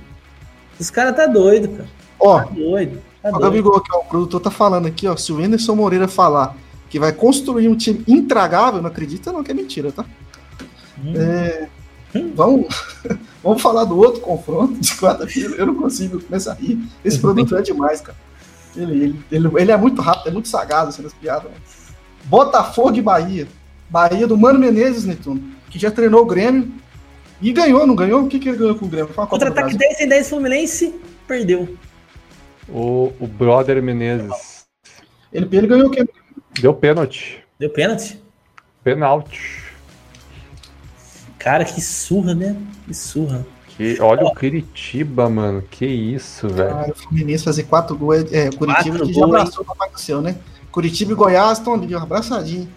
Os caras tá doido, cara. Ó, tá doido. Tá ó, aqui, ó, o produtor tá falando aqui, ó. Se o Anderson Moreira falar que vai construir um time intragável, não acredita não que é mentira, tá? É, vamos, vamos falar do outro confronto de quarta-feira. Eu não consigo começar a rir. Esse produto é demais, cara. Ele, ele, ele, ele é muito rápido, é muito sagaz assim, nas piadas. Né? Botafogo e Bahia. Bahia do Mano Menezes, Netuno, que já treinou o Grêmio e ganhou, não ganhou? O que, que ele ganhou com o Grêmio? Contra-ataque 10 em 10 Fluminense, perdeu. O, o brother Menezes. Ele, ele ganhou o quê? Deu pênalti. Deu pênalti? Pênalti. Cara, que surra, né? Que surra. Que, olha o Curitiba, mano. Que isso, velho. Ah, o Fluminense fazer quatro gols. É, Curitiba quatro que já abraçou o papai do céu, né? Curitiba e Goiás estão ali, abraçadinho.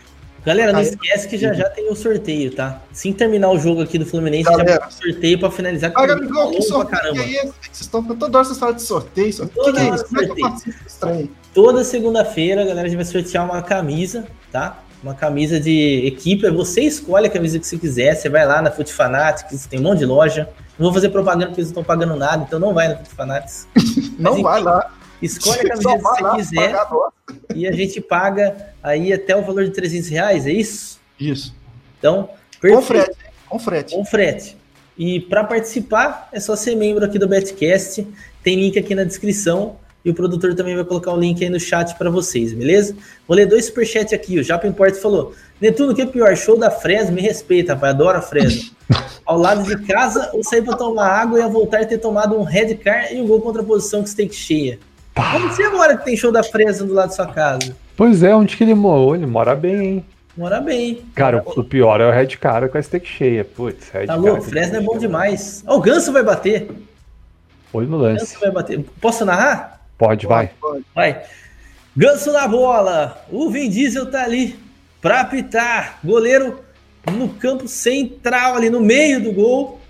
Galera, não Aí, esquece que já já tem o sorteio, tá? Sim terminar o jogo aqui do Fluminense, galera, já vai sorteio pra finalizar. Ah, Gabriel, que sorteio é esse? Vocês estão toda hora vocês falam de sorteio, sorteio. Toda que que é sorteio. Toda segunda-feira, galera, a gente vai sortear uma camisa, tá? Uma camisa de equipe. Você escolhe a camisa que você quiser. Você vai lá na Foot Fanatics, tem um monte de loja. Não vou fazer propaganda porque eles não estão pagando nada, então não vai na Foot Fanatics. não Mas, vai enfim, lá. Escolhe a camiseta que você quiser e a gente paga aí até o valor de 300 reais, é isso? Isso. Então, perfeito. Com frete. Com frete. Com frete. E para participar, é só ser membro aqui do Betcast. Tem link aqui na descrição. E o produtor também vai colocar o link aí no chat para vocês, beleza? Vou ler dois superchats aqui. O Japa Import falou: Netuno, que é pior? Show da Fresno, me respeita, rapaz. Adoro a Fresno. Ao lado de casa, ou sair para tomar água e a voltar ter tomado um red car e um gol contra a posição que steak cheia. Como você agora que tem show da Fresno do lado da sua casa? Pois é, onde que ele morou? Ele mora bem, hein? Mora bem. Cara, o pior é o Red Cara com a steak cheia. Putz, Red Tá louco, Fresno é bom demais. Ó, oh, o Ganso vai bater. Olho no lance. Ganso vai bater. Posso narrar? Pode, vai. Vai. Ganso na bola. O Vin Diesel tá ali pra apitar. Goleiro no campo central, ali no meio do gol.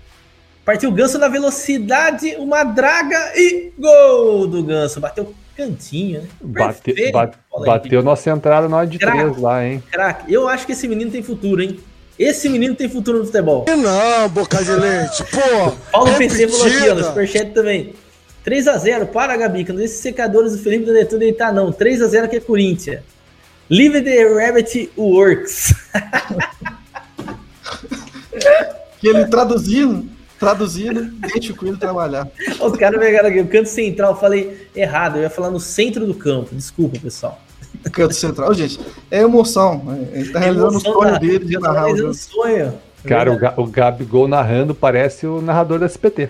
Partiu o Ganso na velocidade, uma draga e gol do Ganso. Bateu cantinho, né? Bate, bate, bateu nossa entrada na hora de crack, três lá, hein? Crack. Eu acho que esse menino tem futuro, hein? Esse menino tem futuro no futebol. Não, boca de leite, pô. Paulo é PC falou aqui, ó, no Superchat também. 3x0, para, Gabi, que nesses secadores do Felipe do Netuno ele tá, não. 3x0 que é Corinthians. Live the Rabbit Works. que ele traduzindo Traduzindo, deixa o Coelho trabalhar. Os caras pegaram aqui, o canto central, eu falei errado, eu ia falar no centro do campo. Desculpa, pessoal. Canto central, gente, é emoção. Ele tá realizando o sonho dele de narrar o jogo. sonho. Cara, o, o Gabigol narrando parece o narrador da SPT.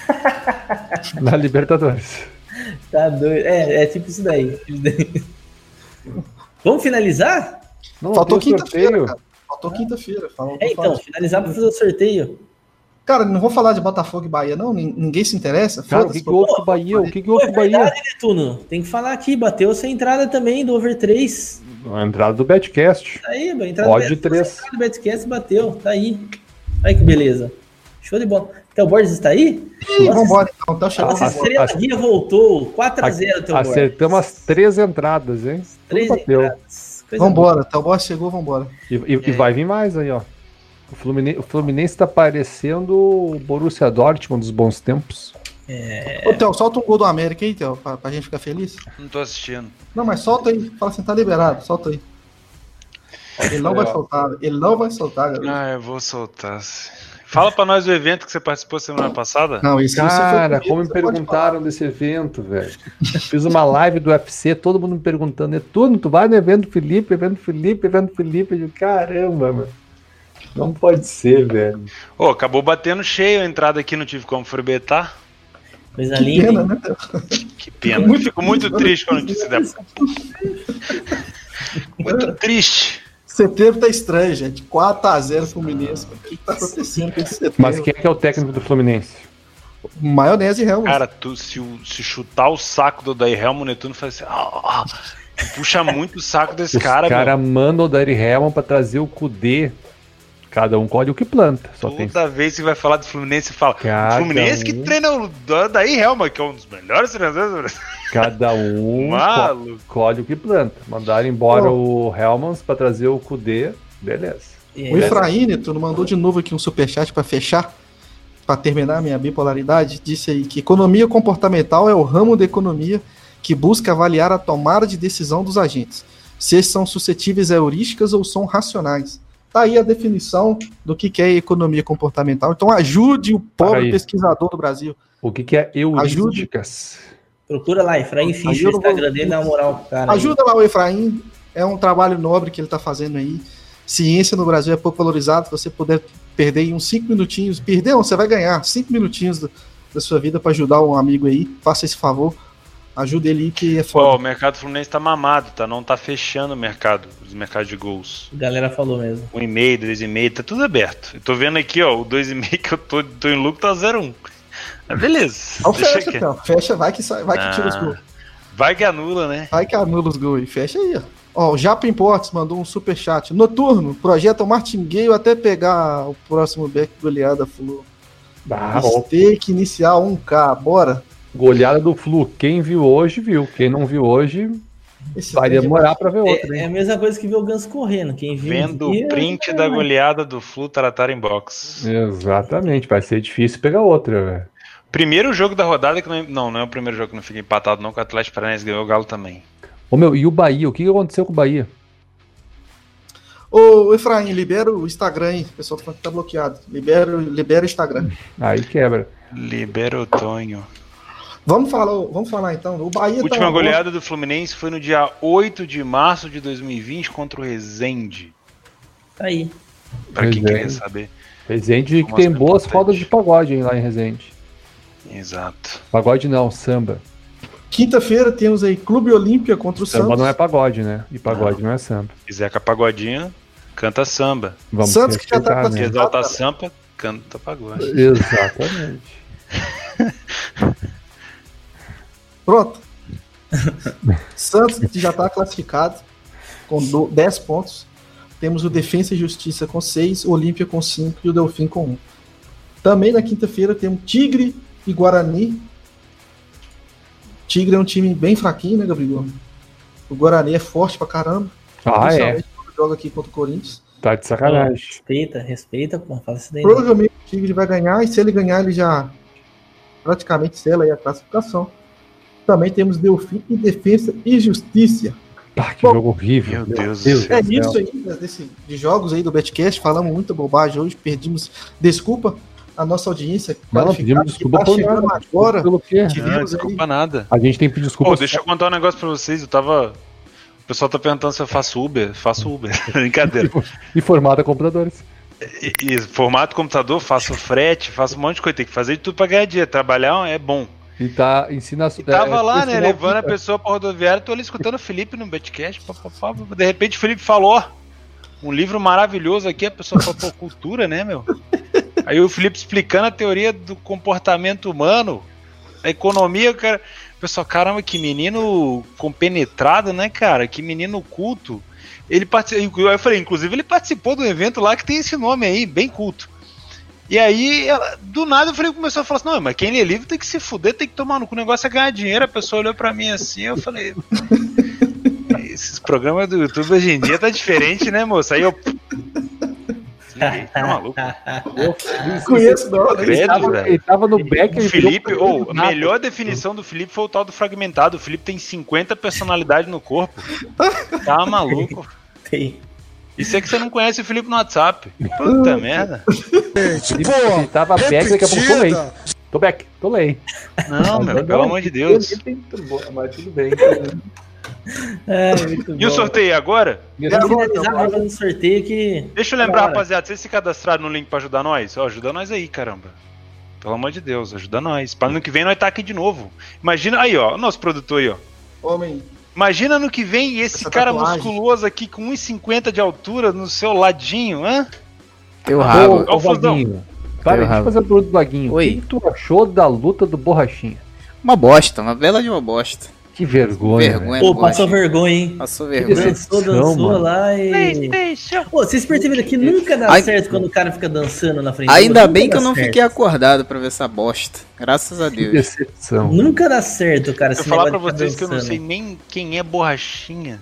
Na Libertadores. Tá doido. É, é tipo isso daí. Vamos finalizar? Não, Faltou quinta-feira. Faltou quinta-feira. É, então, finalizar para fazer o sorteio. Cara, não vou falar de Botafogo e Bahia, não. Ninguém se interessa. Cara, o que, que houve com o Bahia? O que, que houve com o Bahia? Verdade, Netuno. Tem que falar aqui. Bateu essa entrada também do Over 3. A entrada do Betcast. Tá aí, a entrada Odd do, 3. do Betcast bateu. Tá aí. Olha que beleza. Show de bola. Então, o Borges está aí? Sim, vamos embora então. Tá chegando. Nossa estrela guia voltou. 4x0, teu Acertamos as três entradas, hein? Três entradas. Vamos embora. Então, o Borges chegou, vamos embora. E, e, é. e vai vir mais aí, ó. O Fluminense, o Fluminense tá parecendo o Borussia Dortmund dos bons tempos. É... Ô, Theo, solta um gol do América aí, Theo, pra, pra gente ficar feliz. Não tô assistindo. Não, mas solta aí. Fala assim, tá liberado, solta aí. Ele não vai soltar, ele não vai soltar, galera. Ah, eu vou soltar. Fala pra nós do evento que você participou semana passada. Não, isso Cara, como me perguntaram desse evento, velho. Fiz uma live do UFC, todo mundo me perguntando, é tudo, tu vai no evento Felipe, evento Felipe, evento Felipe. Eu digo, caramba, mano. Não pode ser, velho. Ô, oh, acabou batendo cheio a entrada aqui, não tive como forbetar. Coisa que linda. Pena, né? Que pena. Muito Fico muito triste com a notícia dessa. muito triste. Setembro tá estranho, gente. 4x0 Fluminense. O que tá acontecendo com esse setembro? Mas quem é que é o técnico do Fluminense? Maionese e Helmut. Cara, tu, se, se chutar o saco do Daí Helmut, Netuno faz assim. Ah, ah, puxa muito o saco desse Os cara, cara manda o Daí Helmut pra trazer o Kudê Cada um colhe o que planta. Só Toda tem... vez que vai falar do Fluminense, fala. Cada Fluminense um... que treina o daí Helma, que é um dos melhores treinadores. Cada um co colhe o que planta. Mandaram embora oh. o Helmans para trazer o Kudê, beleza. O Efraim, tu não mandou de novo aqui um superchat para fechar, para terminar a minha bipolaridade. Disse aí que economia comportamental é o ramo da economia que busca avaliar a tomada de decisão dos agentes, se são suscetíveis a heurísticas ou são racionais Tá aí a definição do que, que é economia comportamental. Então ajude o pobre pesquisador do Brasil. O que, que é heurísticas? Procura lá, Efraim no o- Instagram dele, dá uma moral pro cara. aí. Ajuda lá o Efraim, é um trabalho nobre que ele está fazendo aí. Ciência no Brasil é pouco valorizado. Se você puder perder aí uns 5 minutinhos, perder, não, você vai ganhar 5 minutinhos do- da sua vida para ajudar um amigo aí. Faça esse favor. Ajuda ele aí que é foda. o mercado fluminense tá mamado, tá? Não tá fechando o mercado, os mercados de gols. A galera falou mesmo. Um e meio, dois e meio, tá tudo aberto. Eu tô vendo aqui, ó, o dois e meio que eu tô, tô em lucro tá 0,1. Mas beleza. Então fecha, aqui. então. Fecha, vai que, sai, vai que tira os Ah. gols. Vai que anula, né? Vai que anula os gols aí. Fecha aí, ó. Ó, o Japa Imports mandou um superchat. Noturno, projeta o Martingale até pegar o próximo back goleada, Flu. Ah, ó, Stake inicial 1K, bora. goleada do Flu. Quem viu hoje, viu. Quem não viu hoje, Esse vai trem demorar pra ver outro, É, é a mesma coisa que ver o Ganso correndo. Quem viu. Vendo o via, print é, da goleada do Flu Taratar em box. Exatamente, vai ser difícil pegar outra, velho. Primeiro jogo da rodada que não. Não, não é o primeiro jogo que não fica empatado, não, que o Atlético Paranaense ganhou o Galo também. Ô meu, e o Bahia? O que que aconteceu com o Bahia? Ô, Efraim, libera o Instagram aí. O pessoal tá falando que tá bloqueado. Libera, libera o Instagram. Aí quebra. Libera o Tonho. Vamos falar, vamos falar então. O Bahia A última tá goleada do Fluminense foi no dia 8 de março de 2020 contra o Resende. Tá aí. Pra quem Resende. queria saber. Resende que tem boas importante? rodas de pagode hein, lá em Resende. Exato. Pagode não, samba. Quinta-feira temos aí Clube Olímpia contra o Samba Santos. não é pagode, né? E pagode não é samba. E Zeca Pagodinho canta samba. Vamos Santos que já tá Se né? exalta cara. samba, canta pagode. Exatamente. Pronto. Santos que já está classificado com do- 10 pontos. Temos o Defensa e Justiça com 6, o Olímpia com 5 e o Delfim com 1. Também na quinta-feira temos Tigre e Guarani. Tigre é um time bem fraquinho, né, Gabriel? O Guarani é forte pra caramba. Ah, é. joga aqui contra o Corinthians. Tá de sacanagem. Respeita, respeita, pô. Fala isso daí. não. Provavelmente o Tigre vai ganhar, e se ele ganhar, ele já praticamente sela aí a classificação. Também temos Delfim e Defesa e Justiça. Pá, que Bom, jogo horrível. meu Deus do céu. É isso aí, né, desse, de jogos aí do Betcast. Falamos muita bobagem hoje, perdimos. Desculpa a nossa audiência. Não, pedimos que desculpa tá por nada. agora. Pelo quê? Não, aí. desculpa nada. A gente tem que pedir desculpa. Pô, deixa eu contar um negócio pra vocês. Eu tava. O pessoal tá perguntando se eu faço Uber. Faço Uber. Brincadeira. E formada computadores. E, e formato computador, faço frete, faço um monte de coisa. Tem que fazer de tudo pra ganhar dinheiro. Trabalhar é bom. E tá ensina E tava é, lá, né, levando a pessoa pra rodoviária, tô ali escutando o Felipe no Betcast, pá, pá, pá, pá. de repente o Felipe falou, ó, um livro maravilhoso aqui, a pessoa falou, pô, cultura, né, meu? Aí o Felipe explicando a teoria do comportamento humano, a economia, cara, pessoal, caramba, que menino compenetrado, né, cara, que menino culto. Ele participou, eu falei, inclusive ele participou do evento lá que tem esse nome aí, bem culto. E aí, ela- do nada, eu falei, começou a falar assim: não, mas quem lê livro tem que se fuder, tem que tomar no cu. O negócio é ganhar dinheiro. A pessoa olhou pra mim assim, eu falei. Esses programas do YouTube hoje em dia tá diferente, né, moça? Aí eu. Desliguei, Tá maluco? Conheço, não. né? Credo, Ele tava, velho. ele tava no back, O Felipe, ou a melhor definição do Felipe foi o tal do fragmentado. O Felipe tem 50 personalidades no corpo. Tá maluco. Tem. Isso é que você não conhece o Felipe no WhatsApp. Puta merda. Ele, ele tava back, daqui a pouco tô lei. Tô back, tô lei. Não, meu, pelo amor de Deus. Mas tudo bem. É, muito E o bom. sorteio agora? Vamos finalizar fazendo sorteio que. Deixa eu lembrar, rapaziada, vocês se cadastraram no link pra ajudar nós? Ó, ajuda nós aí, caramba. Pelo amor de Deus, ajuda nós. Para ano que vem nós tá aqui de novo. Imagina aí, ó, o nosso produtor aí, ó. Homem, Imagina ano que vem esse Essa cara tatuagem. musculoso aqui com 1,50 de altura no seu ladinho, hã? Teu Ô, rabo. O ô Fusão. Vaguinho. Para Teu de rabo. fazer a pergunta do Vaguinho. Oi. O que que tu achou da luta do Borrachinha? Uma bosta, uma bela de uma bosta. Que vergonha. Vergonha. Pô, passou vergonha, hein? Passou Que vergonha. Dançou, dançou mano. lá e. Pô, vocês perceberam que nunca dá Ai- certo quando o cara fica dançando na frente do Ainda bem que eu não certo. fiquei acordado pra ver essa bosta. Graças a Que Deus. decepção. Nunca dá certo, cara. Eu falar pra vocês que eu não sei nem quem é borrachinha.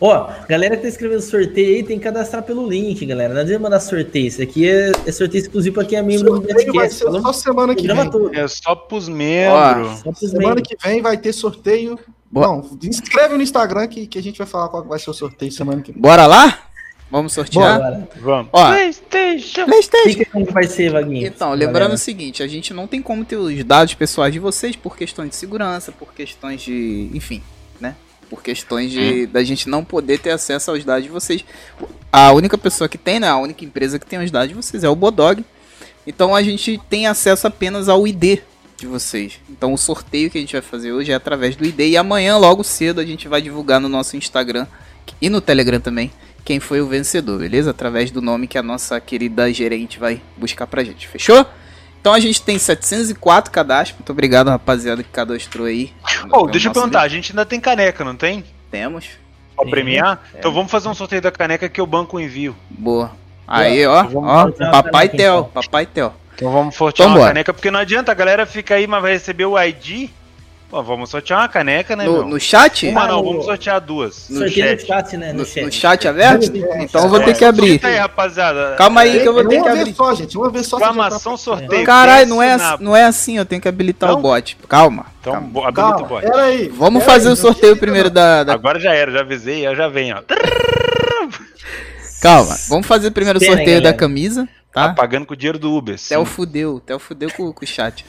Ó, galera que tá escrevendo sorteio aí, tem que cadastrar pelo link, galera. Não adianta mandar sorteio. Isso aqui é, é sorteio exclusivo pra quem é membro do sorteio vai Betcast. ser falou? só semana que vem. todo. É só pros membros. Só pros Semana membros. que vem vai ter sorteio. Boa. Não, inscreve no Instagram que, que a gente vai falar qual vai ser o sorteio semana que vem. Bora lá? Vamos sortear? Bora. Vamos. Ó, PlayStation. Playstation. Como vai ser, Vaguinho. Então, lembrando o seguinte, a gente não tem como ter os dados pessoais de vocês por questões de segurança, por questões de, enfim, né? Por questões de da gente não poder ter acesso aos dados de vocês. A única pessoa que tem, né, a única empresa que tem os dados de vocês é o Bodog. Então a gente tem acesso apenas ao ID de vocês. Então o sorteio que a gente vai fazer hoje é através do ID e amanhã logo cedo a gente vai divulgar no nosso Instagram e no Telegram também quem foi o vencedor, beleza? Através do nome que a nossa querida gerente vai buscar pra gente, fechou? Então a gente tem 704 cadastros. Muito obrigado, rapaziada, que cadastrou aí. Oh, deixa eu perguntar, a gente ainda tem caneca, não tem? vídeo. Temos. Pra Tem. premiar? É. Então vamos fazer um sorteio da caneca que eu banco o envio. Boa. Aí, ó, ó, papai Tel, então. papai Tel. Então vamos sortear Então uma bora. caneca, porque não adianta, a galera fica aí, mas vai receber o ID. Pô, vamos sortear uma caneca, né, No, no chat? Uma Ah, não, vamos sortear duas. No Sorteio no chat. chat, né? No, No, chat. no chat aberto? É, Então eu vou ter que É, abrir. aí, rapaziada. Calma aí que eu vou É ter que uma abrir. só, gente. Uma vez só. Exclamação sorteio. Caralho, não é, assim- não é assim, eu tenho que habilitar Não? o bot. Calma. Então, calma. habilita o bot. pera aí. Vamos pera fazer aí, o sorteio primeiro da, da- Agora já era, já avisei, já vem, ó. Calma, vamos fazer primeiro o sorteio da camisa, Tá tá? pagando com o dinheiro do Uber. Theo sim. fudeu, Theo fudeu com, com o chat.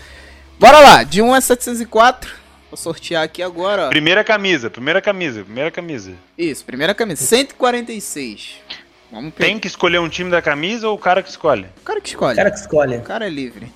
Bora lá, de 1 a 704. Vou sortear aqui agora, ó. Primeira camisa, primeira camisa, primeira camisa. Isso, primeira camisa. 146. Vamos pegar. Tem que escolher um time da camisa ou o cara que escolhe? O cara que escolhe. O cara que escolhe. O cara é livre.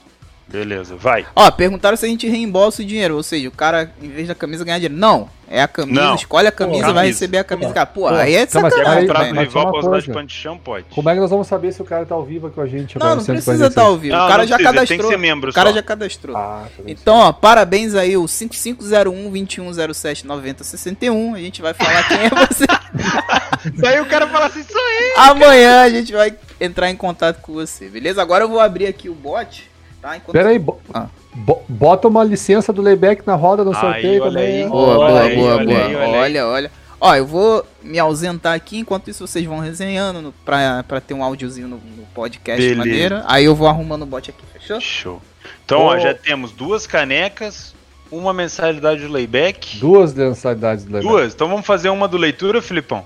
Beleza, vai. Ó, perguntaram se a gente reembolsa o dinheiro, ou seja, o cara, em vez da camisa, ganhar dinheiro. Não, é a camisa, Não. escolhe a camisa, Pô, vai camisa. receber a camisa. Pô, Cara, pô, pô. aí é de Tá, mas Quer sacanagem, comprar pro rival uma pra usar de coisa. pano de chão, pode. Como é que nós vamos saber se o cara tá ao vivo com a gente? Não, não precisa estar ao vivo. Não, o cara já precisa, cadastrou. tem que ser membro o cara só. já cadastrou. Ah, tá. Então, ó, parabéns aí, o 5501 2107 9061. A gente vai falar quem é você. Daí o cara fala assim, sou eu. Amanhã a gente vai entrar em contato com você, beleza? Agora eu vou abrir aqui o bot, tá? Enquanto... Pera aí, bo- Ah. bo- bota uma licença do layback na roda no Aí, sorteio olha também. aí. né? Boa, Olha boa, aí, boa, olha boa. aí, olha Olha, aí. olha, Ó, eu vou me ausentar aqui, enquanto isso vocês vão resenhando no, pra, pra ter um áudiozinho no, no podcast Beleza. maneira. Aí eu vou arrumando o bot aqui, fechou? Show. Então, ó, já temos duas canecas, uma mensalidade do layback. Duas mensalidades do layback. Duas. Então vamos fazer uma do leitura, Filipão?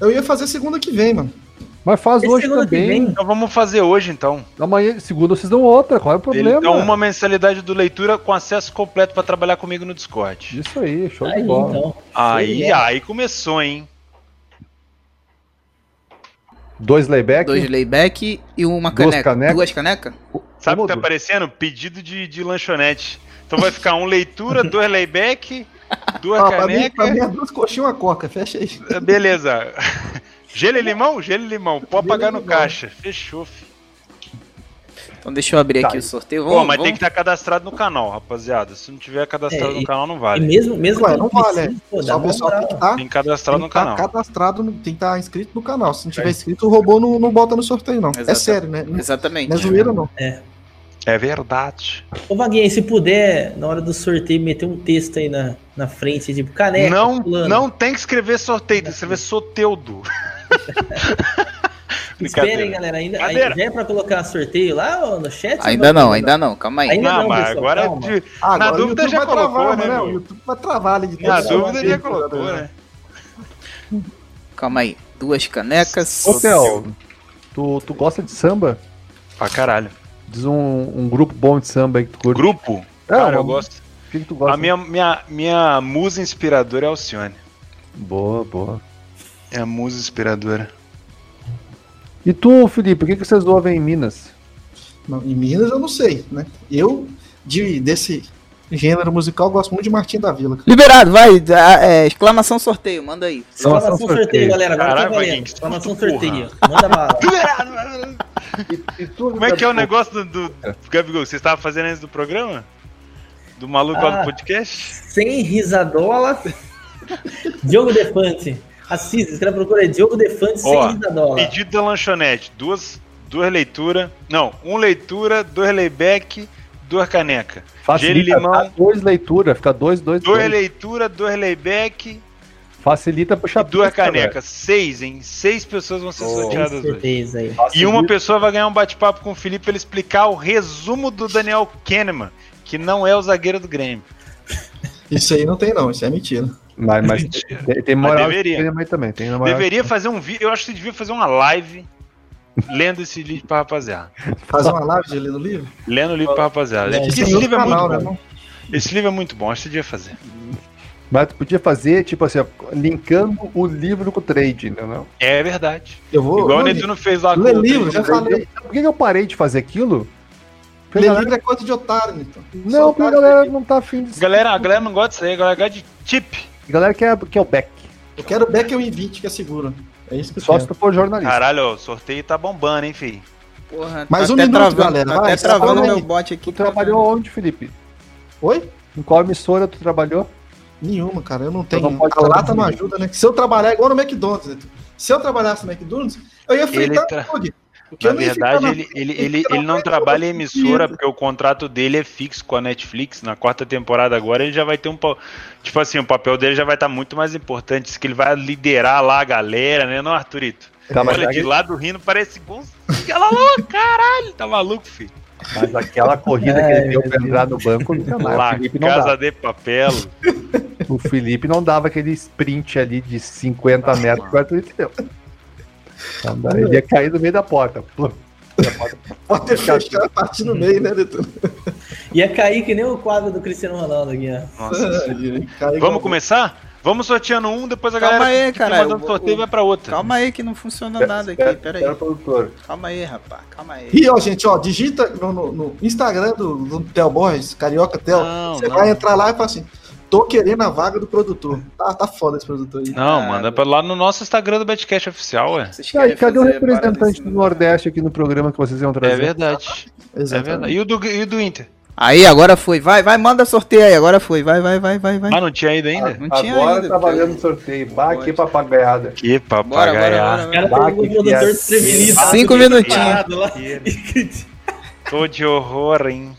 Eu ia fazer segunda que vem, mano. Mas faz Esse hoje que também. Então vamos fazer hoje, então. Amanhã, segunda, vocês dão outra. Qual é o problema? Então, uma mensalidade do leitura com acesso completo pra trabalhar comigo no Discord. Isso aí, show Aí, de bola. então. Aí, de bola. aí começou, hein? Dois layback. Dois layback e uma Duas caneca. canecas. Duas canecas? Sabe o que tá aparecendo? Pedido de, de lanchonete. Então vai ficar um leitura, dois layback, duas Ó, pra, mim, canecas. pra mim é duas coxinhas e uma coca. Fecha aí. Beleza. Gelo e limão? Gelo e limão. Pode Gelo pagar no limão. caixa. Fechou, fi. Então deixa eu abrir Tá. aqui o sorteio. Pô, Vamos, mas vamos... tem que estar cadastrado no canal, rapaziada. Se não tiver cadastrado É, no canal, não E vale. mesmo, mesmo não precise, vale. é. pô, dá Só o pessoal tem que estar Tem que cadastrar no canal. cadastrado, no- tem que estar inscrito no canal. Se não tiver inscrito, o robô não, não bota no sorteio, não. É Exato. sério, né? Não Exatamente. é zoeira, não. É verdade. Ô, Vaguinho, se puder, na hora do sorteio, meter um texto aí na, na frente, tipo, caneca. não, não tem que escrever sorteio, tem que escrever Soteudo. Esperem, galera. Ainda, ainda é pra colocar sorteio lá ó, no chat? Ainda não, ainda não, calma aí. Ainda Não, não, mas pessoal, agora calma. de- Ah, Na agora o dúvida já colocou, travar, né, né? meu? O YouTube vai travar ali de na dúvida já colocou, né? Calma aí. Duas canecas. Ô, Theo, tu, tu gosta de samba? Pra caralho. Diz um, um grupo bom de samba aí que tu curte. Grupo? É, Cara, eu uma- gosto. O que, que tu gosta? A minha, minha, minha musa inspiradora é Alcione. Boa, boa. É a musa inspiradora. E tu, Felipe, o que, que vocês ouvem em Minas? Não, em Minas eu não sei, né? Eu, de, desse gênero musical, gosto muito de Martim da Vila. Liberado, vai. ah, é, exclamação sorteio, manda aí. Exclamação Exclamação sorteio, sorteio. galera. Agora Caralho, tá valendo. Que Exclamação sorteio. Manda bala. E, e tu, Como é que é o negócio do, do Gabigol? Você estava fazendo antes do programa? Do maluco lá Ah. do podcast? Sem risadola. Diogo Defante. Assista, escreve procura aí. Diogo Defante sem Ó, risadola. Pedido da lanchonete. Duas, duas leituras. Não, um leitura, dois layback, duas caneca. Gelo e Facilita, limão. dá dois leitura, fica dois, dois, Dois dois. leitura, dois layback Facilita pro chapéu. duas canecas. Seis, hein? Seis pessoas vão ser Oh. Sorteadas hoje. aí. E uma pessoa vai ganhar um bate-papo com o Felipe pra ele explicar o resumo do Daniel Kahneman, que não é o zagueiro do Grêmio. Isso aí não tem, não. Isso é mentira. Mas, mas tem, tem moral deveria. tem mãe também. Tem moral Deveria fazer um vídeo. Eu acho que você devia fazer uma live lendo esse livro pra rapaziada. Fazer uma live de ler no livro? Lendo o livro pra rapaziada. É, Esse Tem outro livro é muito bom. né? Esse livro é muito bom, acho que você devia fazer. Mas tu podia fazer, tipo assim, ó, linkando o livro com o trade, entendeu? É verdade. Eu vou. Igual o não, Netuno fez lá Ler o- livro, já falei. Por que que eu parei de fazer aquilo? Ler galera- livro é coisa de otário, então. Não, porque a galera não tá afim de. Galera, a galera não gosta disso aí, a galera gosta de tip. A galera quer, quer o back. Eu quero o Beckel em 20, que é seguro. É isso que eu Só se quero. tu for jornalista. Caralho, o sorteio tá bombando, hein, filho? Porra, Mais tá um até minuto, travando, galera, Tá até tá travando meu bot aqui. Tu trabalhou onde, Felipe? Oi? Em qual emissora tu trabalhou? Nenhuma, cara. Eu não Então tenho. não pode a lata não disso. ajuda, né? Se eu trabalhar igual no McDonald's, né? Se eu trabalhasse no McDonald's, eu ia fritar tra- hambúrguer. Na verdade, na- ele, ele, ele, ele não trabalha em emissora, porque o contrato dele é fixo com a Netflix. Na quarta temporada agora, ele já vai ter um. Tipo assim, o papel dele já vai estar muito mais importante. Que ele vai liderar lá a galera, né, não, Arthurito? Tá, mas, Olha, de aí- lado rindo, parece bom. Ela louca, caralho, tá maluco, filho. mas aquela corrida que ele deu pra entrar no banco nunca mais. Lá, Casa dava. de Papel. o Felipe não dava aquele sprint ali de 50 metros que o Arthur deu. Então, ele ia cair no meio da porta. Pode ter fechado a partir no meio, né, Neto? Ia cair que nem o quadro do Cristiano Ronaldo aqui, ó. Igual- Vamos começar? Vamos sorteando um, depois a Calma galera aí, que caralho, mandando sorteio o- vai pra outra. Calma aí que não funciona nada aqui, pera aí. Produtor. Calma aí, rapaz, calma aí. E ó, gente, ó, digita no, no- Instagram do, do Theo Borges, Carioca Theo. Você não. vai entrar lá e fala assim: tô querendo a vaga do produtor. Tá, tá foda esse produtor aí. Não, Ah, manda pra lá no nosso Instagram do Betcast oficial, ué. Aí, cadê o representante do? Nordeste aqui no programa que vocês iam É trazer? verdade. É Exatamente. verdade. E o do, e o do Inter? Aí, agora foi. Vai, vai, manda sorteio aí. Agora foi. Vai, vai, vai, vai, vai. Ah, não tinha ido ainda? Não tinha Agora ainda, trabalhando porque- no sorteio. Bah, que papagaiada. Que Bora, bora, bora, cara Bah, que desprevenido. Cinco minutinhos. Tô de horror, hein?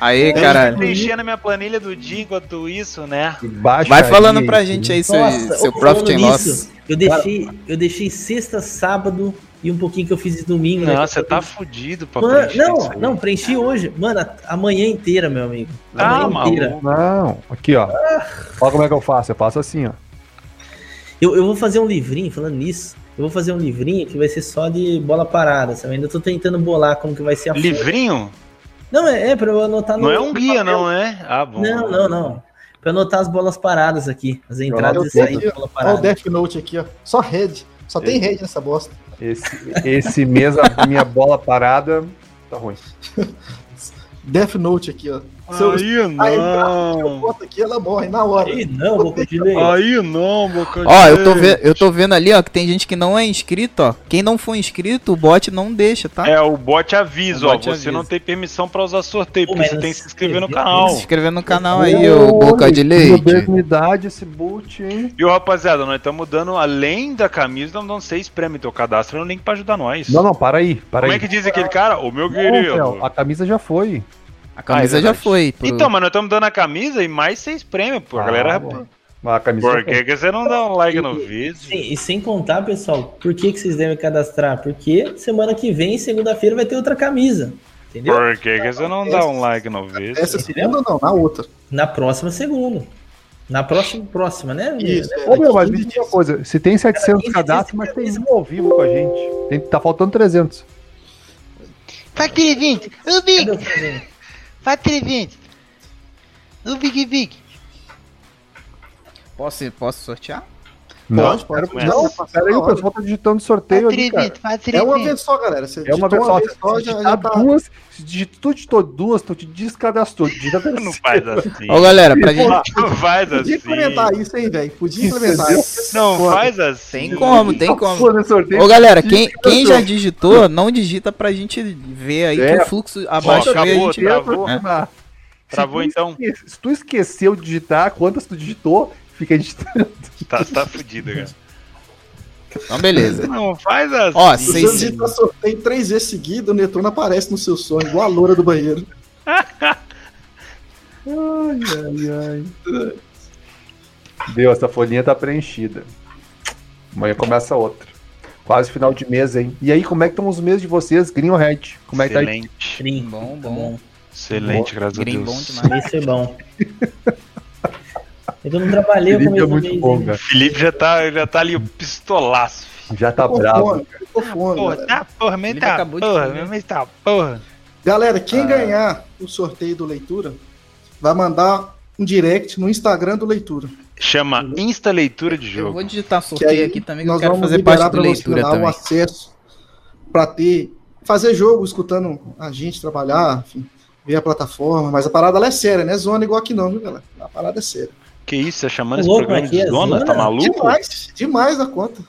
Aí, Eu caralho. preenchendo a minha planilha do dia enquanto isso, né? Baixaria Vai falando pra isso, gente hein? aí, seu, Nossa, seu profit and loss. Eu deixei, eu deixei sexta, sábado e um pouquinho que eu fiz domingo. né? Não, você tá fudido pra Mano, preencher isso não, aí. não, preenchi hoje. Mano, a, a manhã inteira, meu amigo. A Ah, manhã inteira. Não, aqui ó. Olha como é que eu faço. Eu faço assim, ó. Eu, eu vou fazer um livrinho, falando nisso. Eu vou fazer um livrinho que vai ser só de bola parada, sabe? Eu ainda tô tentando bolar como que vai ser a folha. Não, é, é pra eu anotar no. Não é um guia, papel. não, é? Ah, bom. Não, não, não. Pra anotar as bolas paradas aqui. As entradas e saídas de bola Olha o parada. Death Note aqui, ó. Só red. Só tem red nessa bosta. Esse, esse mês a minha bola parada tá ruim. Death Note aqui, ó. Se eu- Aí não. boto aqui, ela morre na hora. Ih, não, boca de leite. Aí não, boca Ó, eu tô, ve eu tô vendo ali, ó, que tem gente que não é inscrito, ó. Quem não for inscrito, o bot não deixa, tá? É, o bot avisa, O ó. bot Você avisa. não tem permissão pra usar sorteio, Pô, porque você tem que se inscrever no canal. Se inscrever no canal aí, ô boca de leite. Modernidade esse boot, hein? Viu, rapaziada? Nós estamos dando, além da camisa, estamos dando seis prêmios. Teu cadastro é um link pra ajudar nós. Não, não, para aí. Para Como aí. é que diz aquele cara? O meu Não, querido. A camisa já foi. A camisa Ah, é já foi. pro- Então, mas nós estamos dando a camisa e mais seis prêmios, pô. A Ah, galera. bom. Mas a camisa já Por que, que você não dá um like no vídeo? Sim, e sem contar, pessoal, por que, que vocês devem cadastrar? Porque semana que vem, segunda-feira, vai ter outra camisa. Entendeu? Por que, que você não dá um like no vídeo? Essa segunda ou não? Na outra. Na próxima segunda. Na próxima, próxima, né? Isso. Ô, meu, mas me diz uma coisa. Se tem 700 15 cadastros, mas tem um ao vivo com a gente. Tem, tá faltando 300. Faz 320. Ô, Cadê Big, o presente? faz 320. Ô, Big Big. Posso, posso sortear? Pode, pode. Não, Não, não peraí, o pessoal tá digitando sorteio Faz ali, cara. 320, faz É uma 320. vez só, galera. Você É uma digitou vez só. Se já, digitar já tá. duas, se digit- tu digitou duas, tu te descadastrou. Digita Não terceira. faz assim. Ó, galera, pra gente. Não faz Podia assim. implementar isso, hein, velho? Podia implementar isso. Não Pô, faz assim. Tem como, tem como. Nesse sorteio, Ô, galera, quem, quem já digitou, não digita pra gente ver aí É. que o fluxo abaixo acabou, aí a gente... tá. Travou. Travou então? Se tu esqueceu de digitar, quantas tu digitou, fica digitando. Tá, tá fudido, cara. Então, beleza. Não faz assim. Ó, Se você digitar sorteio três vezes seguido, o Netuno aparece no seu sonho, igual a loura do banheiro. Ai, ai, ai. Deu, essa folhinha tá preenchida. Amanhã começa outra. Quase final de mês, hein? E aí, como é que estão os meses de vocês, Green ou Red? Como é que tá aí? Excelente. Green. Bom, Tá bom. Excelente, graças a Green Deus. bom demais. Esse foi bom. Que eu não trabalhei, eu Felipe é muito mês bom, cara. O Felipe já tá, já tá ali o pistolaço. Já tá bravo. fome, ficou fome, Porra, tá porra, meu Felipe tá acabou de porra, comer. meu tá porra. Galera, quem ganhar o sorteio do Leitura vai mandar um direct no Instagram do Leitura. Chama Insta Leitura de Eu jogo. vou digitar sorteio aqui também, que eu nós quero vamos fazer parte do leitura lá o também. acesso para ter fazer jogo escutando a gente trabalhar, enfim, ver a plataforma, mas a parada ela é séria, não é zona igual aqui não, viu, galera? A parada é séria. Que isso, você chamando Ô, esse programa aqui de é zona? zona? Tá maluco? Demais, demais da conta.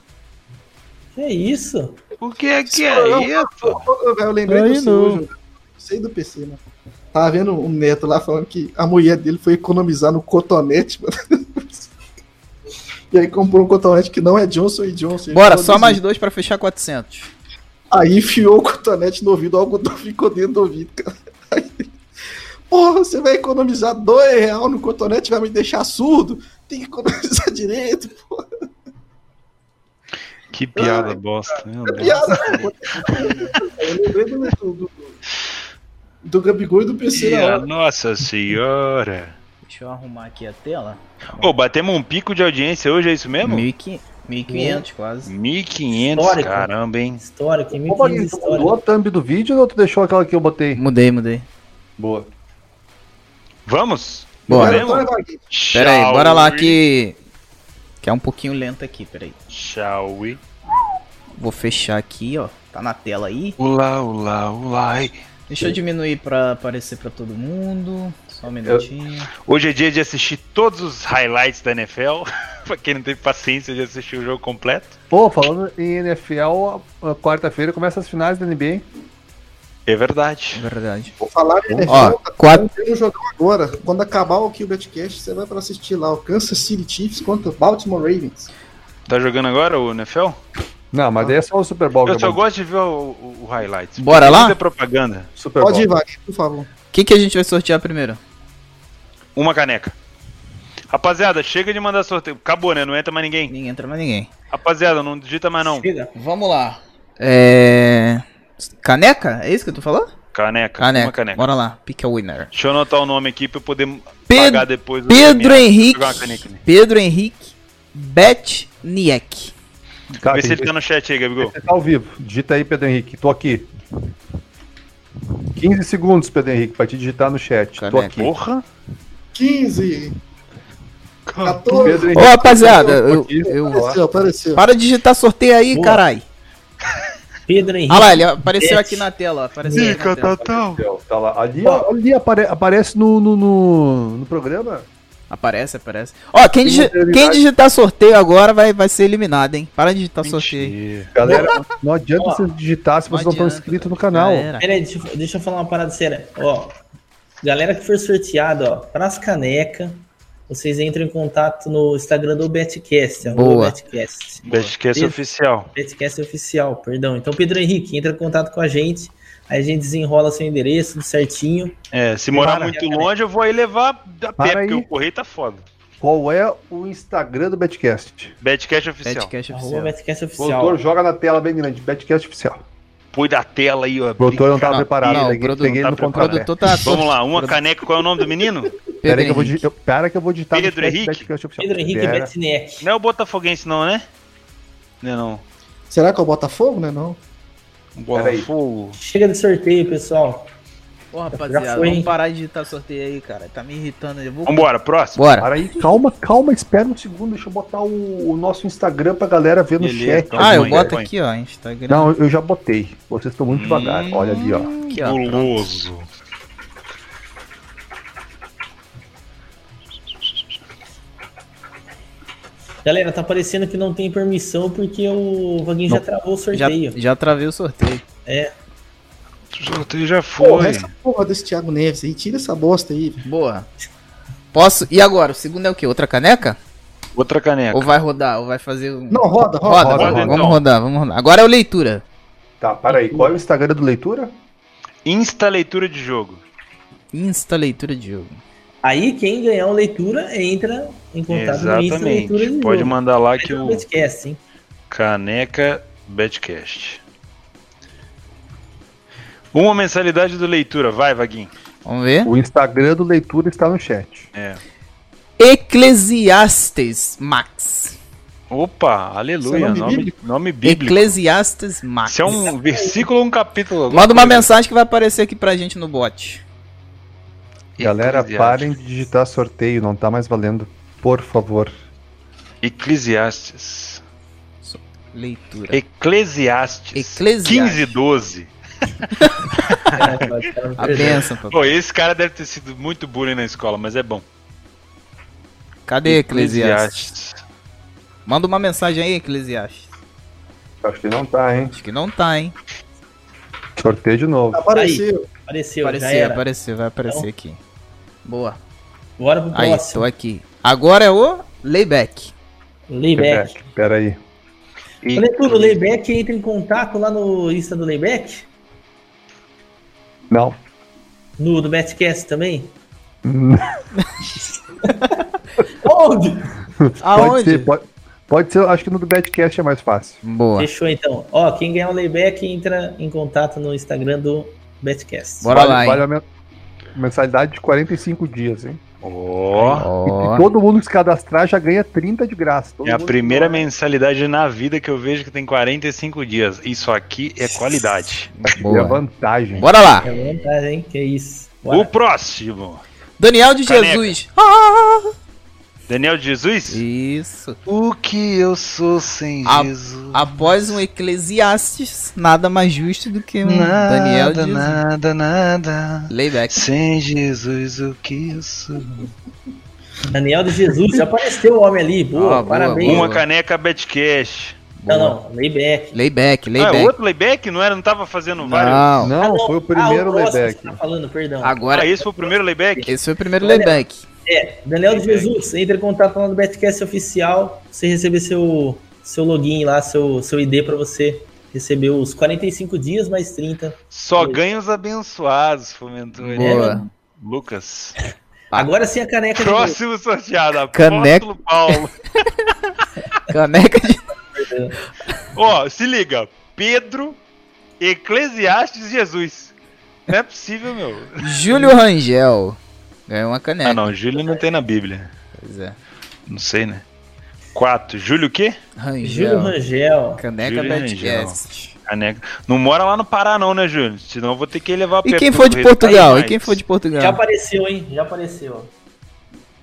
Que isso? O que é que é isso? Eu, eu lembrei Aí do seu não. hoje, sei do PC, né? Tava vendo um neto lá falando que a mulher dele foi economizar no cotonete, mano. E aí comprou um cotonete que não é Johnson e Johnson. Bora, só mais dois pra fechar 400. Aí enfiou o cotonete no ouvido, o algodão ficou dentro do ouvido, cara. Aí, Porra, você vai economizar dois real no cotonete vai me deixar surdo? Tem que economizar direito, porra. Que piada bosta, meu Deus. Piada. Eu lembrei do, do, do, do Gabigol e do PC Minha hora. Nossa senhora. Deixa eu arrumar aqui a tela. Ô, batemos um pico de audiência hoje, é isso mesmo? 1.500 quase. 1.500, Histórico. caramba, hein? História, que Ô, me Vaguinho, fiz tu mudou a thumb do vídeo ou tu deixou aquela que eu botei? Mudei, mudei. Boa. Vamos? Bora. Pera aí, bora lá que... Que é um pouquinho lento aqui, pera aí. Shall we? Vou fechar aqui, ó. Tá na tela aí. Ulá, ulá, ulá. Deixa eu diminuir pra aparecer pra todo mundo. Só um minutinho. Hoje é dia de assistir todos os highlights da NFL. pra quem não teve paciência de assistir o jogo completo. Pô, falando em NFL, quarta-feira começa as finais da NBA. É verdade. Verdade. Vou falar de NFL, Ó, tá quatro- um jogão agora. Quando acabar o Kill Betcast, você vai pra assistir lá o Kansas City Chiefs contra o Baltimore Ravens. Tá jogando agora o NFL? Não, mas daí é só o Super Bowl. Eu que só bom. gosto de ver o, o, o highlights. Bora Porque lá? muita propaganda. Super Pode ir, Bowl. Wagner, por favor. O que, que a gente vai sortear primeiro? Uma caneca. Rapaziada, chega de mandar sorteio. Acabou, né? Não entra mais ninguém. Ninguém entra mais ninguém. Rapaziada, não digita mais não. Chega. Vamos lá. É. Caneca? É isso que tu falou? Caneca. Caneca. Uma caneca. Bora lá. Pick a winner. Deixa eu anotar o nome aqui pra eu poder Pedro- pagar depois. Pedro. Henrique. Pedro Henrique Betniek. Cara, Vê se ele tá no chat aí, Gabigol. Você tá ao vivo. Digita aí, Pedro Henrique. Tô aqui. 15 segundos, Pedro Henrique, pra te digitar no chat. Tô Caneca. aqui. Porra. 15, Pedro 14. Henrique. Ô, rapaziada, tô eu, eu- Apareceu, apareceu. Para de digitar sorteio aí, Boa. carai. Pedro Henrique. Ah lá, ele apareceu aqui na tela. ó, Apareceu tela. Tá lá. Ali, ó, ali apare- aparece no, no, no, no programa. Aparece, aparece. Ó, quem, digi- quem digitar sorteio agora vai, vai ser eliminado, hein? Para de digitar sorteio. aí. Mentira. Galera, não adianta Ó, vocês digitar se vocês não estão adianta. inscritos no canal. Já era. Pera aí, deixa, eu- deixa eu falar uma parada séria. Ó, galera que for sorteada, ó, pras caneca, vocês entram em contato no Instagram do Betcast. Boa. Betcast. Betcast oficial. Betcast oficial, perdão. Então, Pedro Henrique, entra em contato com a gente. Aí a gente desenrola seu endereço, tudo certinho. É, se morar Para, muito longe, eu vou aí levar a Para pé, porque o correio tá foda. Qual é o Instagram do Betcast? Betcast oficial. Betcast Arroba oficial. Betcast O oficial. produtor joga na tela bem grande, Betcast oficial. Põe da tela aí, ó. O produtor não tava preparado, não, o peguei, produtor peguei tá no produtor tá. Vamos lá, uma caneca. Qual é o nome do menino? Pera aí, que eu vou, Henrique. di- eu, pera que eu vou digitar Pedro Henrique? Pedro Henrique. Betneck. Não é o Botafoguense, não, né? Não é não. Será que é o Botafogo, né? Não. Botafogo. Chega de sorteio, pessoal. Pô, Já rapaziada, foi, hein? vamos parar de digitar sorteio aí, cara. Tá me irritando. Eu vou... Vambora, próximo. Bora. Para aí, calma, calma, espera um segundo, deixa eu botar o, o nosso Instagram pra galera ver no Beleza, chat. então. Ah, eu boto aqui, ó, Instagram. Não, eu já botei. Vocês estão muito devagar. Hum. Olha ali, ó. Pronto. Guloso. Galera, tá parecendo que não tem permissão porque o Vaguinho já travou o Já, sorteio. já travei o sorteio. O sorteio já Porra, foi. essa porra desse Thiago Neves aí, tira essa bosta aí. Boa. Posso? E agora? O segundo é o quê? Outra caneca? Outra caneca. Ou vai rodar? Ou vai fazer um. Não, roda, roda. Roda, roda, vamos, então. vamos rodar, vamos rodar. Agora é o leitura. Tá, para aí. Qual é o Instagram do Leitura? Insta leitura de jogo. Insta leitura de jogo. Aí quem ganhar o leitura entra em contato no Insta leitura de Exatamente. Pode jogo. mandar lá que o podcast, hein? Caneca Betcast. Uma mensalidade do leitura. Vai, Vaguinho. Vamos ver. O Instagram do Leitura está no chat. É. Eclesiastes Max. Opa, aleluia. Isso é nome nome, bíblico? nome bíblico. Eclesiastes Max. Se é um versículo ou um capítulo. Manda uma coisa. mensagem que vai aparecer aqui pra gente no bot. Galera, parem de digitar sorteio, não tá mais valendo. Por favor. Eclesiastes. Leitura. Eclesiastes. Eclesiastes. 15, 12. A benção, papai. Pô, esse cara deve ter sido muito bullying na escola, mas é bom. Cadê Eclesiastes? Manda uma mensagem aí, Eclesiastes. Acho que não tá, hein? Acho que não tá, hein? Sorteio de novo. Apareceu. Apareceu, já Apareceu, era. apareceu, vai aparecer aqui. Boa. Bora pro Aí, próximo. tô aqui. Agora é o layback. Layback. Pera aí. Falei tudo, o Layback entra em contato lá no Insta do Layback? Não. No do Betcast também? Onde? Pode Aonde? ser, pode, pode ser, acho que no do Betcast é mais fácil. Boa. Fechou então. Ó, quem ganhar o Layback entra em contato no Instagram do Betcast. Bora vale, lá, hein? vale a men- mensalidade de 45 dias, hein? Ó, E todo mundo que se cadastrar já ganha 30 de graça. Todo É a primeira que- mensalidade na vida que eu vejo que tem 45 dias. Isso aqui é qualidade. É a boa. vantagem. Bora lá. É hein? Que isso. O Bora. próximo. Daniel de Caneca. Jesus. Ah! Daniel de Jesus? Isso. O que eu sou sem A- Jesus? Após um Eclesiastes, nada mais justo do que um Daniel de Jesus. nada, nada. Layback. Sem Jesus, o que eu sou? Daniel de Jesus, já apareceu o homem ali. Boa, Ah, boa, parabéns. boa. Uma caneca Betcash. Não, não, Layback. Layback, Ah, layback. outro layback? Não era? Não tava fazendo vários? Não. Não, foi o primeiro ah, próximo layback. tá falando, perdão. Agora, Ah, esse foi o primeiro layback? esse foi o primeiro Olha. layback. É, Daniel de Jesus, entre em contato lá no Betcast oficial, você receber seu, seu login lá, seu, seu ID pra você receber os 45 dias mais 30. Só ganha os abençoados, Fomentor. Boa. Lucas. Agora sim a caneca de Próximo sorteado, Caneca- Paulo. Caneca de. Ó, se liga. Pedro, Eclesiastes Jesus. Não é possível, meu. Júlio Rangel. Ganhou uma caneca. Ah, não. Júlio não tem na Bíblia. Pois é. Não sei, né? 4. Júlio o quê? Júlio Rangel. Rangel. Caneca Júlio Betcast. Caneca. Não mora lá no Pará, não, né, Júlio? Senão eu vou ter que levar E quem for de. Portugal? E quem for de Já Portugal? apareceu, hein? Já apareceu.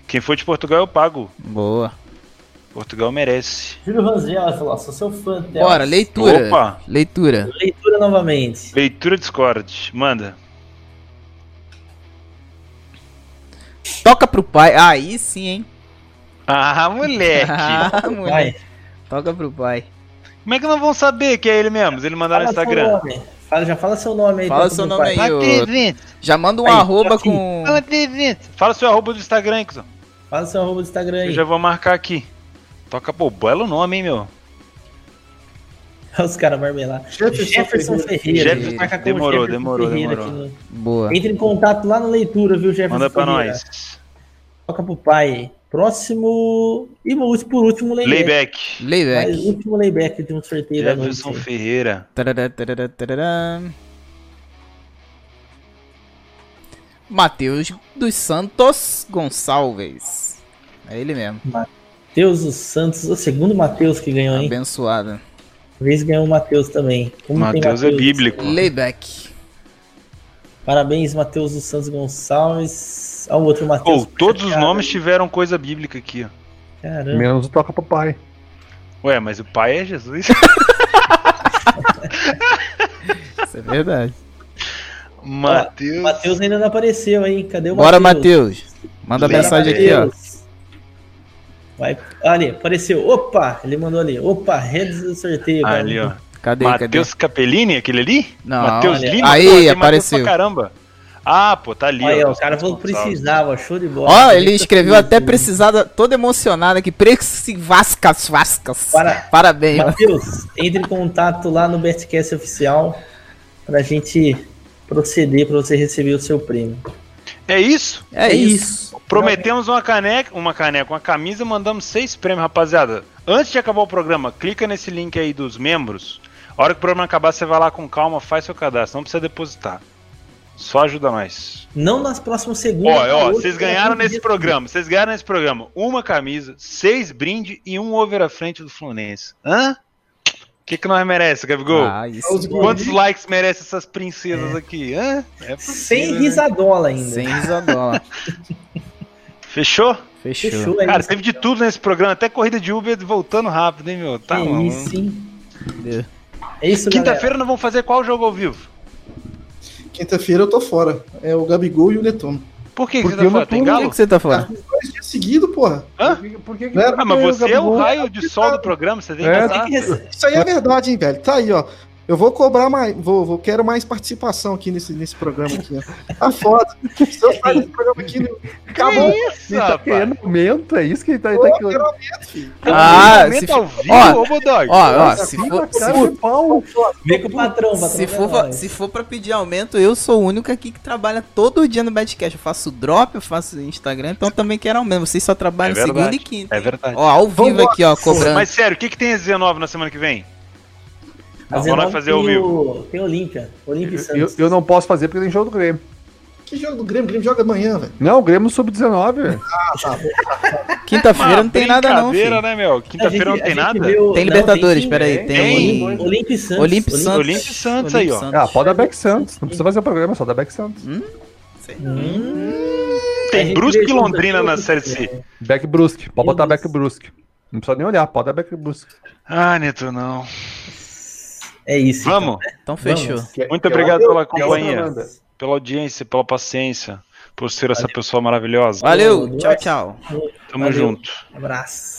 Quem for de Portugal eu pago. Boa. Portugal merece. Júlio Rangel, falou, sou seu fã. Bora, leitura. Opa! Leitura. Leitura novamente. Leitura Discord. Manda. Toca pro pai. Aí sim, hein? Ah, moleque! Ah, moleque. Toca pro pai. Como é que não vão saber que é ele mesmo? Ele mandar no Fala seu Instagram. nome. Fala, já fala seu nome aí. Fala seu nome pai. aí, ô. Já manda um Aí, arroba aqui. com. atendente. Fala seu arroba do Instagram, Ixon. Fala seu arroba do Instagram Eu aí. já vou marcar aqui. Toca, pô, belo nome, hein, meu? Os caras marmelar. Jefferson Jefferson Ferreira. Ferreira. Jefferson- demorou, Jefferson demorou, Ferreira demorou. aqui Boa. no- Entre em contato lá na leitura, viu, Jefferson Manda pra Ferreira? nós. Toca pro pai. Próximo. E por último, layback. Layback. Mas Layback. último layback de um sorteio da noite. Jefferson Ferreira. Tarará, tarará, tarará. Matheus dos Santos Gonçalves. É ele mesmo. Matheus dos Santos, o segundo Matheus que ganhou, hein? Abençoado. Vez ganhou o Matheus também. Como Mateus é bíblico. Layback. Parabéns, Matheus dos Santos Gonçalves. Ao outro Matheus. Pô, todos os nomes tiveram coisa bíblica aqui, ó. Caramba. Menos o toca pro pai. Ué, mas o pai é Jesus. Isso é verdade. Mateus. Matheus ainda não apareceu, hein? Cadê o Bora, Matheus. Manda mensagem aqui, ó. Vai, ali, apareceu. Opa, ele mandou ali. Opa, redes do sorteio. cara. Ali, ó. Cadê? Cadê? Matheus Capellini, aquele ali? Não, Matheus. Lima? Aí, Pô, apareceu. pra caramba. Ah, pô, tá ali. Aí, ó, o cara falou que precisava, show de bola. Ó, ele escreveu feliz, até né? precisada, todo emocionado aqui. Vascas, Vascas. Para- Parabéns. Matheus, entre em contato lá no Betcast Oficial pra gente proceder pra você receber o seu prêmio. É isso? É É isso. Prometemos uma caneca, uma caneca, uma camisa, mandamos seis prêmios, rapaziada. Antes de acabar o programa, clica nesse link aí dos membros. A hora que o programa acabar, você vai lá com calma, faz seu cadastro, não precisa depositar. Só ajuda nós. Não nas próximas segundas. Ó, ó, vocês na ganharam nesse programa. Vocês ganharam nesse programa uma camisa, seis brinde e um over à frente do Fluminense. Hã? O que, que nós merece, Gabigol? Ah, Quantos likes merece essas princesas aqui? Hã? É possível, Sem né? risadola ainda. Sem risadola. Fechou? Fechou. Fechou, é Cara, teve de tudo nesse programa, até corrida de Uber voltando rápido, hein, meu? Tá, é isso, hein? É isso, Quinta-feira nós vamos fazer qual jogo ao vivo? Quinta-feira eu tô fora. É o Gabigol e o Netuno. Por que, que você tá fora? não Tem tô- Por que, galo? que você tá fora? Dois dias seguidos, porra. Hã? Por que, Né? Ah, mas você é o raio de sol do programa, você tem que É, estar. Galera. Isso aí é verdade, hein, velho. Tá aí, ó. Eu vou cobrar mais, vou, vou quero mais participação aqui nesse, nesse programa aqui, ó. Tá foda. Se eu sair desse programa aqui, não- acabou. isso, Ele tá rapaz? querendo aumento, é isso que ele tá, ele Pô, tá eu querendo. quero aumento, filho. Ah, Momento se ao vivo, ó, ô Bodog. Ó, ó, se for, se for, pau. Vem com o patrão, patrão. se for, se for pra pedir aumento, eu sou o único aqui que trabalha todo dia no Badcast. Eu faço drop, eu faço Instagram, então também quero aumento. Vocês só trabalham É segunda e quinta. É verdade. Ó, ao vivo Vambora. aqui, ó, cobrando. Mas sério, o que, que tem a 19 na semana que vem? Vamos lá 19 fazer ao tem vivo. o- Tem o Olímpia. Olímpia e Eu, Santos. eu não posso fazer porque tem jogo do Grêmio. Que jogo do Grêmio? O Grêmio joga amanhã, velho. Não, o Grêmio sub-19, velho. Quinta-feira não tem nada não, filho. né, meu? Quinta-feira não tem nada? o- Tem não, Libertadores, sim. peraí. Tem. Tem, Tem. Olímpia- e Santos. Olímpia e Santos. Olímpia Santos aí, ó. Ah, pode dar Beck Santos. Não precisa fazer o programa, é só dar Beck Santos. Hum, a Tem gente Brusque e Londrina na Série C. é. Beck Brusque. Pode botar. Beck Brusque. Não precisa nem olhar, pode dar Beck Brusque. Ah, Neto, não. É isso. Vamos. Então fechou. Vamos. Muito obrigado pela companhia, pela audiência, pela paciência, por ser essa pessoa maravilhosa. Valeu, tchau, tchau. Tamo valeu. junto. Abraço.